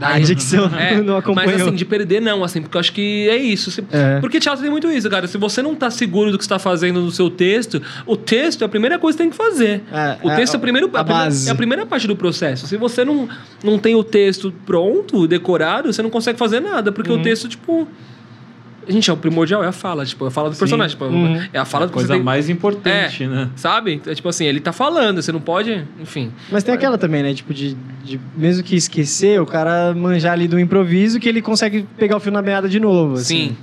A dicção (laughs) É, não acompanhou. Mas assim, de perder não, assim, porque eu acho que é isso. Se- É. Porque teatro tem muito isso, cara. Se você não tá seguro do que você tá fazendo no seu texto, o texto é a primeira coisa que você tem que fazer. É, o é texto é, a- o primeiro, a a primeira- é a primeira parte do processo. Se você não, não tem o texto pronto, decorado, você não consegue fazer nada, porque Uhum. o texto, tipo. Gente, é o primordial, é a fala, tipo, a fala do Sim. personagem. Tipo, Uhum. É a fala do que você Coisa tem- mais importante, É. né? Sabe? É tipo assim, ele tá falando, você não pode. Enfim. Mas tem aquela também, né? Tipo, de, de mesmo que esquecer, o cara manjar ali do improviso que ele consegue pegar o fio na meada de novo. assim. Sim.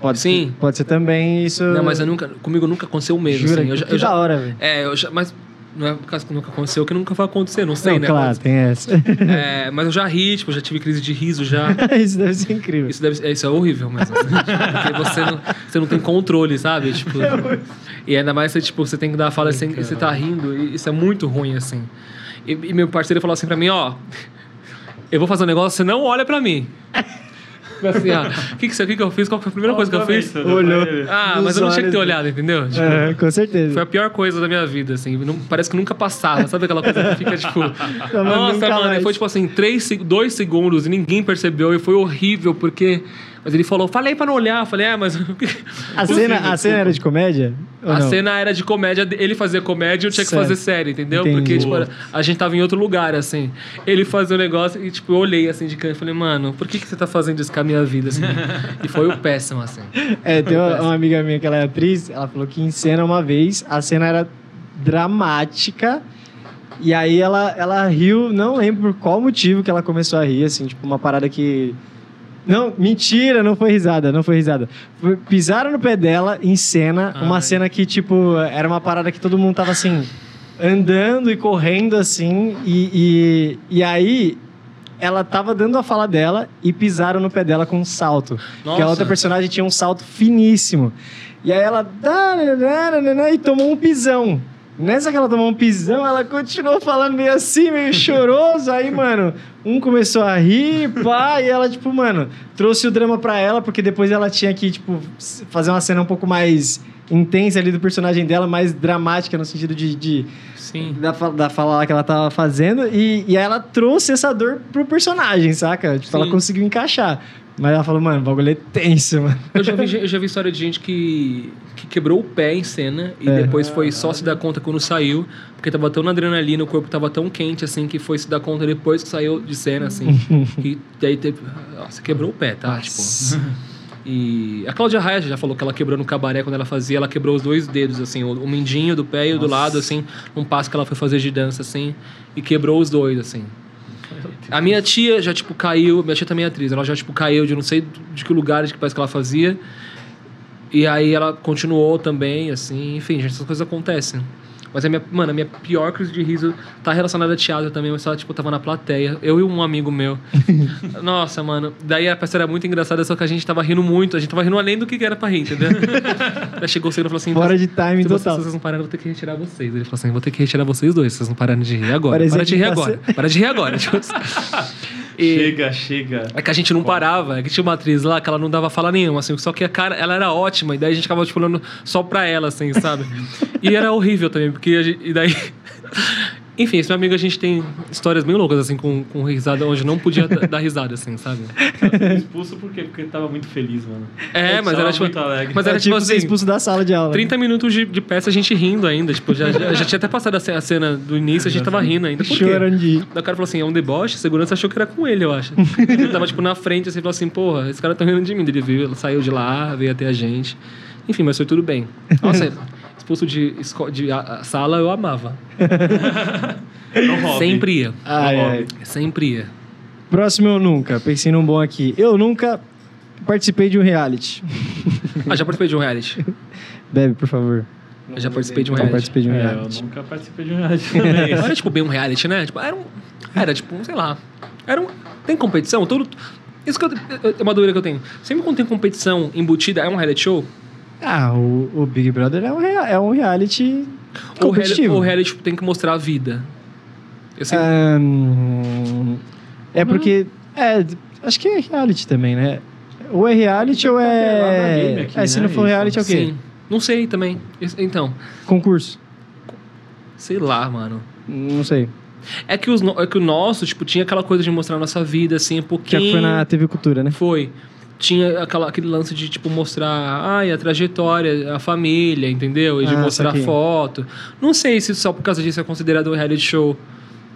Pode, Sim. Pode ser também isso. Não, mas eu nunca, comigo nunca aconteceu mesmo. Jura? assim. Eu já, eu já- da hora, velho. É, eu já, mas não é por causa que nunca aconteceu que nunca vai acontecer, não sei, Não, né? claro, Mas, tem essa. é, mas eu já ri, tipo, já tive crise de riso já. (laughs) isso deve ser incrível. Isso, deve, é, isso é horrível, mas (laughs) assim, porque você não, você não tem controle, sabe? Tipo, e ainda mais você, tipo, você tem que dar a fala assim, e você tá rindo, e isso é muito ruim, assim. E, e meu parceiro falou assim pra mim, ó, eu vou fazer um negócio, você não olha pra mim. Assim, ó, o que, que, que, que eu fiz? Qual foi a primeira coisa que eu fiz? Olhou. Ah, mas eu não tinha que ter olhado, entendeu? Tipo, É, com certeza. Foi a pior coisa da minha vida, assim. Não- parece que nunca passava. Sabe aquela coisa que fica, tipo... Nossa, mano. mais. Foi, tipo assim, três, dois segundos e ninguém percebeu. E foi horrível, porque... Mas ele falou, falei pra não olhar. Falei, é, mas... (laughs) A cena, a cena era de comédia? A não? cena era de comédia, ele fazia comédia e eu tinha que Certo. fazer série, entendeu? Entendi. Porque, tipo, a gente tava em outro lugar, assim. Ele fazia o negócio e, tipo, eu olhei assim de canto e falei, mano, por que, que você tá fazendo isso com a minha vida, assim? e foi o péssimo, assim. (laughs) É, tem uma, uma amiga minha que ela é atriz, ela falou que em cena uma vez, a cena era dramática. E aí ela, ela riu, não lembro por qual motivo que ela começou a rir, assim, tipo, uma parada que. Não, mentira, não foi risada, não foi risada. Pisaram no pé dela em cena, uma Ai. cena que, tipo, era uma parada que todo mundo tava assim, andando e correndo assim, e, e, e aí ela tava dando a fala dela e pisaram no pé dela com um salto. Porque a Nossa. outra personagem tinha um salto finíssimo. E aí ela. E tomou um pisão. Nessa que ela tomou um pisão, ela continuou falando meio assim, meio choroso. Aí, mano, um começou a rir, pá, e ela, tipo, mano, trouxe o drama pra ela, porque depois ela tinha que, tipo, fazer uma cena um pouco mais intensa ali do personagem dela, mais dramática, no sentido de- de, Sim. da, da fala lá que ela tava fazendo e, e ela trouxe essa dor pro personagem, saca? Tipo, ela Sim. conseguiu encaixar. Mas ela falou, mano, o bagulho é tenso, mano. Eu já vi, eu já vi história de gente que, que quebrou o pé em cena e É. depois foi só se dar conta quando saiu, porque tava tão na adrenalina, o corpo tava tão quente, assim, que foi se dar conta depois que saiu de cena, assim. (laughs) que daí teve. Nossa, quebrou o pé, tá? Nossa. Tipo. E a Cláudia Raia já falou que ela quebrou no cabaré quando ela fazia, ela quebrou os dois dedos, assim, o, o mindinho do pé e o do lado, assim, num passo que ela foi fazer de dança, assim, e quebrou os dois, assim. A minha tia já, tipo, caiu. Minha tia também é atriz. Ela já, tipo, caiu de não sei de que lugar, de que país que ela fazia. E aí ela continuou também, assim. Enfim, gente, essas coisas acontecem. Mas a minha, mano, a minha pior crise de riso tá relacionada a teatro também, mas só, tipo, tava na plateia. Eu e um amigo meu. (laughs) Nossa, mano. Daí a peça era muito engraçada, só que a gente tava rindo muito. A gente tava rindo além do que era pra rir, entendeu? (laughs) Daí chegou o e falou assim... Fora de timing se total. se vocês não pararem, eu vou ter que retirar vocês. Ele falou assim: vou ter que retirar vocês dois, vocês não pararem de rir agora. Para de rir agora. Para de rir agora. (laughs) Tipo, e Chega, chega. é que a gente não parava, é que tinha uma atriz lá que ela não dava fala nenhuma, assim, só que a cara, ela era ótima, e daí a gente ficava, tipo, olhando só pra ela, assim, sabe? (laughs) E era horrível também, porque a gente, e daí. Enfim, esse meu amigo, a gente tem histórias bem loucas, assim, com, com risada, onde não podia (laughs) dar risada, assim, sabe? Foi expulso por quê? Porque ele tava muito feliz, mano. É, mas era tipo. muito alegre. Mas É era tipo tipo assim. expulso da sala de aula. 30 minutos de, de peça a gente rindo ainda. Tipo, já, já, já tinha até passado a ce- a cena do início, a gente tava rindo ainda. Por quê? Chorando de o cara falou assim, é um deboche, a segurança achou que era com ele, eu acho. ele tava, tipo, na frente, assim, falou assim, porra, esse cara tá rindo de mim. Ele viu, ele saiu de lá, veio até a gente. Enfim, mas foi tudo bem. Nossa, expulso de, de a- a sala, eu amava. (laughs) Hobby. Sempre ia. Ai, Não ai. Sempre ia. Próximo eu nunca. Pensei num bom aqui. Eu nunca participei de um reality. Ah, já participei de um reality. (laughs) Bebe, por favor. Eu já participei de um reality. participei de um É, eu reality. nunca participei de um reality também. (laughs) Era, tipo, bem um reality, né? Tipo, era um... Era, tipo, sei lá... Era um... Tem competição? Todo... Isso que eu... É uma dúvida que eu tenho. Sempre quando tem competição embutida, é um reality show? Ah, o, o Big Brother é um, rea- é um reality o reality, competitivo. ou o reality tipo, tem que mostrar a vida? Eu. Ahn, é porque. É, acho que é reality também, né? Ou é reality ou Tá pelado na é. game aqui, é, se né? não for Isso. reality, é o quê? Sim. Não sei também. Esse- Então, Concurso. sei lá, mano. Não sei. É que, os, no- é que o nosso, tipo, tinha aquela coisa de mostrar a nossa vida, assim, um Já pouquinho... foi na TV Cultura, né? Foi. Tinha aquela, aquele lance de, tipo, mostrar ai, a trajetória, a família, entendeu? E de Ah, mostrar foto. Não sei se só por causa disso é considerado um reality show.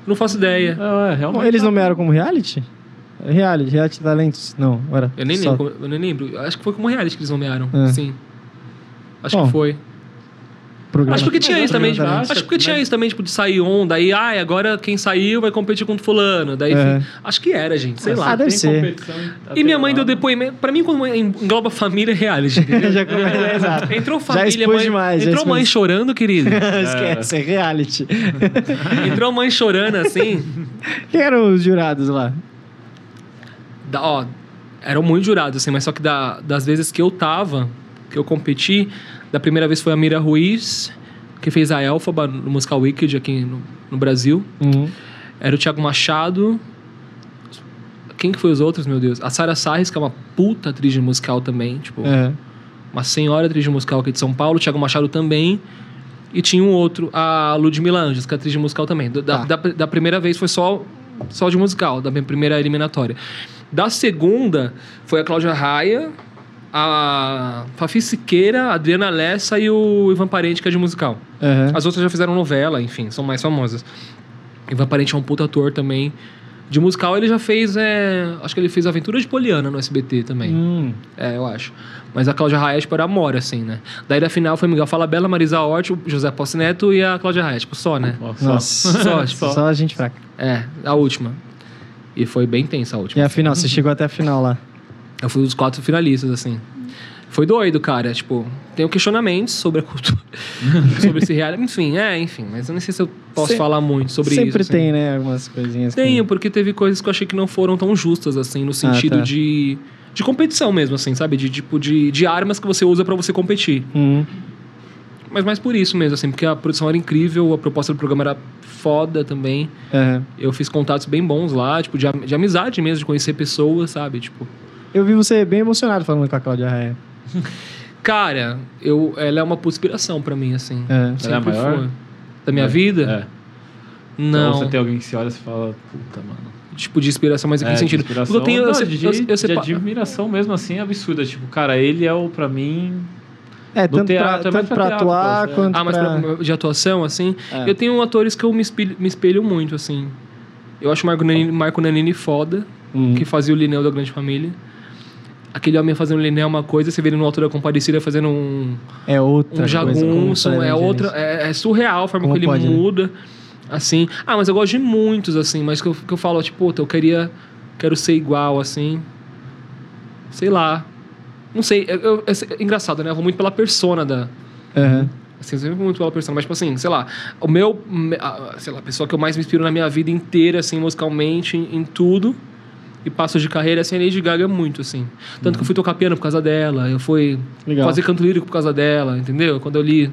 Não faço ideia. É, é. Eles nomearam como reality? Reality, reality talentos? Não, era. Eu nem só- lembro. como- Eu nem lembro. Acho que foi como reality que eles nomearam. É. Sim. Acho Bom, que foi. Programa. Acho porque tinha Mas isso também, tipo, talentos. acho porque tinha isso também, tipo, de sair onda, aí, ai, agora quem saiu vai competir contra fulano. Daí, É. enfim, acho que era, gente, sei Mas lá. Ah, deve tem ser. competição E minha mãe lá. deu depoimento. Pra mim, quando engloba família, é reality. entendeu? (laughs) já começa, é, exato. (laughs) Entrou Já família, expôs mãe. demais, já entrou mãe chorando, querido. (laughs) Esquece, é reality. entrou mãe chorando assim. Quem eram os jurados lá? da- ó, eram muito jurados, assim, mas só que da- das vezes que eu tava, que eu competi, da primeira vez foi a Mira Ruiz, que fez a Elfaba no musical Wicked aqui no, no Brasil. Uhum. Era o Thiago Machado. Quem que foi os outros, meu Deus? A Sara Sarres, que é uma puta atriz de musical também, tipo, É. uma senhora atriz de musical aqui de São Paulo, o Thiago Machado também. E tinha um outro, a Ludmilla Anjos, que é atriz de musical também. Da, Tá. da, da primeira vez foi só, só de musical, da minha primeira eliminatória. Da segunda foi a Cláudia Raia, a Fafi Siqueira, a Adriana Lessa e o Ivan Parente, que é de musical. Aham. As outras já fizeram novela, enfim, são mais famosas. Ivan Parente é um puta ator também. De musical ele já fez, é, acho que ele fez Aventura de Poliana no SBT também. Hum. É, eu acho. Mas a Cláudia Raia, tipo, era amor, assim, né? Daí da final foi Miguel Falabella, Marisa Hort, o José Posse Neto e a Cláudia Raia, tipo, só, né? Nossa. Só, tipo, Só a gente fraca. É, a última. E foi bem tensa a E última. a final, você chegou até a final lá. Eu fui um dos quatro finalistas, assim. Foi doido, cara. Tipo, tenho questionamentos sobre a cultura, (laughs) sobre esse reality. Enfim, é, enfim. Mas eu nem sei se eu posso falar muito sobre Sempre isso. assim. tem, né? Algumas coisinhas. que- Tenho, porque teve coisas que eu achei que não foram tão justas, assim, no sentido tá. de, de competição mesmo, assim, sabe? De tipo de, de armas que você usa pra você competir. Hum. Mas mais por isso mesmo, assim, porque a produção era incrível, a proposta do programa era foda também. Aham. Eu fiz contatos bem bons lá, tipo, de, de amizade mesmo, de conhecer pessoas, sabe? Tipo, Eu vi você bem emocionado falando com a Cláudia Raia. (laughs) cara, eu, ela é uma inspiração pra mim, assim. É. Ela é a Sempre maior? foi. Da minha É. vida? É. Não. Então você tem alguém que se olha e fala, puta, mano. Tipo, de inspiração, mas em que É, de sentido? inspiração. Porque eu tenho. eu Não, se- de, eu- eu de sepa- admiração mesmo, assim, absurda. Tipo, cara, ele é o, pra mim... É, tanto, teatro, pra, é tanto pra pra teatro, atuar é. quanto Ah, mas pra... pra- de atuação, assim. É. Eu tenho atores que eu me espelho, me espelho muito, assim. Eu acho o Marco Nanini, Marco Nanini foda, Hum. que fazia o Lineu da Grande Família. Aquele homem fazendo o Lineu é uma coisa, você vê ele no Altura Compadecida fazendo um, É outra um jagunço, é outra. É, é surreal a forma Como que ele pode, né? muda. Assim. Ah, mas eu gosto de muitos, assim, mas que eu, que eu falo, tipo, puta, eu queria. Quero ser igual, assim. Sei lá. Não sei. eu- eu- é, engraçado, né? Eu vou muito pela persona da, Aham. Assim, eu sempre fui muito pela personagem. Mas, tipo assim, sei lá, o meu... Sei lá, a pessoa que eu mais me inspiro na minha vida inteira, assim, musicalmente, em, em tudo... E passo de carreira, assim, a Lady Gaga é muito, assim. Tanto que eu fui tocar piano por causa dela. Eu fui Legal. fazer canto lírico por causa dela, entendeu? Quando eu li...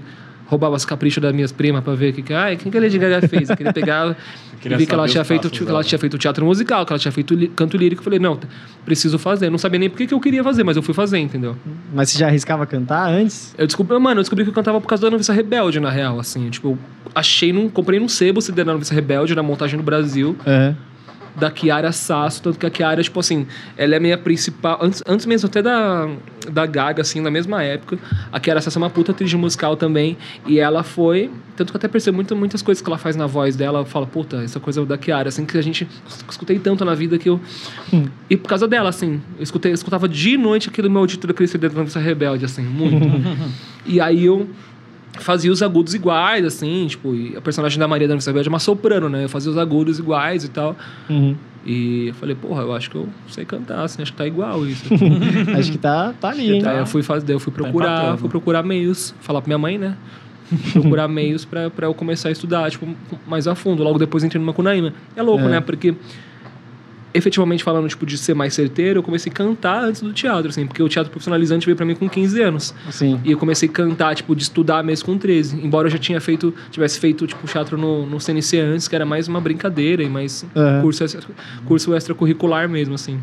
Roubava os caprichos das minhas primas pra ver o que que... Ai, quem que a Lady Gaga fez? Eu queria pegar... (laughs) Queria e vi que ela tinha, feito, passos que ela tinha feito teatro musical, que ela tinha feito canto lírico. Eu falei, não, preciso fazer. Eu não sabia nem por que eu queria fazer, mas eu fui fazer, entendeu? Mas você já arriscava cantar antes? Eu descobri, mano, eu descobri que eu cantava por causa da Noviça Rebelde, na real, assim. Tipo, eu achei, num, comprei num sebo o CD da Noviça Rebelde, na montagem no Brasil, Aham. Da Kiara Sasso. Tanto que a Kiara, tipo assim, ela é a minha principal. Antes, antes mesmo até da, da Gaga, assim, na mesma época. A Kiara Sasso é uma puta atriz musical também. E ela foi. Tanto que eu até percebo muito, muitas coisas que ela faz na voz dela. Eu falo, puta, essa coisa da Kiara, assim, que a gente escutei tanto na vida que eu. E por causa dela, assim, eu, escutei, eu escutava de noite aquele maldito daquele CD da Noviça Rebelde, assim, muito. (laughs) e aí eu fazia os agudos iguais, assim, tipo, e a personagem da Maria da Rebelde é uma soprano, né? Eu fazia os agudos iguais e tal. Uhum. E eu falei, porra, eu acho que eu sei cantar, assim, acho que tá igual isso. (laughs) Acho que tá, tá ali, hein? Aí eu fui fazer, eu fui procurar, empatando. fui procurar meios, falar pra minha mãe, né? procurar meios pra, pra eu começar a estudar, tipo, mais a fundo. Logo depois entrei no Macunaíma. É louco, É. né? Porque efetivamente falando, tipo, de ser mais certeiro, eu comecei a cantar antes do teatro, assim, porque o teatro profissionalizante veio pra mim com 15 anos. Sim. E eu comecei a cantar, tipo, de estudar mesmo com 13. Embora eu já tinha feito, tivesse feito, tipo, teatro no, no CNC antes, que era mais uma brincadeira e mais Aham. curso, extra- curso extracurricular mesmo, assim.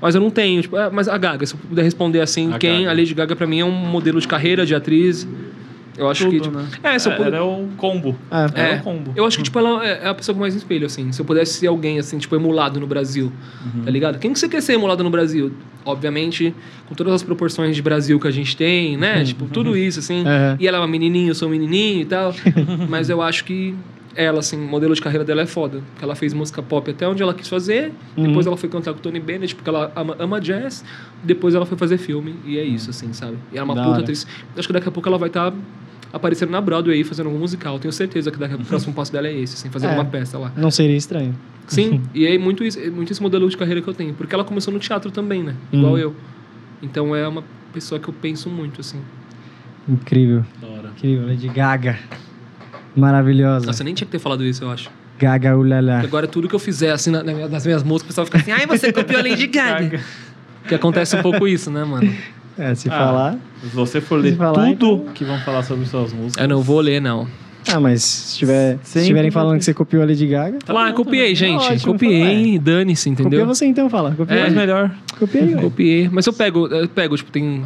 Mas eu não tenho, tipo, ah, mas a Gaga, se eu puder responder assim, A quem? Gaga. A Lady Gaga pra mim é um modelo de carreira, de atriz. Eu acho que, Tudo, tipo, né? é, se eu É, puder- Ela é o combo. Ah, Ela é é, o combo. eu acho que, tipo, ela é a pessoa que mais espelho, assim. Se eu pudesse ser alguém, assim, tipo, emulado no Brasil, tá ligado? Quem que você quer ser emulado no Brasil? Obviamente, com todas as proporções de Brasil que a gente tem, né? tipo, tudo isso, assim. Aham. E ela é uma menininha, eu sou um menininho e tal. (laughs) Mas eu acho que ela, assim, o modelo de carreira dela é foda. Porque ela fez música pop até onde ela quis fazer. Depois ela foi cantar com o Tony Bennett, porque ela ama, ama jazz. Depois ela foi fazer filme. E é isso, assim, sabe? E ela é uma Da puta hora. atriz. Acho que daqui a pouco ela vai estar aparecendo na Broadway aí, fazendo algum musical. Tenho certeza que daqui o próximo passo dela é esse, assim, fazer É. uma peça lá. Não seria estranho. Sim, e é muito, isso, é muito esse modelo de carreira que eu tenho. Porque ela começou no teatro também, né? Igual Hum. eu. Então é uma pessoa que eu penso muito, assim. Incrível. Incrível. Lady Gaga. Maravilhosa. Nossa, eu nem tinha que ter falado isso, eu acho. Gaga ulala. Porque agora tudo que eu fizer, assim, na, na- nas minhas músicas, o pessoal fica assim, ai, você copiou a Lady Gaga. que acontece um pouco isso, né, mano? É, se Ah. falar. Se você for ler falar, tudo então- que vão falar sobre suas músicas. Eu não vou ler, não. Ah, mas se tiver- estiverem falando que você copiou a Lady Gaga, Tá Lá, bom, copiei, tá gente. Ótimo, copiei, dane-se, copia entendeu? você então, fala. Copia É. Mas melhor. Ué. Copiei. Mas eu pego, eu pego, tipo, tem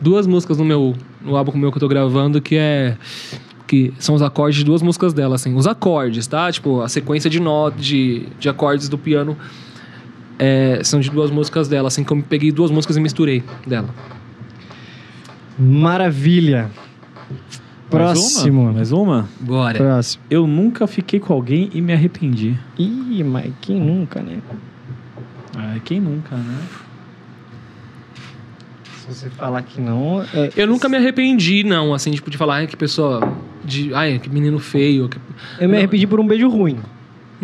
duas músicas no meu, no álbum meu que eu tô gravando que é que são os acordes de duas músicas dela, assim. Os acordes, tá? Tipo, a sequência de notas, de, de acordes do piano é, são de duas músicas dela, assim, que eu peguei duas músicas e misturei dela. Maravilha. Próximo. Mais uma? Mais uma? Bora. Próximo. Eu nunca fiquei com alguém e me arrependi. Ih, mas quem nunca, né? Ah, quem nunca, né? Se você falar que não. é- Eu nunca me arrependi, não, assim, tipo, de falar, ai, que pessoa. De, ai, que menino feio. que- Eu me Não. arrependi por um beijo ruim.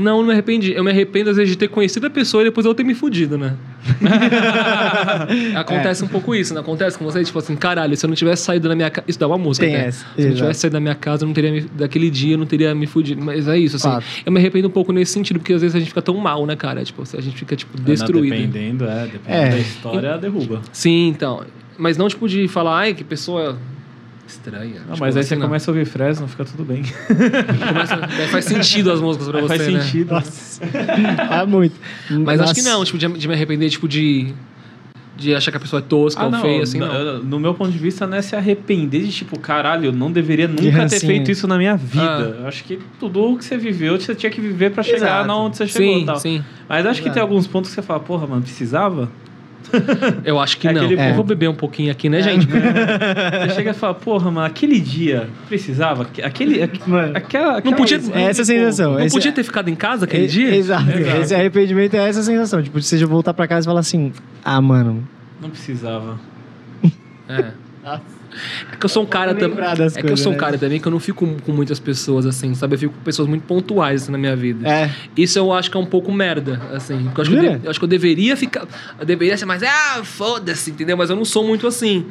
Não, não me arrependi. Eu me arrependo, às vezes, de ter conhecido a pessoa e depois eu ter me fudido, né? (laughs) Acontece um pouco isso, não acontece com você? Tipo assim, caralho, se eu não tivesse saído da minha casa. Isso dá uma música, Tem até. essa, Se eu não exato. tivesse saído da minha casa, eu não teria me- daquele dia, eu não teria me fudido. Mas é isso, assim. Eu me arrependo um pouco nesse sentido, porque às vezes a gente fica tão mal, né, cara? Tipo, a gente fica, tipo, destruído. Dependendo, é. Dependendo É. da história, derruba. Sim, então. Mas não, tipo, de falar, ai, que pessoa estranha. Não, Tipo, mas aí você não. começa a ouvir Fresno, fica tudo bem. Começa- faz sentido as músicas pra Aí você, faz né? sentido. Ah, muito. Mas acho que Nossa. não, tipo, de, de me arrepender, tipo, de. De achar que a pessoa é tosca Ah, ou não, feia, assim, no, não. no meu ponto de vista, não é se arrepender de tipo, caralho, eu não deveria nunca ter rancinho. feito isso na minha Ah. vida. Eu acho que tudo que você viveu, você tinha que viver pra chegar Exato. na onde você chegou. e Sim, tal. sim. Mas acho que Exato. tem alguns pontos que você fala, porra, mano, precisava? (laughs) Eu acho que É não. aquele Eu povo- vou beber um pouquinho aqui, né, gente? (laughs) Você chega e fala, porra, mano, aquele dia precisava? Aquele. aque- Mano, aquela, aquela podia- é essa a sensação. Não Esse- podia ter ficado em casa aquele dia? Exato. Exato. Esse arrependimento é essa sensação. Tipo, você voltar pra casa e falar assim: Ah, mano. Não precisava. (laughs) É. É que eu sou um cara também. É que eu coisas, sou um né? cara também que eu não fico com muitas pessoas assim, sabe? Eu fico com pessoas muito pontuais assim, na minha vida. É. Isso eu acho que é um pouco merda, assim. Eu acho, que eu, de- eu acho que eu deveria ficar. Eu deveria ser mais, ah, foda-se, entendeu? Mas eu não sou muito assim.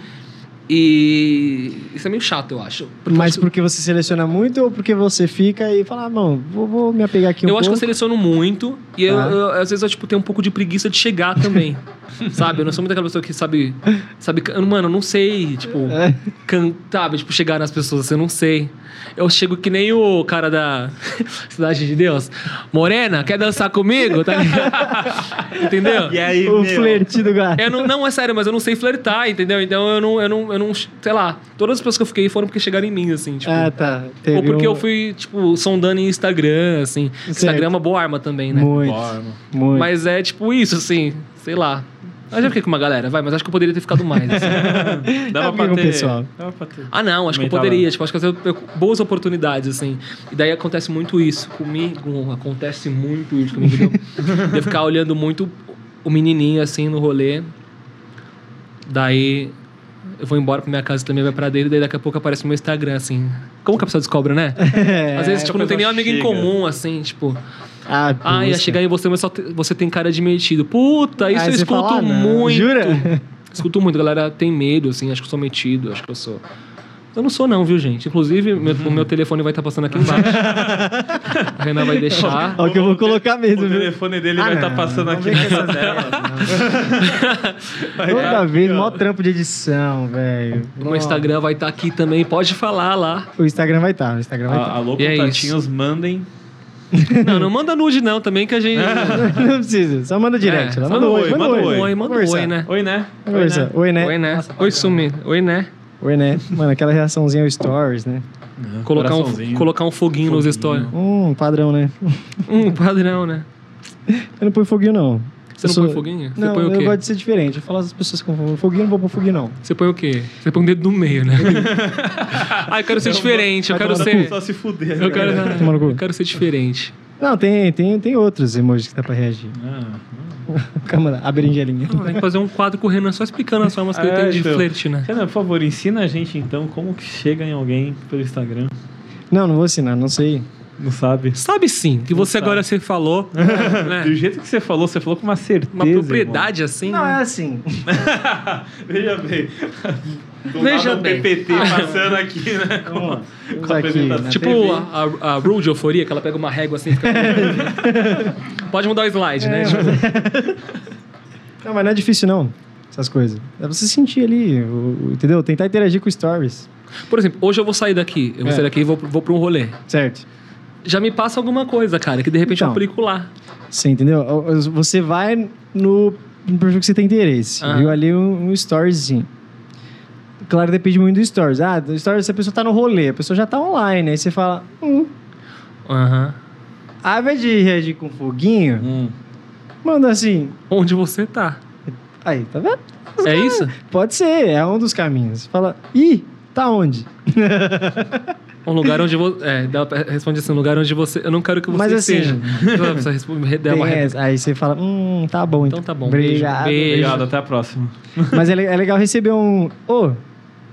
E isso é meio chato, eu acho. Porque eu Mas que- porque você seleciona muito ou porque você fica e fala, ah, mano, vou, vou me apegar aqui um eu acho que eu pouco? seleciono muito e eu, Tá. eu- às vezes eu tipo, tenho um pouco de preguiça de chegar também. (laughs) sabe? Eu não sou muito aquela pessoa que sabe. sabe mano, eu não sei, tipo, É. can- sabe, tipo, chegar nas pessoas, assim, eu não sei. Eu chego que nem o cara da (laughs) Cidade de Deus. Morena, quer dançar comigo? Tá ligado? (laughs) Entendeu? E aí, O meu? flerte do gato. Eu não, não, é sério, mas eu não sei flertar, entendeu? Então eu não, eu não, eu não, sei lá. Todas as pessoas que eu fiquei foram porque chegaram em mim, assim, tipo. Ah, tá. Teve ou porque um- eu fui, tipo, sondando em Instagram, assim. Instagram é uma boa arma também, né? Muito, muito. Mas é tipo isso, assim, sei lá. Eu já fiquei com uma galera, vai, mas acho que eu poderia ter ficado mais. assim. (laughs) (laughs) Dava pra ter. pessoal. Dava pra ter. Ah, não, acho que eu poderia. Tipo, acho que eu tenho boas oportunidades, assim. E daí acontece muito isso comigo. Acontece muito isso comigo. De ficar olhando muito o menininho, assim, no rolê. Daí eu vou embora pra minha casa também, vai pra dele. Daí daqui a pouco aparece no meu Instagram, assim. Como que a pessoa descobre, né? (laughs) É, Às vezes, tipo, não tem nenhum amigo em comum, assim, tipo... Ah, Ah, ia chegar em você, mas só te- você tem cara de metido. Puta, isso Aí eu escuto fala, ah, muito. Jura? (laughs) Escuto muito, a galera tem medo, assim, acho que eu sou metido, acho que eu sou. Eu não sou, não, viu, gente? Inclusive, meu- o meu telefone vai estar passando aqui embaixo. (laughs) a Renan vai deixar. Olha o que eu vou colocar mesmo, O viu? telefone dele Ah, vai estar não, passando aqui nessa tela. (laughs) Toda tá vez, mó trampo de edição, velho. O meu Instagram vai estar aqui também, pode falar lá. O Instagram vai estar, o Instagram vai estar. Alô, E é contatinhos, mandem. (laughs) Não, não manda nude, não, também, que a gente. (laughs) Não precisa, só manda direct. É, lá. só manda manda oi, oi, manda manda oi. oi. Oi, manda Conversar. oi, né? Oi, né? Conversa. Oi, né? Oi, né? Oi, sumi. Oi, né? Oi, né? Mano, aquela reaçãozinha ao stories, né? Colocar um, colocar um foguinho, nos Foguinho. stories. Hum, padrão, né? Hum, padrão, né? (laughs) Eu não põe foguinho, não. Você não Eu sou- põe foguinho? Você Não, põe o eu quê? gosto de ser diferente. Eu falo às pessoas que põem foguinho, eu não vou pôr foguinho, não. Você põe o quê? Você põe um dedo no meio, né? (laughs) ah, eu quero ser diferente, eu quero ser. Só se fuder. Eu quero, cu. eu quero ser diferente. Não, tem, tem, tem outros emojis que dá pra reagir. Ah, (laughs) Calma lá, a berinjelinha. Tem que fazer um quadro com o Renan só explicando as formas que ele É, tem de então. flerte, né? Renan, por favor, ensina a gente então como que chega em alguém pelo Instagram. Não, não vou assinar, não sei. Não sabe? Sabe sim, que você sabe. agora você falou, (laughs) né? Do jeito que você falou, você falou com uma certeza. Uma propriedade assim. Não, é né? assim. irmão. (laughs) Veja bem. (laughs) Do Veja nada bem. PPT passando aqui, né? Com, Vamos com a aqui, apresentação. na Tipo TV. a, a, a Rule de euforia, que ela pega uma régua assim e fica. Pode mudar o slide, né? É, Tipo, Não, mas não é difícil, não. Essas coisas. É você sentir ali, o- o- entendeu? Tentar interagir com stories. Por exemplo, hoje eu vou sair daqui. Eu vou É. sair daqui e vou, vou pra um rolê. Certo? Já me passa alguma coisa, cara, que de repente Então. eu aplico lá. Você entendeu? Você vai no, no perfil que você tem interesse. Aham. Viu ali um, um storyzinho. Claro, depende muito do stories. Ah, do stories, se a pessoa tá no rolê, a pessoa já tá online. Aí você fala, hum. Aham. Ao invés de reagir com foguinho, Hum. manda assim. Onde você tá? Aí, tá vendo? É isso? Pode ser, é um dos caminhos. Fala, ih, tá onde? (laughs) Um lugar onde você. É, dá pra- responde assim, um lugar onde você. Eu não quero que você Mas assim, seja. Der (laughs) Tem uma. Aí você fala, hum, tá bom. Então tá bom, Obrigado. beijo, beijo. Obrigado, até a próxima. (laughs) Mas é, é legal receber um, ô,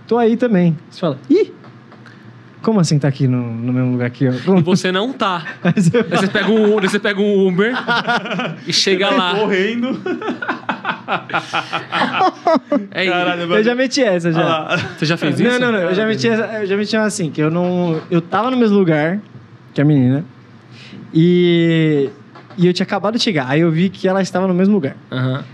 tô aí também. Você fala, ih, como assim tá aqui no, no mesmo lugar aqui? Ó? E você não tá. (laughs) Aí você Aí você pega um, você pega um Uber e chega lá. Correndo. É. Caralho, Eu já meti essa já. Lá. Você já fez isso? Não, não, não. Eu já meti, essa- eu já meti uma assim, que eu não. Eu tava no mesmo lugar que a menina. E. E eu tinha acabado de chegar. Aí eu vi que ela estava no mesmo lugar. Aham.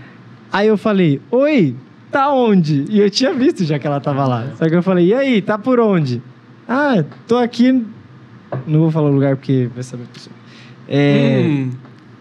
Aí eu falei, oi, tá onde? E eu tinha visto já que ela tava lá. Só que eu falei, e aí, tá por onde? Ah, tô aqui. Não vou falar o lugar porque vai saber a pessoa. É. Hum.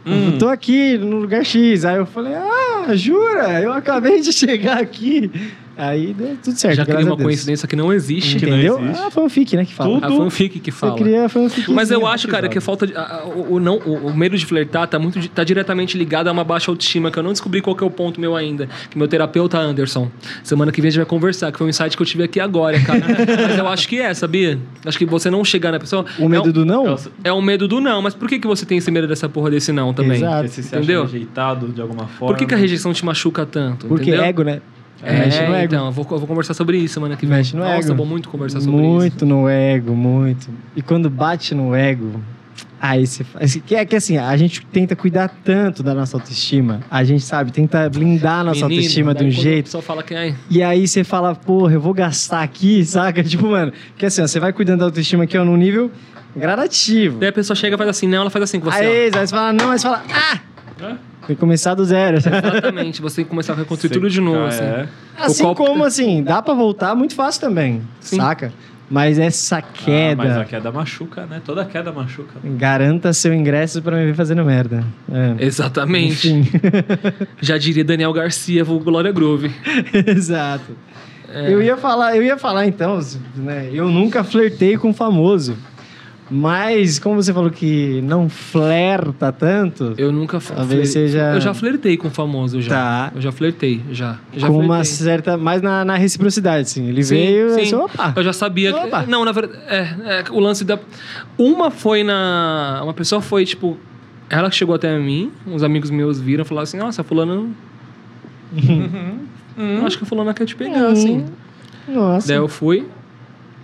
Eu tô aqui no lugar X. Aí eu falei, ah, jura? Eu acabei de (laughs) chegar aqui. Aí deu tudo certo. já criei uma coincidência que não existe. Que não Entendeu? existe. Ah, fanfic, né? Que fala. Tudo. A fanfic que Você fala. cria fanfic. Mas eu acho, cara, que a falta de. a- a- o, o não, o, o medo de flertar tá, muito, tá diretamente ligado a uma baixa autoestima, que eu não descobri qual que é o ponto meu ainda. Que meu terapeuta, Anderson, semana que vem a gente vai conversar, que foi um insight que eu tive aqui agora, cara. (laughs) mas eu acho que é, sabia? Acho que você não chegar na pessoa. O medo é, um- do não? É o medo do não, mas por que, que você tem esse medo dessa porra desse não também? Exato. Você se Entendeu? rejeitado de alguma forma. Por que, que a rejeição te machuca tanto? Porque entendeu? ego, né? É, Mexe no ego. então, eu vou, eu vou conversar sobre isso semana que vem. Mexe no Nossa, ego. eu vou muito conversar sobre Muito no ego, muito. E quando bate no ego, Aí você faz. Que é que assim, a gente tenta cuidar tanto da nossa autoestima. A gente sabe, tenta blindar a nossa Menino, autoestima de um jeito. pessoa fala que, ai, E aí você fala, porra, eu vou gastar aqui, (laughs) saca? Tipo, mano, que assim, ó, você vai cuidando da autoestima aqui, ó, num nível gradativo. daí a pessoa chega e faz assim, não, ela faz assim com você. ó. Aí, aí você fala, não, aí você fala, ah! Hã? Tem que começar do zero. Exatamente, você tem que começar a reconstruir tudo de novo, assim. É. Assim copo- como, assim, dá pra voltar muito fácil também, Sim. saca? Mas essa Ah, queda, mas a queda machuca, né? Toda queda machuca. garanta seu ingresso pra me ver fazendo merda. É. Exatamente. Enfim. (laughs) Já diria Daniel Garcia, vulgo Glória Groove. (laughs) Exato. É. Eu ia falar, eu ia falar então, né? Eu nunca flertei com famoso. Mas, como você falou que não flerta tanto, Eu nunca Talvez seja- Eu já flertei com famoso já. Tá. Eu já flertei, já. já com flertei. uma certa. Mais na, na reciprocidade, assim. Ele Sim, veio sim. e disse, opa. Eu já sabia. Opa. Que, não, na verdade, é, é, o lance da. Uma foi na. Uma pessoa foi, tipo. Ela que chegou até mim, uns amigos meus viram e falaram assim: Nossa, a fulana. (laughs) Hum, acho que a fulana quer te pegar, Hum. assim. Nossa. Daí eu fui.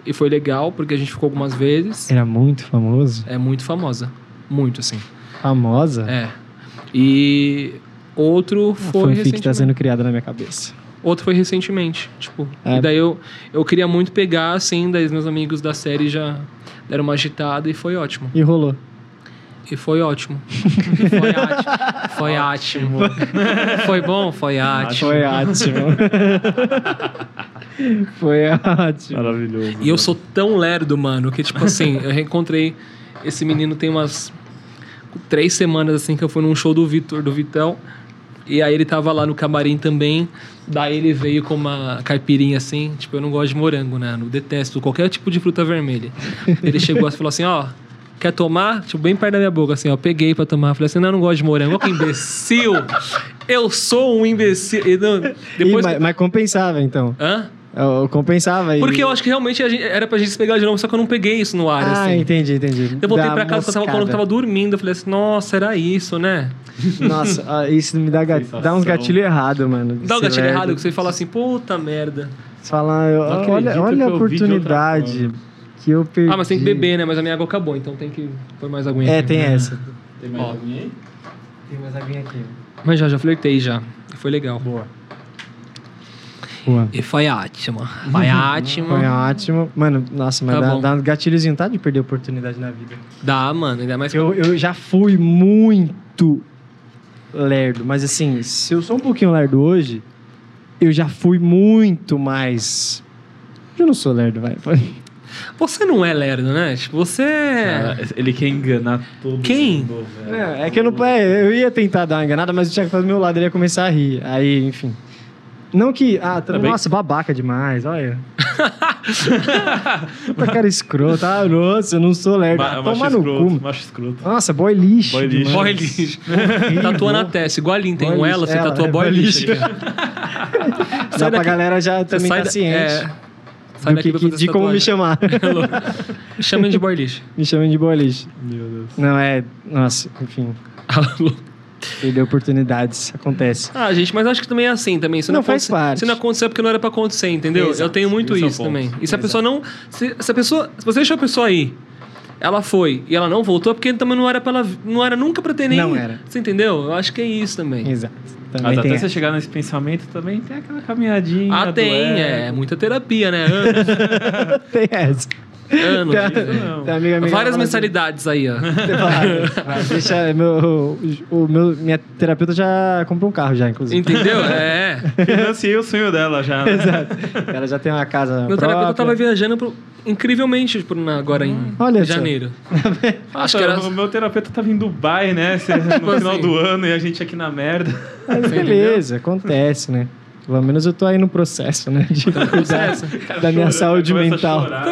E foi legal, porque a gente ficou algumas vezes. Era muito famoso. É muito famosa. Muito, assim. Famosa. É. E outro Foi foi um que tá sendo criado na minha cabeça. Outro foi recentemente, tipo. É. E daí eu, eu queria muito pegar, assim, daí meus amigos da série já deram uma agitada e foi ótimo. E rolou. E foi ótimo. (laughs) foi ótimo. Foi ótimo. foi bom? Foi ótimo. Foi ótimo. (laughs) (laughs) Foi ótimo. Maravilhoso. E eu sou tão lerdo, mano, que tipo assim, eu reencontrei esse menino tem umas três semanas assim que eu fui num show do Vitor, do Vitão. E aí ele tava lá no camarim também. Daí ele veio com uma caipirinha assim, tipo, eu não gosto de morango, né? Eu detesto qualquer tipo de fruta vermelha. Ele chegou e falou assim, ó, quer tomar? Tipo, bem perto da minha boca, assim, ó. Peguei pra tomar. Falei assim, não, eu não gosto de morango. Ó, que imbecil! Eu sou um imbecil. E não- Ih, depois... mas, mas compensava, então. Hã? Eu compensava aí. Porque eu acho que realmente a gente- era pra gente se pegar de novo, só que eu não peguei isso no ar, Ah, assim. entendi, entendi. Eu voltei Dá pra casa quando eu, tava, eu moscada. tava dormindo. Eu falei assim, nossa, era isso, né? (laughs) Nossa, ah, isso me dá, ga- Sensação. dá uns gatilhos errados, mano. Dá Esse gatilho errado que você fala assim, puta merda. Você fala, eu- Não olha, olha que a eu oportunidade que eu perdi. Ah, mas tem que beber, né? Mas a minha água acabou, então tem que pôr mais aguinha É, aqui. tem essa. Tem mais Ó. alguém aí? Tem mais aguinha aqui. Mas já, já flertei já. Foi legal. Boa. Boa. E foi ótimo. Foi ótimo. Foi ótimo. Mano, nossa, mas Tá dá, bom. dá um gatilhozinho, tá? De perder oportunidade na vida. Dá, mano. Ainda mais que Eu, eu já fui muito lerdo, mas assim, se eu sou um pouquinho lerdo hoje, eu já fui muito mais. Eu não sou lerdo, vai. Você não é lerdo, né? Tipo, você é... Cara, ele quer enganar todo Quem? mundo, velho. É, é que eu não. É, eu ia tentar dar uma enganada, mas o Thiago foi do meu lado, ele ia começar a rir. Aí, enfim. Não que. Ah, tá, Tá nossa, babaca demais, olha. (laughs) Puta cara escroto. Ah, nossa, eu não sou lerdo. Ma- Ah, macho Toma no escroto, cu. macho escroto. Nossa, boy lixo. Boy lixo. Boy lixo. (laughs) Tatua na testa. Igual a Lin tem Boy um ela, você Ela, tatua é, boy boy lixo. lixo. (laughs) Dá Sai pra galera já Você também tá da- ciente é, sai do daqui que, que- de como me chamar. Chama de boy lixo. me chamem de boy lixo. Meu Deus. Não, é. Nossa, enfim. Perder oportunidades. Acontece. Ah, gente, mas acho que também é assim também. Se Não, não, faz aconte- parte. Se não acontecer é porque não era pra acontecer, entendeu? Exato. Eu tenho muito Esse é isso ponto. também. E se a pessoa não. Se, se a pessoa. Se você deixou a pessoa aí, ela foi e ela não voltou, é porque também não era pra ela. Não era nunca pra ter nem. Não era. Você entendeu? Eu acho que é isso também. Exato. Mas Também até tem. você chegar nesse pensamento também tem aquela caminhadinha. Ah, tem, é. Muita terapia, né? Anos. (laughs) tem essa. anos. Tem, não. tem amiga minha Várias assim, mensalidades aí, ó. Vai, (laughs) vai, deixa meu, o meu, minha terapeuta já comprou um carro já, inclusive. Entendeu? (laughs) É. Financiei o sonho dela já. Né? Exato. Ela já tem uma casa Meu terapeuta própria. tava viajando pro- incrivelmente por, na- agora em Olha só. janeiro. Acho que era. O meu terapeuta tava em Dubai, né? cê- No final assim. do ano e a gente aqui na merda. Mas beleza, acontece, né? Pelo menos eu tô aí no processo, né? De cuidar processo. da minha saúde mental. chorar.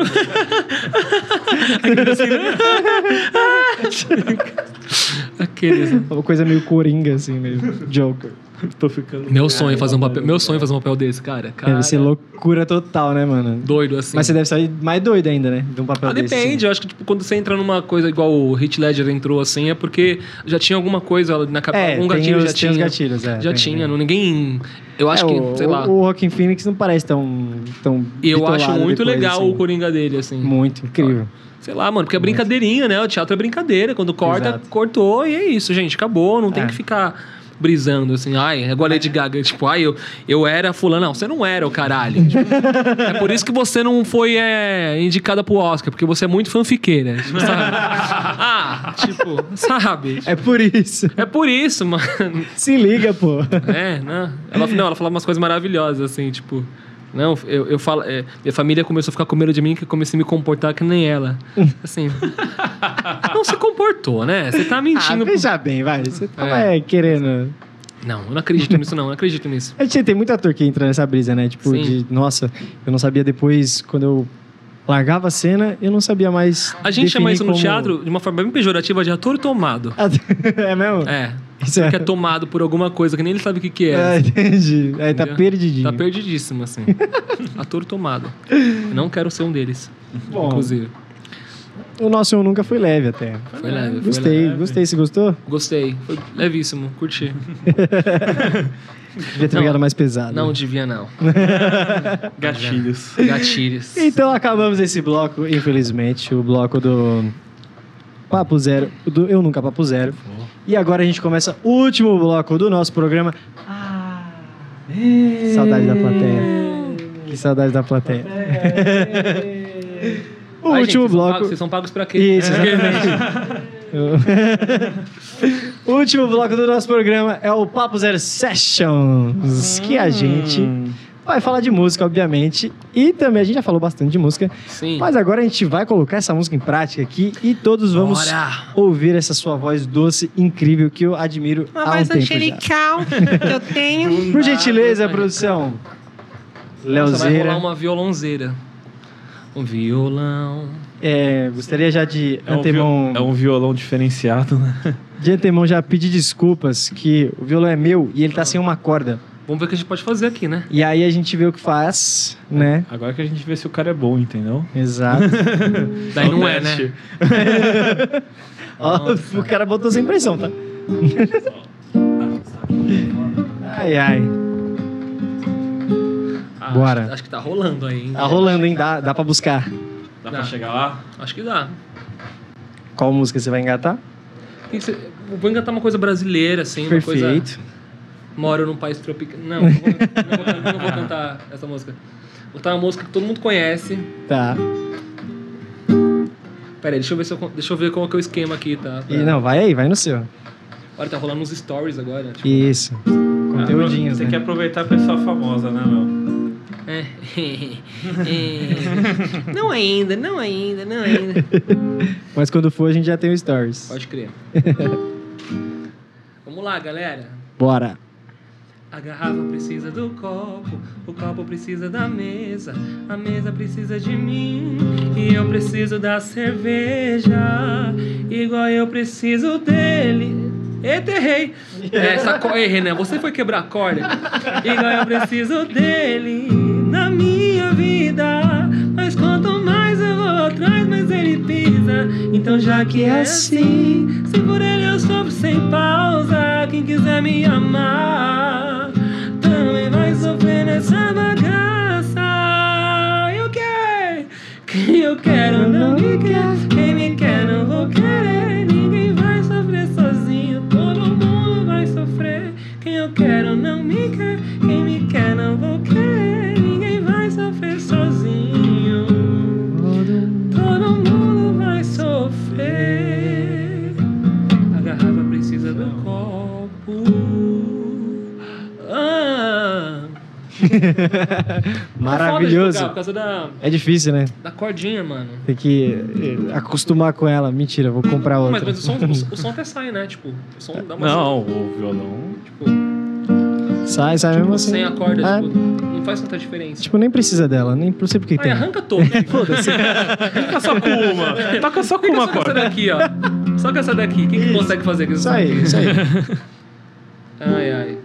Aqueles. (laughs) Uma coisa meio coringa, assim, meio Joker. (laughs) Tô ficando. Meu sonho é fazer um papel, meu sonho é fazer um papel desse, cara. cara Deve ser loucura total, né, mano? doido assim. Mas você deve sair mais doido ainda, né? De um papel Ah, desse. depende, eu acho que tipo, quando você entra numa coisa igual o Hit Ledger entrou assim, é porque já tinha alguma coisa na cabeça. É, algum tem gatilho os- já tinha. os gatilhos, é, já tem, tinha, tem. não, ninguém. Eu acho É, que, o, sei lá. O Rockin' Phoenix não parece tão. tão eu acho muito depois, legal assim. o Coringa dele, assim. Muito, incrível. Sei lá, mano, porque é brincadeirinha, né? O teatro é brincadeira. Quando corta, Exato. cortou e é isso, gente. Acabou. Não tem É. que ficar brisando assim. Ai, é igual a Lady Gaga. Tipo, ai, eu, eu era fulano. Não, você não era o caralho. Tipo, (laughs) é por isso que você não foi é, indicada pro Oscar, porque você é muito fanfiqueira. Tipo, sabe? (laughs) Ah, tipo, sabe? É por isso. É por isso, mano. Se liga, pô. É, não. Ela, não, ela falava umas coisas maravilhosas, assim, tipo. Não, eu, eu falo. é, minha família começou a ficar com medo de mim que eu comecei a me comportar que nem ela. Assim. (laughs) não se comportou, né? Você tá Ah, mentindo. pro- veja bem, vai. Você tava É. é, querendo. Não, eu não acredito nisso, não. Eu não acredito nisso. A gente tem muito ator que entra nessa brisa, né? Tipo, Sim. de. Nossa, eu não sabia depois, quando eu largava a cena, eu não sabia mais. A gente chama isso no como- teatro de uma forma bem pejorativa de ator tomado. (laughs) é mesmo? É. Isso é- Que é tomado por alguma coisa que nem ele sabe o que, que é. É, entendi. Aí tá Entendeu? perdidinho. Tá perdidíssimo, assim. (laughs) ator tomado. Não quero ser um deles. Bom. Inclusive. O nosso um nunca foi leve até. Foi leve. Foi Gostei, leve. gostei. Você gostou? Gostei. Foi levíssimo. Curti. (laughs) Devia ter Não, pegado mais pesado. Não devia, não. (laughs) Gatilhos. Gatilhos. Então acabamos esse bloco, infelizmente, o bloco do Papo Zero, do Eu Nunca Papo Zero. E agora a gente começa o último bloco do nosso programa. Saudade da plateia. Que saudade da plateia. (laughs) o Ai, último gente, vocês bloco. pagos- vocês são pagos pra quê? Isso, (laughs) exatamente. (laughs) o último bloco do nosso programa é o Papo Zero Sessions, que a gente vai falar de música, obviamente, e também a gente já falou bastante de música, Sim. mas agora a gente vai colocar essa música em prática aqui e todos vamos Bora. ouvir essa sua voz doce, incrível, que eu admiro há um tempo já. que eu tenho. (laughs) Por gentileza, produção. Nossa, vai rolar Leozeira. uma violonzeira. Um violão. É, gostaria já de É um, antemão... viol- é um violão diferenciado, né? De antemão já pedir desculpas que o violão é meu e ele tá sem uma corda. Vamos ver o que a gente pode fazer aqui, né? E aí a gente vê o que faz, né? Agora que a gente vê se o cara é bom, entendeu? Exato. (laughs) Daí não é, né? (laughs) Ó, o cara botou sem pressão, tá? Ai, ai. Ah, Bora. Acho, acho que tá rolando aí, hein? Tá rolando, hein? Dá, dá pra buscar. Dá Dá. pra chegar lá? Acho que dá. Qual música você vai engatar? Tem que ser- Vou engatar uma coisa brasileira, assim. Uma coisa... Moro num país tropical. Não, não vou, não vou- não vou cantar essa música. Vou cantar uma música que todo mundo conhece. Tá. Pera aí, deixa eu ver, se eu, deixa eu ver qual que é o esquema aqui, tá? E não, vai aí, vai no seu. Olha, tá rolando uns stories agora. Tipo, Isso. Conteúdinhos, Você né? quer aproveitar a pessoa famosa, né, meu? É. É. (laughs) Não ainda, não ainda, não ainda. Mas quando for, a gente já tem o Stories. Pode crer. (laughs) Vamos lá, galera. Bora. A garrafa precisa do copo, o copo precisa da mesa, a mesa precisa de mim e eu preciso da cerveja, igual eu preciso dele. Eita, errei! (laughs) É, essa errei, né? Você foi quebrar a corda. Igual eu preciso dele na minha vida, atrás, mais ele pisa. Então já que é assim, se por ele eu sofro sem pausa, quem quiser me amar também vai sofrer nessa bagaça. E o que? Quem eu quero não me quer, quem me quer não vou querer. Ninguém vai sofrer sozinho, todo mundo vai sofrer. Quem eu quero não me quer, quem me quer não vou querer. Maravilhoso. tocar Por causa da, É difícil, né? da cordinha, mano. Tem que eh, acostumar com ela. Mentira, vou comprar outra. Mas, mas o, som, o, (laughs) o som até sai, né? Tipo, o som dá uma. Não, o violão. Tipo, Sai, sai mesmo assim. sem a corda, É, tipo, não faz tanta diferença. tipo, nem precisa dela. Nem não sei por que Ai, tem. arranca todo. (laughs) Foda-se. Toca só com uma. (laughs) Toca só com Fica uma só com essa corda. daqui, ó. Só com essa daqui. Quem que consegue fazer com Isso aí, isso aí. Ai, ai.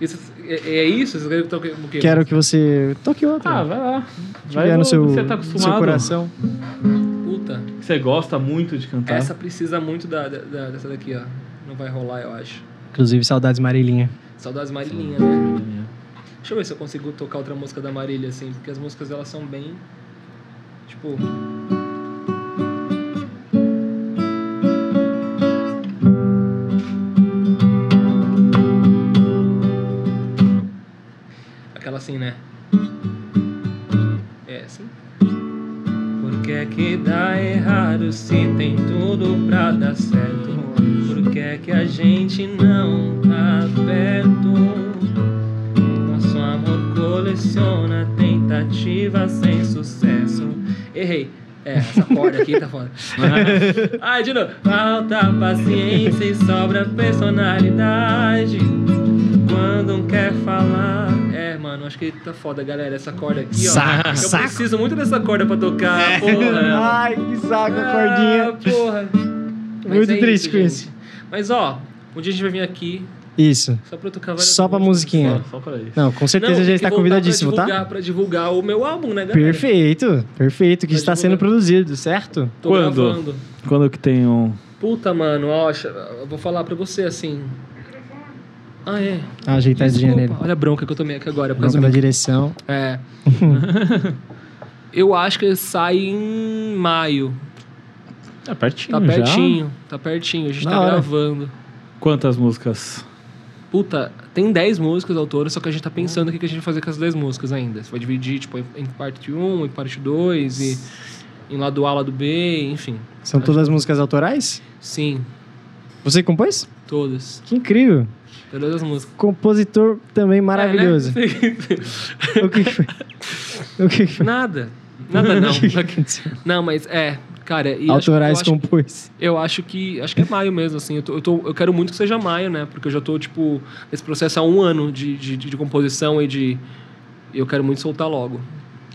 Isso- é, é isso? Você quer que eu toque o quê? Quero que você toque outra. Ah, vai lá. Vai no seu, você tá no seu acostumado. coração. Puta. Você gosta muito de cantar. Essa precisa muito da, da- da- dessa daqui, ó. Não vai rolar, eu acho. Inclusive, saudades Marilinha. Saudades Marilinha, né? Deixa eu ver se eu consigo tocar outra música da Marília, assim, porque as músicas elas são bem. Tipo. Dá errado se tem tudo pra dar certo? Por que é que a gente não tá perto? Nosso amor coleciona tentativas sem sucesso. Errei. É, essa corda aqui tá foda. (laughs) Ai, de novo. Falta paciência e sobra personalidade. Quando um quer falar. É, mano, acho que tá foda, galera. Essa corda aqui, ó. Saco, Eu saco. preciso muito dessa corda pra tocar. Porra. Ai, que saco a cordinha. Ah, porra. Mas Muito é triste com gente. isso. Mas ó, um dia a gente vai vir aqui Isso. só pra tocar várias Só pra musiquinha. Só, só pra isso. Não, com certeza Não, já está convidadíssimo, pra tá? divulgar, Pra divulgar o meu álbum, né, galera? Perfeito, perfeito. Que Pra está sendo divulgar. produzido, certo? Tô Quando? gravando. Quando que tem um. Puta, mano, ó, eu vou falar pra você assim. Ah, é. Ah, ajeitadinha Desculpa. nele. Olha a bronca que eu tomei aqui agora. Por Bronca do... da direção. É. (laughs) eu acho que sai em maio. É pertinho. Tá já. pertinho, tá pertinho. A gente Da tá hora. gravando. Quantas músicas? Puta, tem 10 músicas autoras, só que a gente tá pensando o que a gente vai fazer com as 10 músicas ainda. Você vai dividir, tipo, em em parte 1, em parte 2, e em lado A, lado B, enfim. São todas músicas autorais? Sim, Você compôs? todas. Que incrível. Todas as músicas. Compositor também maravilhoso. É, né? (laughs) O que foi? O que foi? Nada. Nada não. (laughs) O? Não, mas é, cara, e acho- Autorais eu acho, compôs. eu acho que. Acho que é maio mesmo, assim. Eu, tô- eu, tô- eu quero muito que seja maio, né? Porque eu já tô, tipo, nesse processo há um ano de, de, de composição e de. Eu quero muito soltar logo.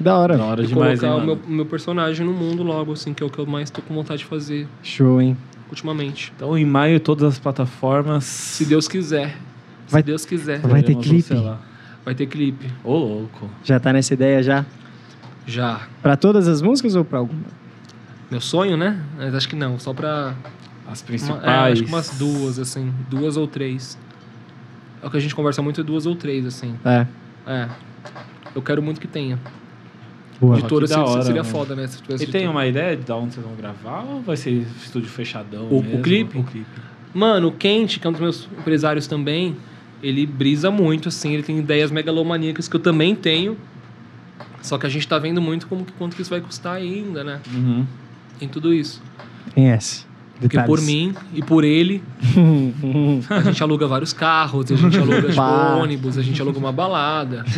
Da hora. Na hora E demais, hein, colocar o mano? meu, o meu personagem no mundo logo, assim, que é o que eu mais tô com vontade de fazer Show, hein? Ultimamente. Então, em maio, todas as plataformas. Se Deus quiser. Vai- Se Deus quiser. Vai ter clipe? Vai ter clipe. Ô, louco. Já tá nessa ideia já? Já. Pra todas as músicas ou pra alguma? Meu sonho, né? Mas acho que não. Só pra. As Uma, principais. é, acho que umas duas, assim. Duas ou três. É o que a gente conversa muito, é duas ou três, assim. É. É. Eu quero muito que tenha. Boa. de todas da seria, hora, seria foda, né? E tem uma ideia de onde vocês vão gravar ou vai ser estúdio fechadão? O- o mesmo? clipe? O clipe. Mano, o Kent, que é um dos meus empresários também, ele brisa muito, assim, ele tem ideias megalomaníacas que eu também tenho. Só que a gente tá vendo muito como que, quanto que isso vai custar ainda, né? Uhum. Em tudo isso. Conhece. Porque por mim e por ele, a gente aluga vários carros, a gente aluga (laughs) tipo, ônibus, a gente aluga uma balada. (laughs)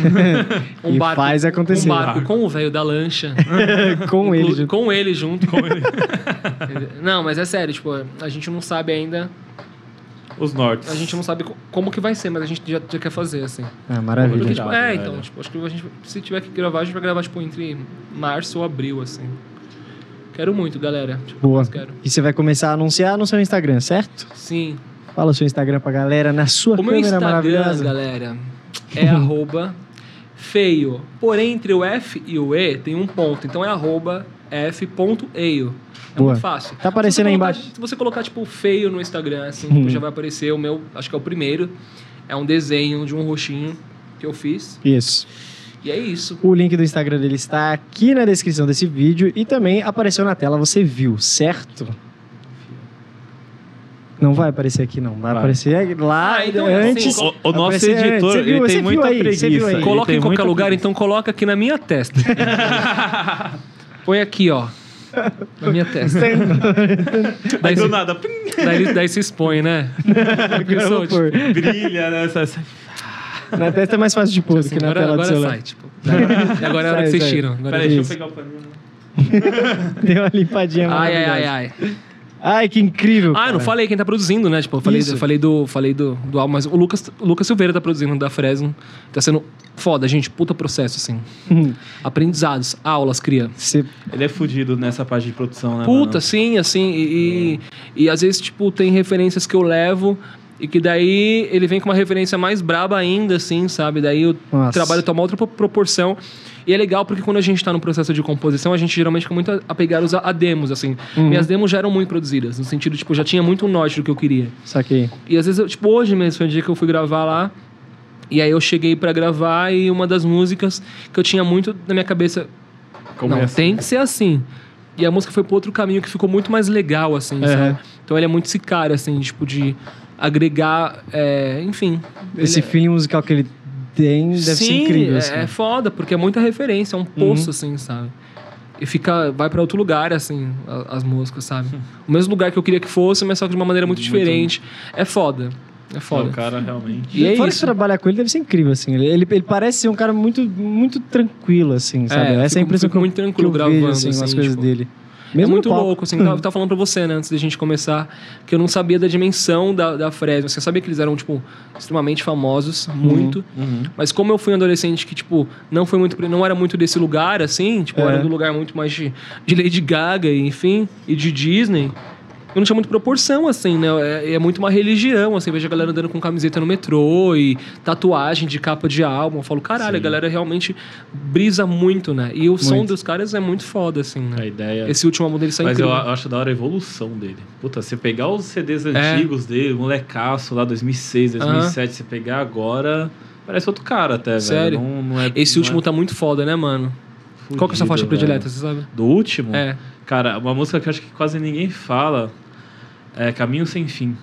Um E faz acontecer. Um barco com o velho da lancha. (laughs) Com ele. Junto. Com ele junto. Com ele. não, mas é sério, tipo, a gente não sabe ainda. Os nortes. A gente não sabe co- como que vai ser, mas a gente já, já quer fazer, assim. Ah, maravilha. Porque, tipo, é, então, tipo, acho que a gente, se tiver que gravar, a gente vai gravar, tipo, entre março ou abril, assim. Quero muito, galera. Tipo, Boa. Quero. E você vai começar a anunciar no seu Instagram, certo? Sim. Fala o seu Instagram pra galera na sua O meu câmera Instagram, maravilhosa. galera, é (laughs) arroba feio. Porém, entre o F e o E tem um ponto. Então é arroba f.eio. É Boa. muito fácil. Tá aparecendo aí colocar- embaixo. Se você colocar, tipo, feio no Instagram, assim, Uhum. tipo, já vai aparecer o meu, acho que é o primeiro. É um desenho de um roxinho que eu fiz. Isso. E é isso. O link do Instagram dele está aqui na descrição desse vídeo e também apareceu na tela, você viu, certo? Não vai aparecer aqui, não. Vai, Vai. aparecer lá Ah, então é antes. assim, O, o Vai nosso antes. editor, viu- ele tem muita aí, preguiça. Coloca em qualquer lugar, preguiça. então coloca aqui na minha testa. Põe aqui, ó. Na minha testa. (laughs) daí, Aí do se- nada, daí, daí se expõe, né? Vamos pôr. brilha, né? Na testa é mais fácil de pôr do que na agora tela do agora celular. sai, tipo. Agora é a hora que vocês tiram. Agora Peraí, deixa eu pegar o paninho. (laughs) Deu uma limpadinha Ai, ai, ai, ai. Ai, que incrível. Ah, eu não cara. falei quem tá produzindo, né? Tipo, eu falei, eu falei do, falei do, do álbum, mas o Lucas, o Lucas Silveira tá produzindo da Fresno. Tá sendo foda, gente. Puta processo, assim. Aprendizados, aulas, cria. Você Ele é fudido nessa parte de produção, né? Puta, mano? sim, assim, e, e, e às vezes, tipo, tem referências que eu levo E que daí ele vem com uma referência mais braba ainda, assim, sabe? Daí o Nossa. trabalho toma outra pro- proporção. E é legal porque quando a gente tá no processo de composição, a gente geralmente fica muito apegados a, a demos, assim. Uhum. Minhas demos já eram muito produzidas, no sentido, tipo, já tinha muito um norte do que eu queria. Saquei. E às vezes, eu, tipo, hoje mesmo foi um dia que eu fui gravar lá. E aí eu cheguei pra gravar e uma das músicas que eu tinha muito na minha cabeça. Como não, é assim? tem que ser assim. E a música foi pro outro caminho que ficou muito mais legal, assim, Aham. sabe? Então ele é muito esse cara, assim, tipo, de agregar, é, enfim. Esse ele- feeling musical que ele tem deve ser Sim, incrível. é, assim. é foda, porque é muita referência, é um poço, assim, sabe? E fica, vai pra outro lugar, assim, as músicas, sabe? O mesmo lugar que eu queria que fosse, mas só que de uma maneira muito, Muito- diferente. É foda. É O foda. cara realmente. E é Fora isso. que trabalhar com ele deve ser incrível, assim. Ele, ele, ele parece ser um cara muito, muito tranquilo, assim, sabe? É, Essa é a impressão que eu, muito tranquilo que eu vejo, gravando, assim, com as assim, coisas tipo, dele. É Mesmo no muito palco. louco, assim. Eu tava falando pra você, né, antes da gente começar, que eu não sabia da dimensão da, da Fresno. Você sabia que eles eram, tipo, extremamente famosos, muito. Uhum. Mas como eu fui um adolescente que, tipo, não foi muito, não era muito desse lugar, assim, tipo, É. era do lugar muito mais de, de Lady Gaga, enfim, e de Disney. Eu não tinha muita proporção, assim, né? É, é muito uma religião, assim. Vejo a galera andando com camiseta no metrô e tatuagem de capa de álbum. Eu falo, caralho, Sim. a galera realmente brisa muito, né? E o som Muito. dos caras é muito foda, assim, né? A ideia. Esse último álbum dele sai Mas eu incrível. a- acho da hora a evolução dele. Puta, você pegar os CDs É. antigos dele, molecaço lá 2006, 2007, você pegar agora, parece outro cara até, Sério? velho. Não, não é, Esse último é tá muito foda, né, mano? Qual que é a sua faixa velho. predileta, você sabe? Do último? É. Cara, uma música que eu acho que quase ninguém fala é Caminho Sem Fim.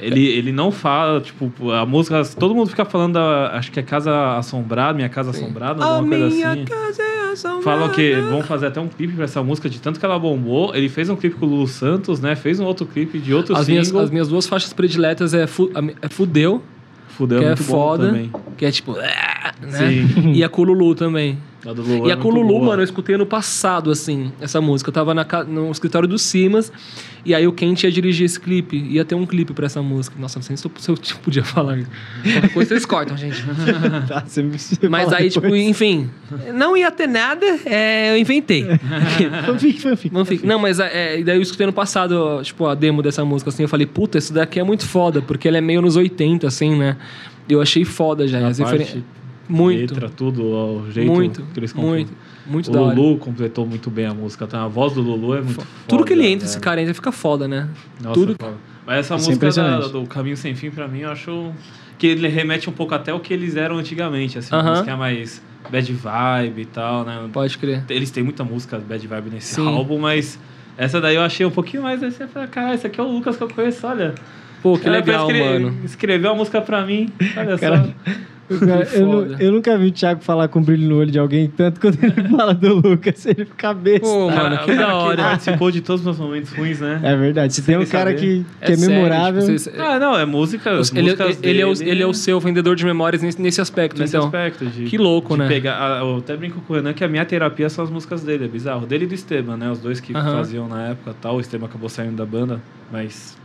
Ele, ele não fala, tipo, a música. Todo mundo fica falando da. Acho que é Casa Assombrada, Minha Casa Assombrada, alguma coisa assim. casa é assombrada. Falam que vão fazer até um clipe pra essa música, de tanto que ela bombou. Ele fez um clipe com o Lulu Santos, né? Fez um outro clipe de outro As minhas, single. as minhas duas faixas prediletas é, fu, a é Fudeu, Fudeu que é muito bom foda, também. que é tipo... "Ah", Né? Sim. E a Cululu também. A do Lulu e é a muito Cululu, boa. mano, eu escutei ano passado, assim, essa música. Eu tava na, no escritório do Simas, e aí o Kent ia dirigir esse clipe. Ia ter um clipe pra essa música. Nossa, não sei se eu, se eu tipo, (laughs) podia falar isso. Qualquer coisa vocês cortam, gente. (laughs) Tá, você- você (laughs) Mas aí, tipo, depois. enfim, não ia ter nada, é, eu inventei. Fanfic, fanfic. Não fica. Não, mas é, e daí eu escutei no passado, tipo, a demo dessa música, assim, eu falei, puta, isso daqui é muito foda, porque ela é meio nos 80, assim, né? Eu achei foda já. A As parte, referen- Muito, letra, tudo, ó, o jeito muito, que eles compõem. muito, muito O da hora. Lulu completou muito bem a música. Tá? A voz do Lulu é muito foda. Tudo que ele entra, esse velho. cara entra, fica foda, né? Nossa, tudo- foda. Mas essa Isso é música da- impressionante. do Caminho Sem Fim, pra mim, eu acho que ele remete um pouco até o que eles eram antigamente, assim. Aham. Música mais bad vibe e tal, né? Pode crer. Eles têm muita música bad vibe nesse Sim. álbum, mas essa daí eu achei um pouquinho mais. Aí você fala, caralho, esse aqui é o Lucas que eu conheço, olha. Pô, que Cara, legal, ele mano. Escreveu a música pra mim, olha Cara, só. Cara, eu, nu- eu nunca vi o Thiago falar com brilho no olho de alguém, tanto quando ele (laughs) fala do Lucas, ele fica besta. Pô, mano, que da hora. participou de todos os meus momentos ruins, né? É verdade, se tem um cara que, que é, sério, memorável. tipo, vocês- Ah, não, é música. ele, ele, é o, ele é o seu vendedor de memórias nesse, nesse aspecto, Nesse então. aspecto de. Que louco, de né? Pegar, eu até brinco com o Renan que a minha terapia são as músicas dele, é bizarro. Dele e do Esteban, né? Os dois que Aham. faziam na época tal. O Esteban acabou saindo da banda, mas.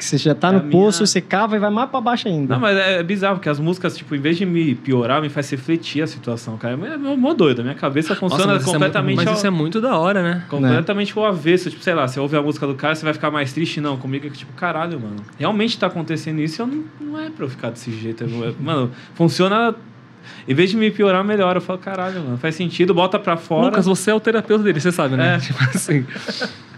Que você já tá É no minha- poço, você cava e vai mais pra baixo ainda. Não, mas é, é bizarro, porque as músicas, tipo, em vez de me piorar, me faz refletir a situação, cara. É mó- mó doido. A minha cabeça funciona mas isso é completamente. mas ao- isso é muito da hora, né? Completamente o avesso. Tipo, sei lá, você ouve a música do cara, você vai ficar mais triste? Não, comigo é que, tipo, caralho, mano. Realmente tá acontecendo isso e eu não, não é pra eu ficar desse jeito. Eu- (laughs) mano, funciona. Em vez de me piorar, melhora. Eu falo, caralho, mano, faz sentido, bota pra fora. Lucas, você é o terapeuta dele, você sabe, né? É. (laughs) Tipo assim.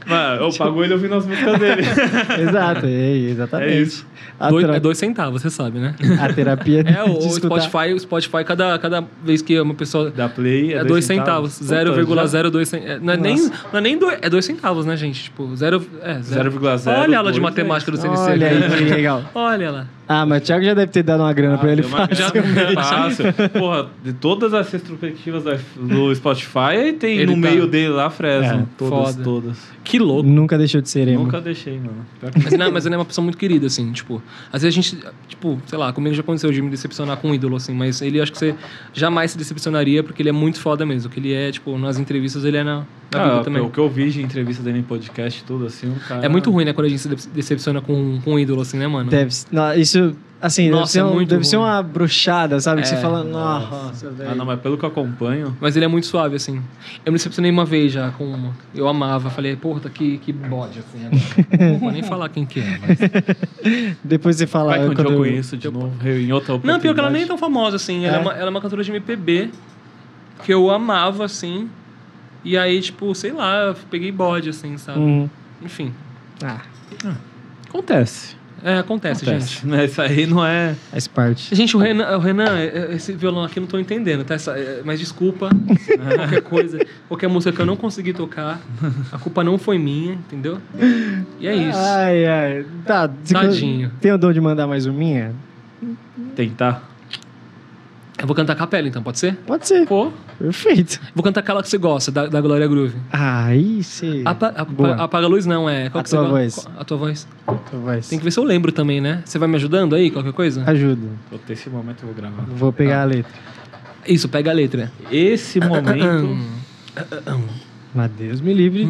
Mano, eu pago ele ouvindo as músicas dele. (laughs) Exato, é, exatamente. É isso. Dois, tra- é dois centavos, você sabe, né? a terapia (laughs) É, o, de o escutar. Spotify, o Spotify cada, cada vez que uma pessoa. Da Play É dois centavos. Puta, já- 0,02 centavos. Não é nem, não é nem dois, é dois centavos, né, gente? Tipo, zero, é, zero. 0,02 Olha a aula de é matemática do. CNC. Olha aí, que legal. Olha lá. Ah, mas o Thiago já deve ter dado uma grana pra ele deu uma fácil. Porra, de todas as retrospectivas do Spotify, tem Ele no tá- meio dele lá Fresno. É, todas, foda. todas. Que louco. Nunca deixou de ser emo. Nunca deixei, mano. Mas, não, (laughs) mas ele é uma pessoa muito querida, assim, tipo... Às vezes a gente, tipo, sei lá, comigo já aconteceu de me decepcionar com um ídolo, assim, mas ele acho que você jamais se decepcionaria, porque ele é muito foda mesmo. Que ele é, tipo, nas entrevistas ele é na, na vida Ah, também. O que eu vi de entrevista dele em podcast, tudo assim, o cara. É muito ruim, né, quando a gente se de- decepciona com, com um ídolo, assim, né, mano? Deve, não, isso Assim, deve, Nossa, ser, é um- muito deve ser uma brochada, sabe? Que você É. fala, nossa, velho. Ah, não, mas pelo que eu acompanho. Mas ele é muito suave, assim. Eu me decepcionei uma vez já com uma. Eu amava. Falei, porra, que, que bode, assim. Agora. Não vou nem falar quem que é, mas... (laughs) Depois você fala. Vai que um quando eu eu- conheço de novo, em outra Não, pior que ela nem é tão famosa, assim. Ela é, É? uma, ela é uma cantora de MPB que eu amava, assim. E aí, tipo, sei lá, eu peguei bode, assim, sabe? Uhum. Enfim. Ah, Acontece. É, acontece, gente. Acontece. Né, Isso aí não é. faz parte. Gente, o Renan, o Renan, é- é- esse violão aqui eu não tô entendendo, tá? Essa- é- mas desculpa, qualquer coisa, qualquer música que eu não consegui tocar, a culpa não foi minha, entendeu? E é isso. Ai, ai. Tá, Tadinho. Tem o dom de mandar mais uma minha? Tentar. Eu vou cantar a capela, então, pode ser? Pode ser. Pô. Perfeito. Vou cantar aquela que você gosta, da, da Glória Groove. Aí você. Apa- apa- apaga a luz, não, é. Qual A que você tua gosta? voz. Qual- A tua voz. Tua voz. Tem que ver se eu lembro também, né? Você vai me ajudando aí, qualquer coisa? Ajuda. Ter esse momento eu vou gravar. Vou pegar a letra. Isso, pega a letra. Esse momento. Mas Deus me livre.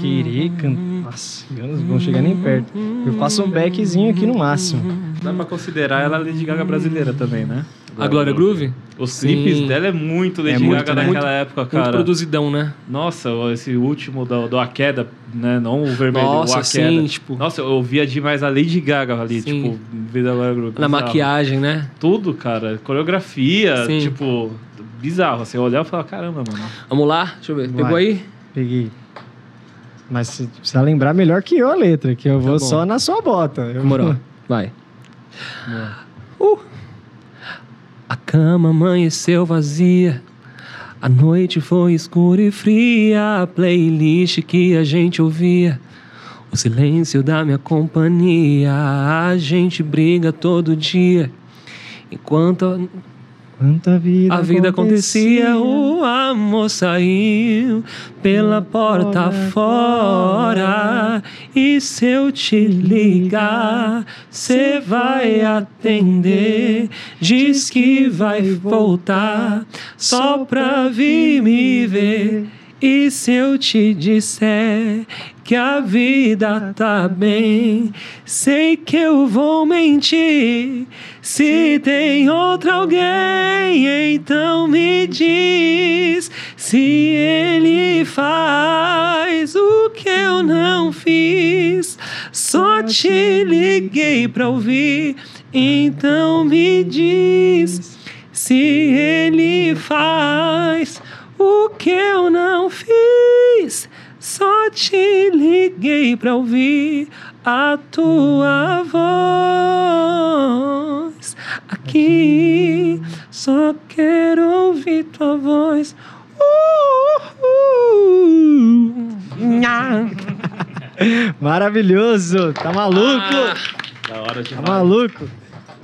Querer cantar. Nossa, não vou chegar nem perto. Eu faço um backzinho aqui no máximo. Dá pra considerar ela Lady Gaga brasileira também, né? A Glória Groove? Os Sim. clipes dela é muito Lady muito, Gaga né? naquela época, Muito cara. produzidão, né? Nossa, esse último do, do A Queda, né? Não o vermelho, Nossa, o A sim, Queda. tipo- Nossa, eu ouvia demais a Lady Gaga ali, Sim. tipo, vida da Glória Groove. Na bizarro. maquiagem, né? Tudo, cara. Coreografia, Sim. tipo, bizarro. Você olhar e falar, caramba, mano. Vamos lá? Deixa eu ver. Vai. Pegou aí? Peguei. Mas você precisa lembrar melhor que eu a letra, que eu vou bom. só na sua bota. Eu Demorou. Vai. Uh. A cama amanheceu vazia. A noite foi escura e fria. A playlist que a gente ouvia. O silêncio da minha companhia. A gente briga todo dia. Enquanto Quanta vida a vida acontecia, o amor saiu pela porta fora. E se eu te ligar, cê vai atender. Diz que vai voltar só pra vir me ver. E se eu te disser que a vida tá bem, sei que eu vou mentir. Se tem outro alguém, então me diz se ele faz o que eu não fiz. Só te liguei pra ouvir, então me diz se ele faz o que eu não fiz. Só te liguei pra ouvir a tua voz aqui. Só quero ouvir tua voz. Uh, uh, (laughs) nha. Maravilhoso! Tá maluco? Ah, Da hora Tá demais. maluco?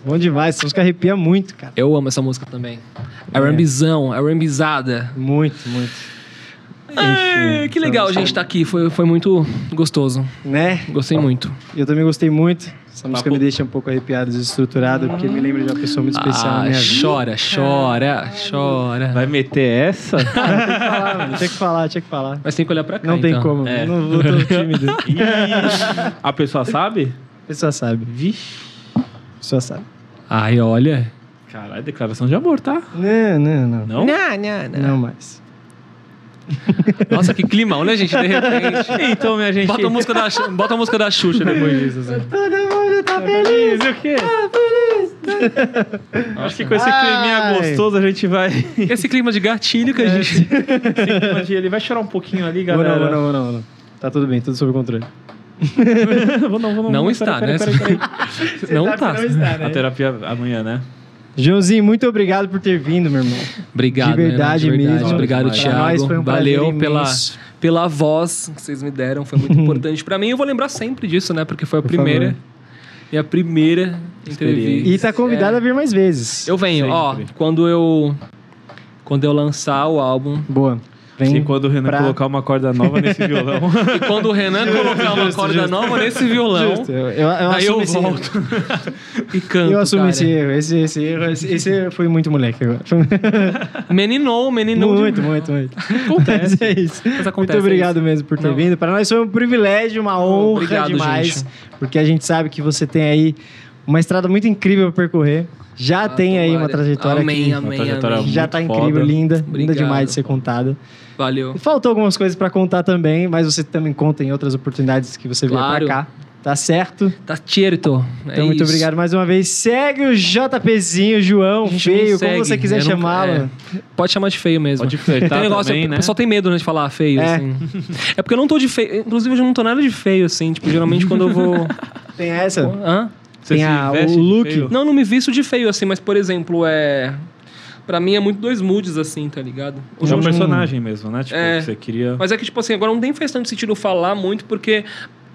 Bom demais, essa música arrepia muito, cara. eu amo essa música também. R&Bzão, R&Bzada. Muito, muito. Ai, que legal a gente estar aqui. Foi, foi muito gostoso. Né? Gostei muito. Eu também gostei muito. Essa música Papo- me deixa um pouco arrepiado, desestruturado, porque me lembra de uma pessoa muito especial na Ah, minha vida. chora, chora, chora. Vai meter essa? (laughs) Tem que falar, mano. Tinha que falar, tinha que falar. Mas tem que olhar pra cá, Não tem então. como. É. Não vou tô tímido. (laughs) A pessoa sabe? A pessoa sabe. Vixe. A pessoa sabe. Ai, olha. Caralho, declaração de amor, tá? Não, não, não. Não? Não, não, Não mais. (laughs) Nossa, que climão, né, gente? De repente. Então, minha gente. Bota a música da, bota a música da Xuxa depois disso. Assim. Todo mundo tá feliz. o quê? Acho que com esse Ai. climinha gostoso a gente vai. Esse (laughs) Esse clima de gatilho que a gente. clima de- Ele vai chorar um pouquinho ali, não, galera. vou não, vou não, vou não. Tá tudo bem, tudo sob controle. (laughs) vou não, vou não. Não está, pera, né? pera, pera, pera. Não tá. A terapia amanhã, né? Joãozinho, muito obrigado por ter vindo, meu irmão. Obrigado, de verdade Renan, de verdade. mesmo. Obrigado, Thiago. nós um prazer Valeu pela, imenso. pela voz que vocês me deram. Foi muito (laughs) importante pra mim. Eu vou lembrar sempre disso, né? Porque foi a Por primeira. favor. E a primeira entrevista. E tá convidado É. a vir mais vezes. Eu venho, ó. Sempre. Quando eu. Quando eu lançar o álbum. Boa. Vem Se quando o Renan pra- colocar uma corda nova nesse violão. (laughs) E quando o Renan colocar uma corda nova nesse violão. Justo, eu, eu, eu Aí eu volto. (laughs) e canto. Eu assumo cara. esse erro. Esse, esse erro. Esse, esse foi muito moleque agora. (laughs) Meninou, meninou. de- muito, muito, muito. Acontece. Mas é isso. Mas acontece, muito é obrigado mesmo por ter Não. vindo. Para nós foi um privilégio, uma honra Obrigado, demais. gente. Porque a gente sabe que você tem aí uma estrada muito incrível pra percorrer. Já Ah, tem aí uma trajetória Amém, que amém, trajetória amém. já muito tá incrível, foda. linda, linda Obrigado. demais de ser contada. Valeu. Faltou algumas coisas pra contar também, mas você também conta em outras oportunidades que você vier Claro. pra cá. Tá certo? Tá certo. É Então, muito isso. obrigado mais uma vez. Segue o JPzinho, João, feio, como você quiser não- chamá-lo. é. Pode chamar de feio mesmo. Pode flertar (laughs) Tem um negócio, também, o né? pessoal tem medo né, de falar feio, É. assim. É porque eu não tô de feio. Inclusive, eu não tô nada de feio, assim. Tipo, geralmente quando eu vou. Tem essa? Hã? Você Tem a- o look. Não, não me visto de feio, assim, mas, por exemplo, é. Pra mim é muito dois moods, assim, tá ligado? É um Hoje- personagem mesmo, né? Tipo, É. que você queria... Mas é que, tipo assim, agora não tem faz tanto sentido falar muito, porque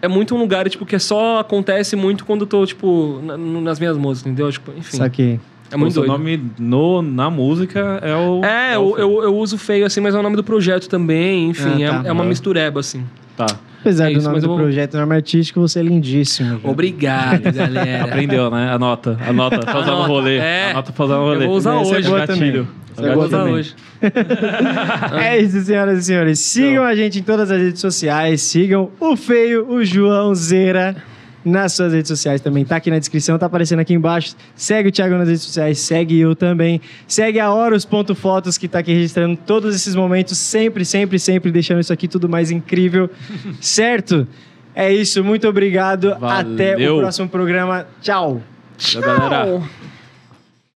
é muito um lugar, tipo, que só acontece muito quando eu tô, tipo, na- nas minhas músicas, entendeu? Tipo, enfim. Saquei. É muito o doido. nome no, na música é o... É, o eu, eu, eu uso feio, assim, mas é o nome do projeto também, enfim, Ah, tá. é, é uma mistureba, assim. Tá. Apesar É do isso, nome mas do vou- projeto nome artístico, você é lindíssimo. João. Obrigado, (laughs) galera. Aprendeu, né? Anota. Anota usar no Anota, rolê. é. Anota pra usar no rolê. Eu vou usar é hoje. Gatilho. É é Eu vou usar hoje. É isso, senhoras e senhores. Sigam a gente em todas as redes sociais. Sigam o Feio, o João Zera nas suas redes sociais também. Tá aqui na descrição, tá aparecendo aqui embaixo. Segue o Thiago nas redes sociais, segue eu também. Segue a Horus.fotos que tá aqui registrando todos esses momentos, sempre, sempre, sempre deixando isso aqui tudo mais incrível. (laughs) certo? É isso, muito obrigado. Até o Valeu. próximo programa. Tchau. Tchau, galera. Tchau.